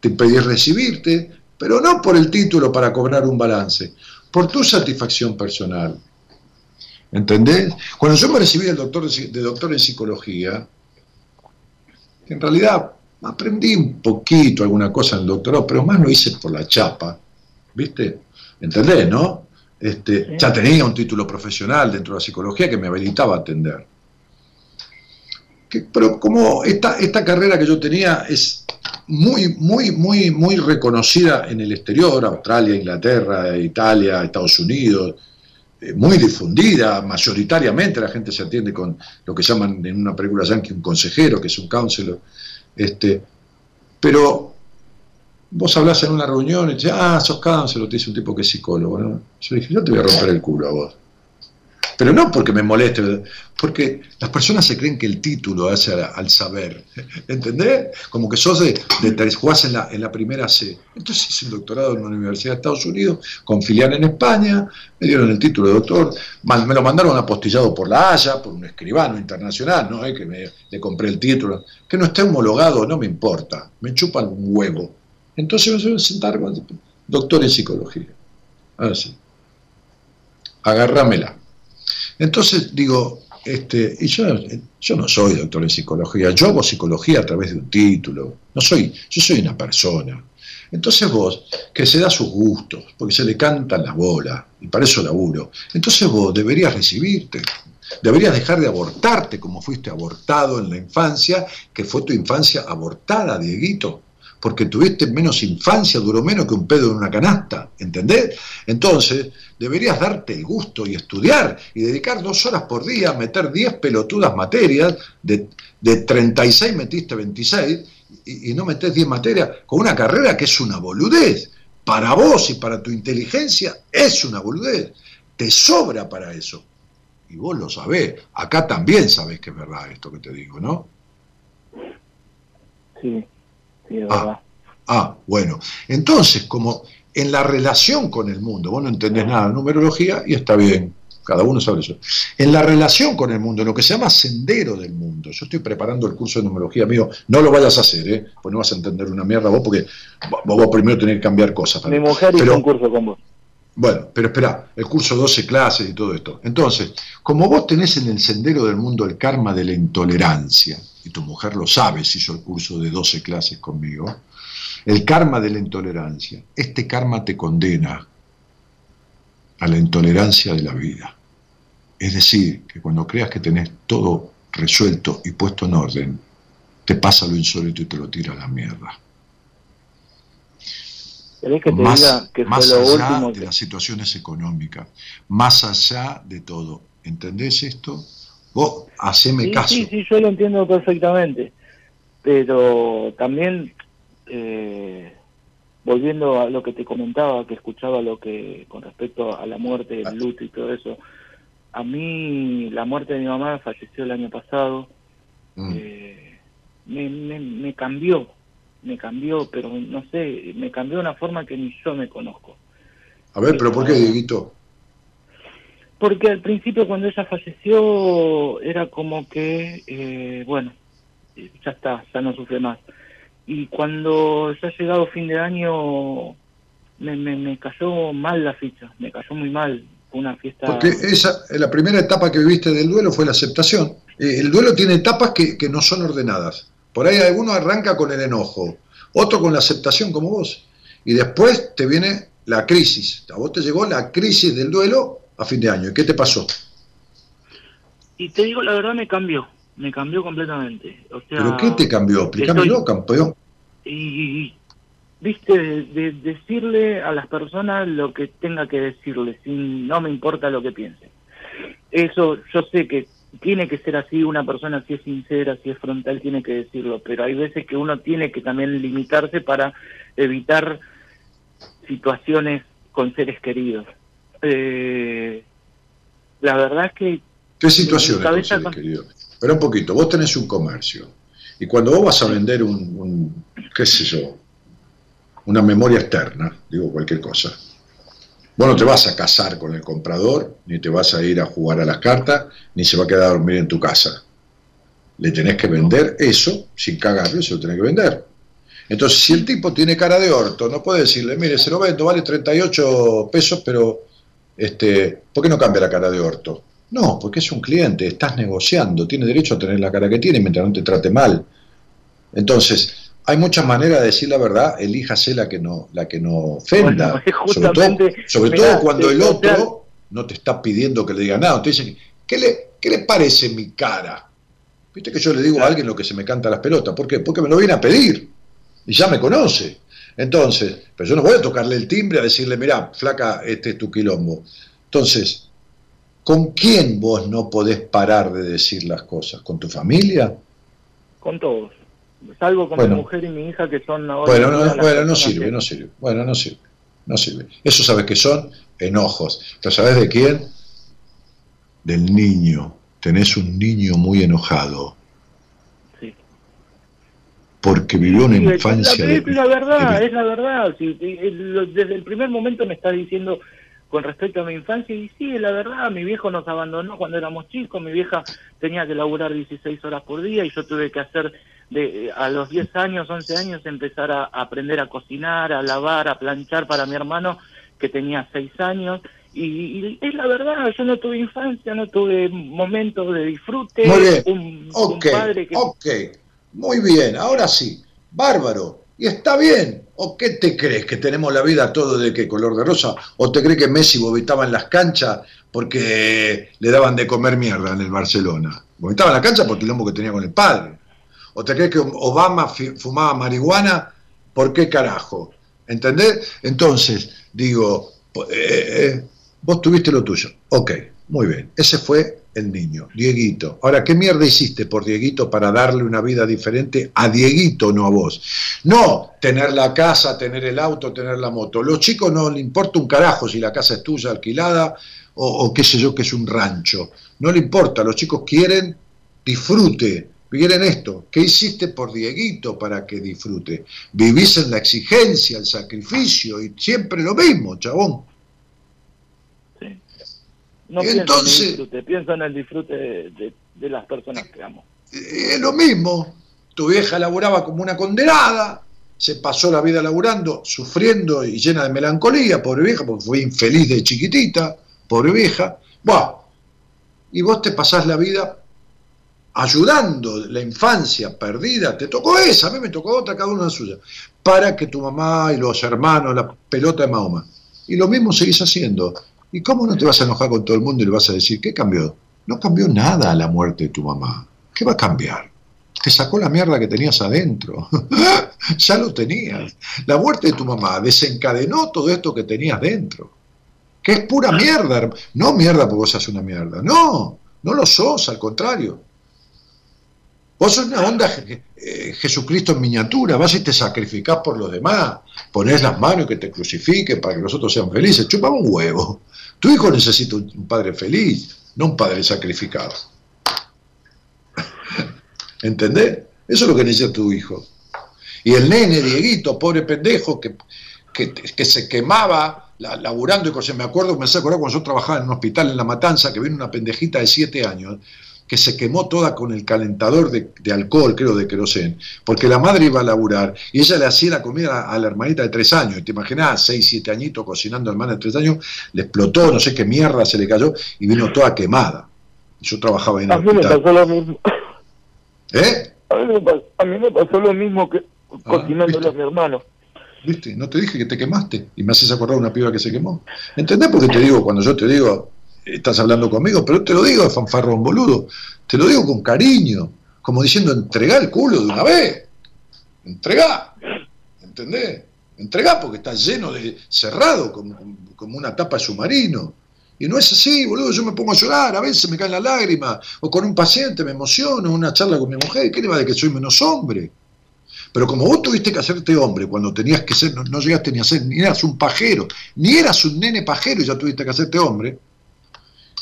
Te impedís recibirte, pero no por el título para cobrar un balance, por tu satisfacción personal. ¿Entendés? Cuando yo me recibí de doctor, de doctor en psicología, en realidad aprendí un poquito alguna cosa en el doctorado, pero más lo hice por la chapa, ¿viste? ¿Entendés, no? Este, Ya tenía un título profesional dentro de la psicología que me habilitaba a atender. Pero como esta, esta carrera que yo tenía es muy, muy, muy, muy reconocida en el exterior, Australia, Inglaterra, Italia, Estados Unidos, eh, muy difundida, mayoritariamente la gente se atiende con lo que llaman en una película yankee un consejero, que es un counselor, este, pero vos hablas en una reunión y dices, ah, sos counselor, te dice un tipo que es psicólogo, ¿no? Yo dije, yo te voy a romper el culo a vos. Pero no porque me moleste, porque las personas se creen que el título hace al, saber, ¿entendés? Como que sos de, de jugás en la, la primera C. Entonces hice un doctorado en una universidad de Estados Unidos, con filial en España, me dieron el título de doctor, me lo mandaron apostillado por la Haya, por un escribano internacional, ¿no? Eh, que me, le compré el título, que no esté homologado, no me importa, me chupan un huevo. Entonces me voy a sentar con doctor en psicología. Así. Agárramela. Entonces digo, este, y yo, yo no soy doctor en psicología, yo hago psicología a través de un título, no soy, yo soy una persona. Entonces vos, que se da sus gustos, porque se le cantan las bolas, y para eso laburo, entonces vos deberías recibirte, deberías dejar de abortarte como fuiste abortado en la infancia, que fue tu infancia abortada, Dieguito, porque tuviste menos infancia, duró menos que un pedo en una canasta, ¿entendés? Entonces, deberías darte el gusto y estudiar y dedicar dos horas por día a meter 10 pelotudas materias, de, de 36 metiste 26 y, y no metés 10 materias con una carrera que es una boludez. Para vos y para tu inteligencia es una boludez. Te sobra para eso. Y vos lo sabés. Acá también sabés que es verdad esto que te digo, ¿no? Sí, sí, verdad. Ah, bueno. Entonces, como en la relación con el mundo, vos no entendés nada de numerología y está bien, cada uno sabe eso. En la relación con el mundo, en lo que se llama sendero del mundo, yo estoy preparando el curso de numerología mío, no lo vayas a hacer, ¿eh? pues no vas a entender una mierda vos, porque vos, vos primero tenés que cambiar cosas. Mi mujer hizo Pero- un curso con vos. Bueno, pero espera, el curso 12 clases y todo esto. Entonces, como vos tenés en el sendero del mundo el karma de la intolerancia, y tu mujer lo sabe si hizo el curso de 12 clases conmigo, el karma de la intolerancia, este karma te condena a la intolerancia de la vida. Es decir, que cuando creas que tenés todo resuelto y puesto en orden, te pasa lo insólito y te lo tira a la mierda. ¿Querés que te más, diga que fue más lo allá último de que... las situaciones económicas, más allá de todo. ¿Entendés esto? Vos haceme Sí, caso. sí, sí, yo lo entiendo perfectamente. Pero también, eh, volviendo a lo que te comentaba, que escuchaba lo que con respecto a la muerte, el luto y todo eso, a mí la muerte de mi mamá falleció el año pasado, Mm. eh, me, me, me cambió, me cambió, pero no sé, me cambió de una forma que ni yo me conozco. A ver, pero ¿por qué, Dieguito? Porque al principio cuando ella falleció era como que, eh, bueno, eh, ya está, ya no sufre más. Y cuando ya ha llegado fin de año, me, me, me cayó mal la ficha, me cayó muy mal. Fue una fiesta... Porque esa, la primera etapa que viviste del duelo fue la aceptación. Eh, el duelo tiene etapas que, que no son ordenadas. Por ahí alguno arranca con el enojo, otro con la aceptación como vos. Y después te viene la crisis. A vos te llegó la crisis del duelo a fin de año. ¿Y qué te pasó? Y te digo, la verdad me cambió, me cambió completamente. O sea, ¿Pero qué te cambió? Explícamelo, estoy- campeón. y viste de, de decirle a las personas lo que tenga que decirle sin no me importa lo que piensen eso yo sé que tiene que ser así una persona si es sincera si es frontal tiene que decirlo pero hay veces que uno tiene que también limitarse para evitar situaciones con seres queridos Eh, la verdad es que ¿Qué situaciones, con- querido? Pero un poquito, vos tenés un comercio y cuando vos vas a vender un, un, qué sé yo, una memoria externa, digo cualquier cosa, vos no te vas a casar con el comprador, ni te vas a ir a jugar a las cartas, ni se va a quedar a dormir en tu casa. Le tenés que vender eso, sin cagarlo, se lo tenés que vender. Entonces, si el tipo tiene cara de orto, no puede decirle, mire, se lo vendo, vale 38 pesos, pero, este, ¿por qué no cambia la cara de orto? No, porque es un cliente, estás negociando, tiene derecho a tener la cara que tiene mientras no te trate mal. Entonces, hay muchas maneras de decir la verdad, elíjase la que no, la que no ofenda. Bueno, sobre todo, justamente, sobre mirá, todo cuando te- el otro no te está pidiendo que le diga nada. Te dice, ¿qué le, ¿qué le parece mi cara? Viste que yo le digo a alguien lo que se me canta las pelotas. ¿Por qué? Porque me lo viene a pedir. Y ya me conoce. Entonces, pero yo no voy a tocarle el timbre a decirle, mira, flaca, este es tu quilombo. Entonces, ¿con quién vos no podés parar de decir las cosas? ¿Con tu familia? con todos salvo con Bueno. mi mujer y mi hija que son ahora Bueno, no, bueno, no sirve, que- no sirve. Bueno, no sirve. No sirve. Eso sabes que son enojos. ¿Pero sabes de quién? Del niño. Tenés un niño muy enojado. Sí. Porque vivió una Sí, infancia la, de... es la verdad, de- es la verdad. Sí, desde el primer momento me está diciendo con respecto a mi infancia y sí, la verdad, mi viejo nos abandonó cuando éramos chicos, mi vieja tenía que laburar 16 horas por día y yo tuve que hacer de a los 10 años, 11 años empezar a, a aprender a cocinar, a lavar, a planchar para mi hermano que tenía 6 años y, y es la verdad, yo no tuve infancia, no tuve momentos de disfrute, Muy bien. un, padre que ok. Muy bien, ahora sí. Bárbaro. Y está bien. ¿O qué te crees? ¿Que tenemos la vida todo de qué color de rosa? ¿O te crees que Messi vomitaba en las canchas porque le daban de comer mierda en el Barcelona? Vomitaba en la cancha por el quilombo que tenía con el padre. ¿O te crees que Obama fumaba marihuana? ¿Por qué carajo? ¿Entendés? Entonces, digo, po- eh, eh, vos tuviste lo tuyo. Ok, muy bien. Ese fue el niño, Dieguito. Ahora, ¿qué mierda hiciste por Dieguito para darle una vida diferente a Dieguito, no a vos? No tener la casa, tener el auto, tener la moto. Los chicos no le importa un carajo si la casa es tuya, alquilada, o, o qué sé yo, que es un rancho. No le importa, los chicos quieren disfrute, quieren esto. ¿Qué hiciste por Dieguito para que disfrute? Vivís en la exigencia, el sacrificio, y siempre lo mismo, chabón. No Y pienso entonces- en el disfrute, pienso en el disfrute de, de- de las personas que amo. es lo mismo. Tu vieja laburaba como una condenada, se pasó la vida laburando, sufriendo y llena de melancolía, pobre vieja, porque fue infeliz de chiquitita, pobre vieja. Buah. Y vos te pasás la vida ayudando la infancia perdida, te tocó esa, a mí me tocó otra, cada una suya, para que tu mamá y los hermanos, la pelota de Mahoma. Y lo mismo seguís haciendo. ¿Y cómo no te vas a enojar con todo el mundo y le vas a decir, ¿qué cambió? No cambió nada la muerte de tu mamá. ¿Qué va a cambiar? Te sacó la mierda que tenías adentro. ya lo tenías. La muerte de tu mamá desencadenó todo esto que tenías dentro. Que es pura mierda. No mierda porque vos sos una mierda. No, no lo sos, al contrario. Vos sos una onda eh, Jesucristo en miniatura, vas y te sacrificás por los demás, ponés las manos y que te crucifiquen para que los otros sean felices. Chupame un huevo. Tu hijo necesita un padre feliz, no un padre sacrificado. ¿Entendés? Eso es lo que necesita tu hijo. Y el nene, Dieguito, pobre pendejo, que, que, se quemaba la- laburando y cosas. Me acuerdo, me hace acordar cuando yo trabajaba en un hospital en La Matanza, que vino una pendejita de siete años, que se quemó toda con el calentador de, de alcohol, creo, de querosén, porque la madre iba a laburar y ella le hacía la comida a la hermanita de tres años. Y te imaginás, seis, siete añitos cocinando a hermana de tres años, le explotó, no sé qué mierda se le cayó y vino toda quemada. Yo trabajaba en A el mí me hospital. pasó lo mismo. ¿Eh? A mí me pasó, a mí me pasó lo mismo que cocinándole a mi hermano. ¿Viste? No te dije que te quemaste y me haces acordar una piba que se quemó. ¿Entendés por qué te digo cuando yo te digo, estás hablando conmigo, pero te lo digo fanfarrón, boludo? Te lo digo con cariño, como diciendo, entregá el culo de una vez. Entregá. ¿Entendés? Entregá porque está lleno de. cerrado, como, como una tapa de submarino. Y no es así, boludo, yo me pongo a llorar, a veces me caen las lágrimas, o con un paciente me emociono, una charla con mi mujer, ¿qué le va de que soy menos hombre? Pero como vos tuviste que hacerte hombre cuando tenías que ser, no, no llegaste ni a ser, ni eras un pajero, ni eras un nene pajero y ya tuviste que hacerte hombre,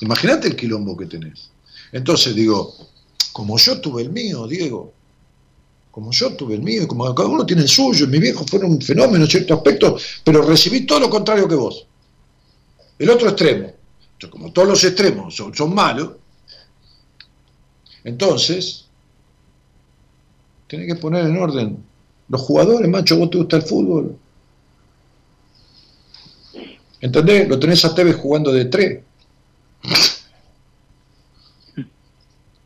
imagínate el quilombo que tenés. Entonces digo, como yo tuve el mío, Diego, como yo tuve el mío, como cada uno tiene el suyo, mi viejo fue un fenómeno en cierto aspecto, pero recibí todo lo contrario que vos. El otro extremo. Como todos los extremos son, son malos, entonces tenés que poner en orden los jugadores, macho, vos te gusta el fútbol. ¿Entendés? Lo tenés a Tevez jugando de tres.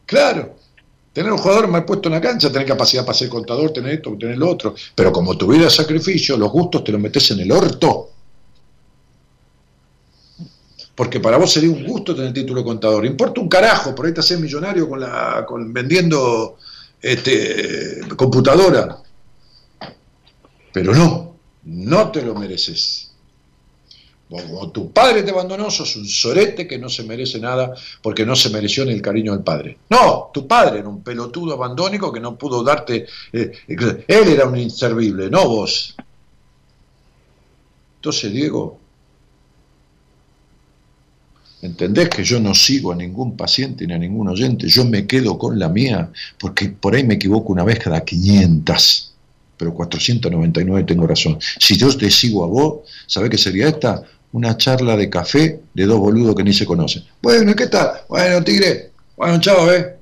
Claro. Tener un jugador mal puesto en la cancha, tener capacidad para ser contador, tener esto, tener lo otro. Pero como tu vida es sacrificio, los gustos te los metes en el orto. Porque para vos sería un gusto tener título de contador. Importa un carajo, por ahí te haces millonario con la, con, vendiendo este, computadora. Pero no, no te lo mereces. Como tu padre te abandonó, sos un sorete que no se merece nada porque no se mereció ni el cariño del padre. No, tu padre era un pelotudo abandónico que no pudo darte. eh, él era un inservible, no vos. Entonces, Diego, ¿entendés que yo no sigo a ningún paciente ni a ningún oyente? Yo me quedo con la mía porque por ahí me equivoco una vez cada 500 pero 499 tengo razón. Si yo te sigo a vos, ¿sabés qué sería esta? Una charla de café de dos boludos que ni se conocen. Bueno, ¿y ¿qué tal? Bueno, tigre. Bueno, chao, ¿eh?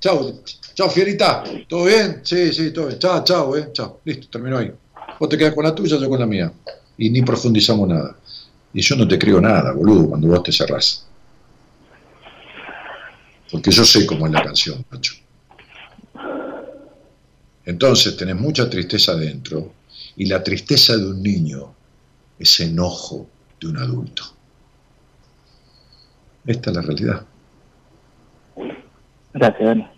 Chao, chao, fierita. ¿Todo bien? Sí, sí, todo bien. Chao, chao, ¿eh? Chao. Listo, terminó ahí. Vos te quedas con la tuya, yo con la mía. Y ni profundizamos nada. Y yo no te creo nada, boludo, cuando vos te cerrás. Porque yo sé cómo es la canción, macho. Entonces tenés mucha tristeza adentro y la tristeza de un niño es enojo de un adulto. Esta es la realidad. Gracias, Dani.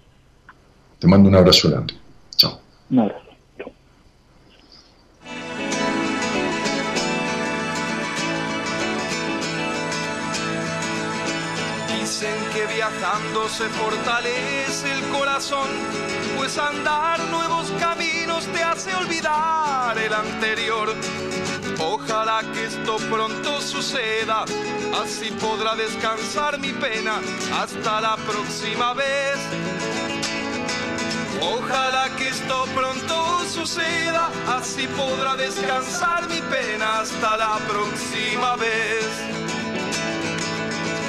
Te mando un abrazo grande. Chao. Un abrazo. Dicen que viajando se fortalece el corazón, pues andar nuevos caminos te hace olvidar el anterior. Ojalá que esto pronto suceda, así podrá descansar mi pena hasta la próxima vez. Ojalá que esto pronto suceda, así podrá descansar mi pena hasta la próxima vez.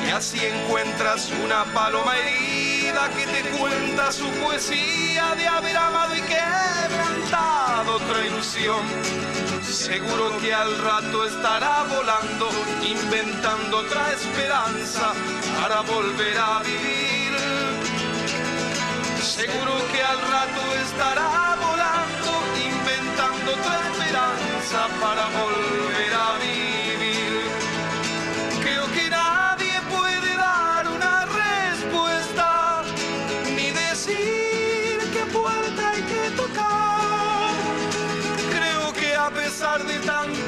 Y así encuentras una paloma herida que te cuenta su poesía de haber amado y quebrantado otra ilusión. Seguro que al rato estará volando, inventando otra esperanza para volver a vivir. Seguro que al rato estará volando, inventando otra esperanza para volver a vivir.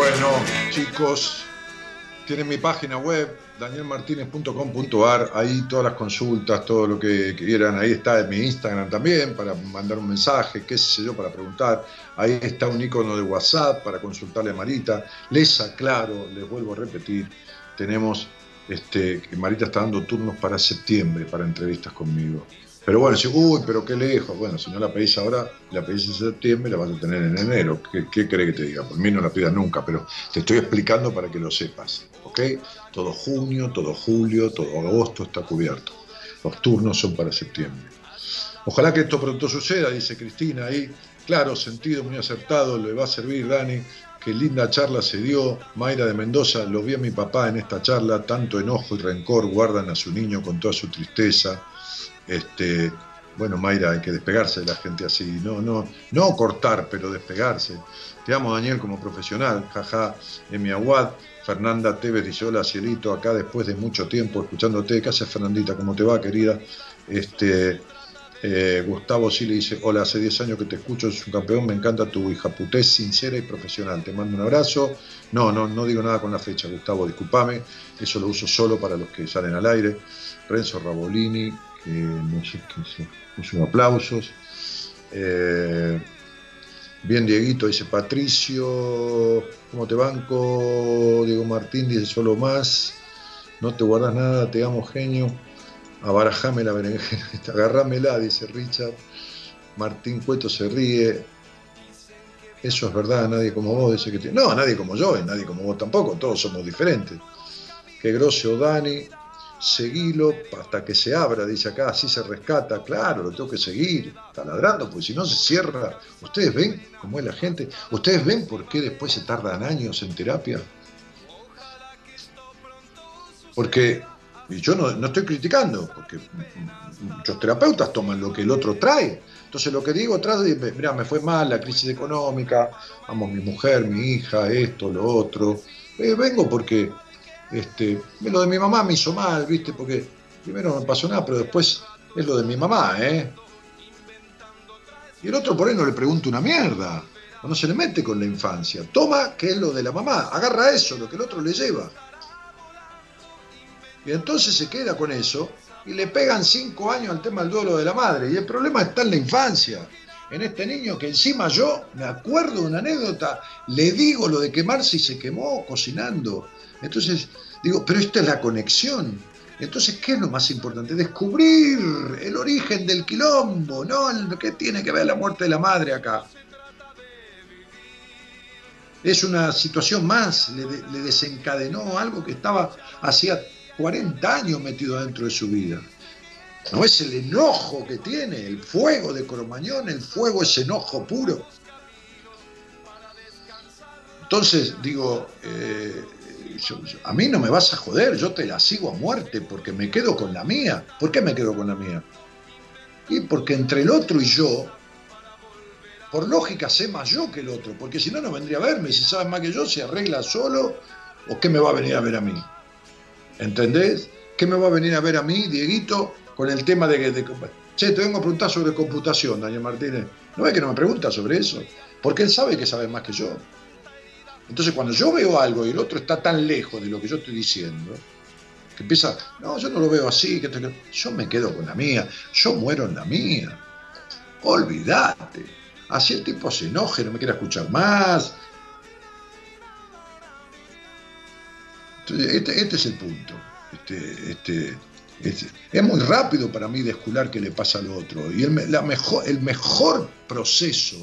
Bueno, chicos, Tienen mi página web, danielmartinez.com.ar, ahí todas las consultas, todo lo que quieran, ahí está mi Instagram también para mandar un mensaje, qué sé yo, para preguntar, ahí está un icono de WhatsApp para consultarle a Marita, les aclaro, les vuelvo a repetir, tenemos, este, Marita está dando turnos para septiembre, para entrevistas conmigo. Pero bueno, si, uy, pero qué lejos. Bueno, si no la pedís ahora, la pedís en septiembre, la vas a tener en enero. ¿Qué, qué querés que te diga? Por mí no la pidas nunca, pero te estoy explicando para que lo sepas. ¿Ok? Todo junio, todo julio, todo agosto está cubierto. Los turnos son para septiembre. Ojalá que esto pronto suceda, dice Cristina ahí. Claro, sentido muy acertado, le va a servir, Dani. Qué linda charla se dio. Mayra de Mendoza, lo vi a mi papá en esta charla. Tanto enojo y rencor guardan a su niño con toda su tristeza. Este, bueno, Mayra, hay que despegarse de la gente así, no, no, no cortar, pero despegarse. Te amo, Daniel, como profesional, jaja, en mi aguad. Fernanda Tevez dice, hola, cielito, acá después de mucho tiempo escuchándote. ¿Qué haces, Fernandita? ¿Cómo te va, querida? Este, eh, Gustavo sí le dice, hola, hace 10 años que te escucho, es un campeón, me encanta tu hija putés sincera y profesional. Te mando un abrazo. No, no, no digo nada con la fecha, Gustavo, discúlpame, eso lo uso solo para los que salen al aire. Renzo Rabolini, que no sé qué puso aplausos. Eh, bien, Dieguito, dice Patricio, ¿cómo te banco? Diego Martín dice solo más, no te guardas nada, te amo genio. Abarajame la berenjena, agarrámela, dice Richard. Martín Cueto se ríe. Eso es verdad, nadie como vos dice que tiene. No, nadie como yo y nadie como vos tampoco, todos somos diferentes. Qué grosso Dani, seguilo hasta que se abra, dice acá, así se rescata, claro, lo tengo que seguir, está ladrando, porque si no se cierra. ¿Ustedes ven cómo es la gente? ¿Ustedes ven por qué después se tardan años en terapia? Porque, y yo no, estoy criticando, porque muchos terapeutas toman lo que el otro trae. Entonces lo que digo, tras de, mira, me fue mal la crisis económica, amo mi mujer, mi hija, esto, lo otro. Eh, vengo porque este, lo de mi mamá me hizo mal, ¿viste? Porque primero no pasó nada, pero después es lo de mi mamá, ¿eh? Y el otro por ahí no le pregunta una mierda, o no se le mete con la infancia. Toma que es lo de la mamá, agarra eso, lo que el otro le lleva. Y entonces se queda con eso y le pegan cinco años al tema del duelo de la madre. Y el problema está en la infancia. En este niño que encima yo me acuerdo de una anécdota, le digo lo de quemarse y se quemó cocinando. Entonces digo, pero esta es la conexión. Entonces, ¿qué es lo más importante? Descubrir el origen del quilombo, ¿no? ¿Qué tiene que ver la muerte de la madre acá? Es una situación más, le, le desencadenó algo que estaba hacía 40 años metido dentro de su vida. No es el enojo que tiene, el fuego de Cromañón, el fuego es enojo puro. Entonces, digo, eh, a mí no me vas a joder, yo te la sigo a muerte porque me quedo con la mía. ¿Por qué me quedo con la mía? Y porque entre el otro y yo, por lógica sé más yo que el otro, porque si no, no vendría a verme. Si sabe más que yo, se arregla solo o qué me va a venir a ver a mí. ¿Entendés? ¿Qué me va a venir a ver a mí, Dieguito, con el tema de de- che, te vengo a preguntar sobre computación, Daniel Martínez. ¿No es que no me pregunta sobre eso? Porque él sabe que sabe más que yo. Entonces, cuando yo veo algo y el otro está tan lejos de lo que yo estoy diciendo, que empieza, no, yo no lo veo así, yo me quedo con la mía, yo muero en la mía. Olvídate. Así el tipo se enoje, no me quiere escuchar más. Entonces, este, este es el punto. Este, este, este- es muy rápido para mí descular qué le pasa al otro. Y el, la mejor, el mejor proceso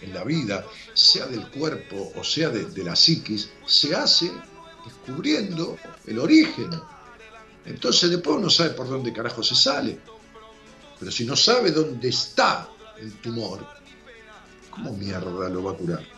en la vida, sea del cuerpo o sea de, de la psiquis, se hace descubriendo el origen. Entonces después uno sabe por dónde carajo se sale. Pero si no sabe dónde está el tumor, ¿cómo mierda lo va a curar?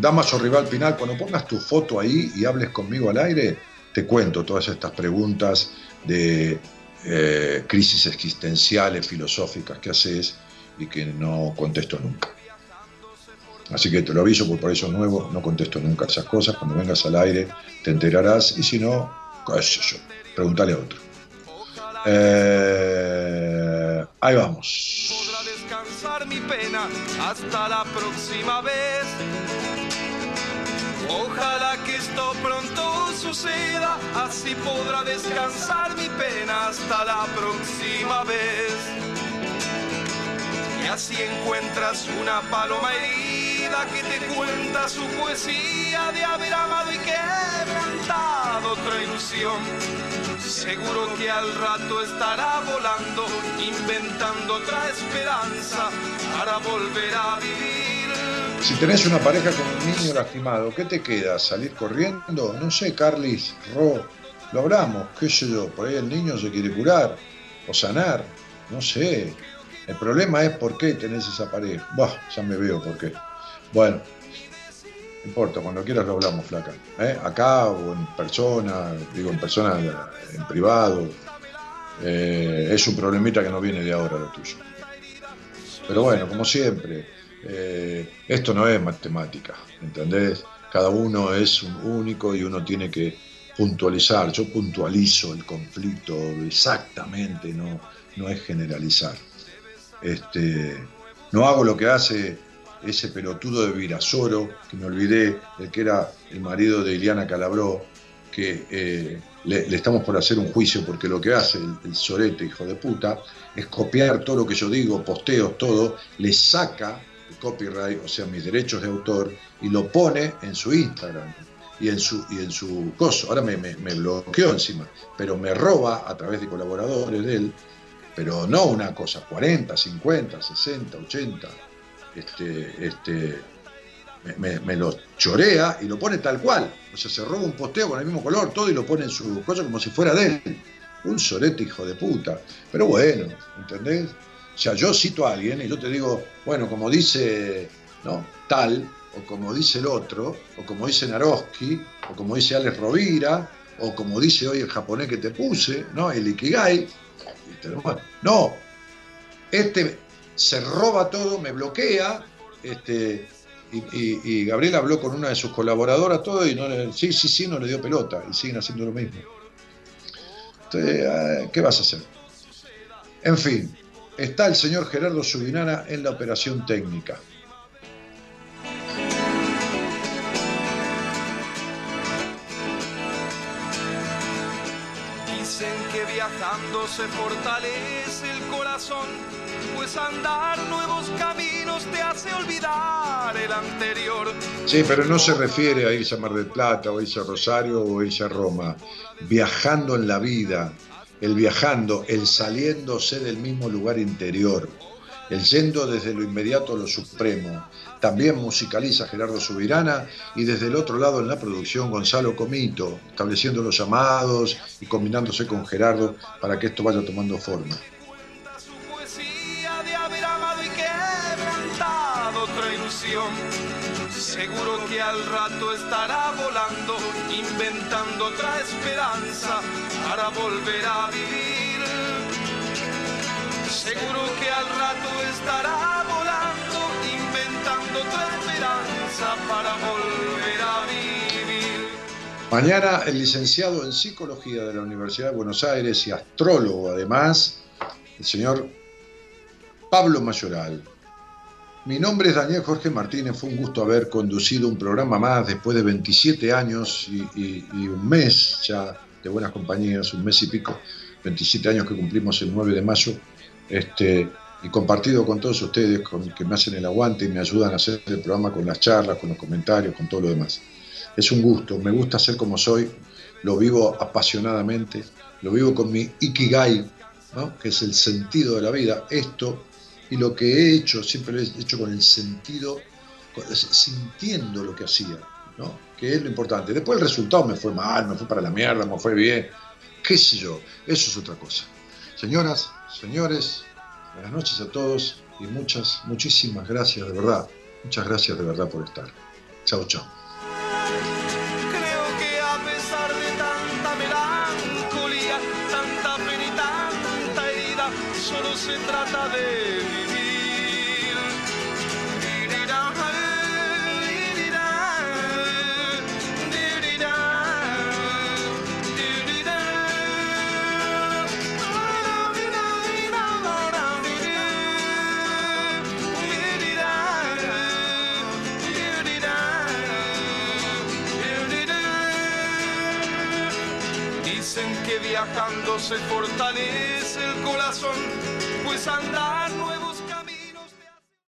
Damaso Rival Pinal, cuando pongas tu foto ahí y hables conmigo al aire, te cuento todas estas preguntas de eh, crisis existenciales, filosóficas que haces y que no contesto nunca. Así que te lo aviso, por eso es nuevo, no contesto nunca esas cosas. Cuando vengas al aire te enterarás y si no, pregúntale a otro. Eh, ahí vamos. Podrá descansar mi pena hasta la próxima vez. Ojalá que esto pronto suceda, así podrá descansar mi pena hasta la próxima vez. Y así encuentras una paloma herida que te cuenta su poesía de haber amado y quebrantado otra ilusión. Seguro que al rato estará volando, inventando otra esperanza para volver a vivir. Si tenés una pareja con un niño lastimado, ¿qué te queda? ¿Salir corriendo? No sé, Carlis, Ro, lo hablamos, qué sé yo, por ahí el niño se quiere curar o sanar, no sé. El problema es por qué tenés esa pareja. Bah, ya me veo por qué. Bueno, no importa, cuando quieras lo hablamos, flaca. ¿eh? Acá o en persona, digo en persona, en privado. Eh, es un problemita que no viene de ahora lo tuyo. Pero bueno, como siempre, eh, esto no es matemática, ¿entendés? Cada uno es un único y uno tiene que puntualizar. Yo puntualizo el conflicto exactamente, no, no es generalizar. Este, no hago lo que hace ese pelotudo de Virasoro, que me olvidé, el que era el marido de Iliana Calabró, que eh, le, estamos por hacer un juicio porque lo que hace el, el sorete, hijo de puta, es copiar todo lo que yo digo, posteos, todo, le saca copyright, o sea, mis derechos de autor, y lo pone en su Instagram y en su, y en su coso. Ahora me, me, bloqueó encima, pero me roba a través de colaboradores de él, pero no una cosa, 40, 50, 60, 80, este, este, me lo chorea y lo pone tal cual. O sea, se roba un posteo con el mismo color, todo, y lo pone en su cosa como si fuera de él. Un sorete hijo de puta. Pero bueno, ¿entendés? O sea, yo cito a alguien y yo te digo, bueno, como dice, ¿no? Tal, o como dice el otro, o como dice Naroski, o como dice Alex Rovira, o como dice hoy el japonés que te puse, ¿no? El Ikigai. Bueno, no, este se roba todo, me bloquea, este, y, y- y Gabriel habló con una de sus colaboradoras, todo, y no le, sí, sí, sí, no le dio pelota, y siguen haciendo lo mismo. Entonces, eh, ¿qué vas a hacer? En fin, está el señor Gerardo Subinana en la operación técnica. Dicen que viajando se fortalece el corazón, pues andar nuevos caminos te hace olvidar el anterior. Sí, pero no se refiere a irse a Mar del Plata, o irse a Rosario, o irse a Roma. Viajando en la vida, el viajando, el saliéndose del mismo lugar interior, el yendo desde lo inmediato a lo supremo. También musicaliza Gerardo Subirana y desde el otro lado en la producción Gonzalo Comito, estableciendo los llamados y combinándose con Gerardo para que esto vaya tomando forma. Seguro que al rato estará volando, inventando otra esperanza para volver a vivir. Seguro que al rato estará volando, inventando otra esperanza para volver a vivir. Mañana el licenciado en Psicología de la Universidad de Buenos Aires y astrólogo además, el señor Pablo Mayoral. Mi nombre es Daniel Jorge Martínez, fue un gusto haber conducido un programa más después de 27 años y, un mes ya de buenas compañías, un mes y pico, 27 años que cumplimos el 9 de mayo, este, y compartido con todos ustedes con, que me hacen el aguante y me ayudan a hacer el programa con las charlas, con los comentarios, con todo lo demás. Es un gusto, me gusta ser como soy, lo vivo apasionadamente, lo vivo con mi ikigai, ¿no? que es el sentido de la vida, esto y lo que he hecho siempre lo he hecho con el sentido, sintiendo lo que hacía, ¿no? que es lo importante. Después el resultado me fue mal, me fue para la mierda, me fue bien, qué sé yo, eso es otra cosa. Señoras, señores, buenas noches a todos y muchas, muchísimas gracias de verdad, muchas gracias de verdad por estar. Chao, chao. Se trata de viajando se fortalece el corazón, pues andar no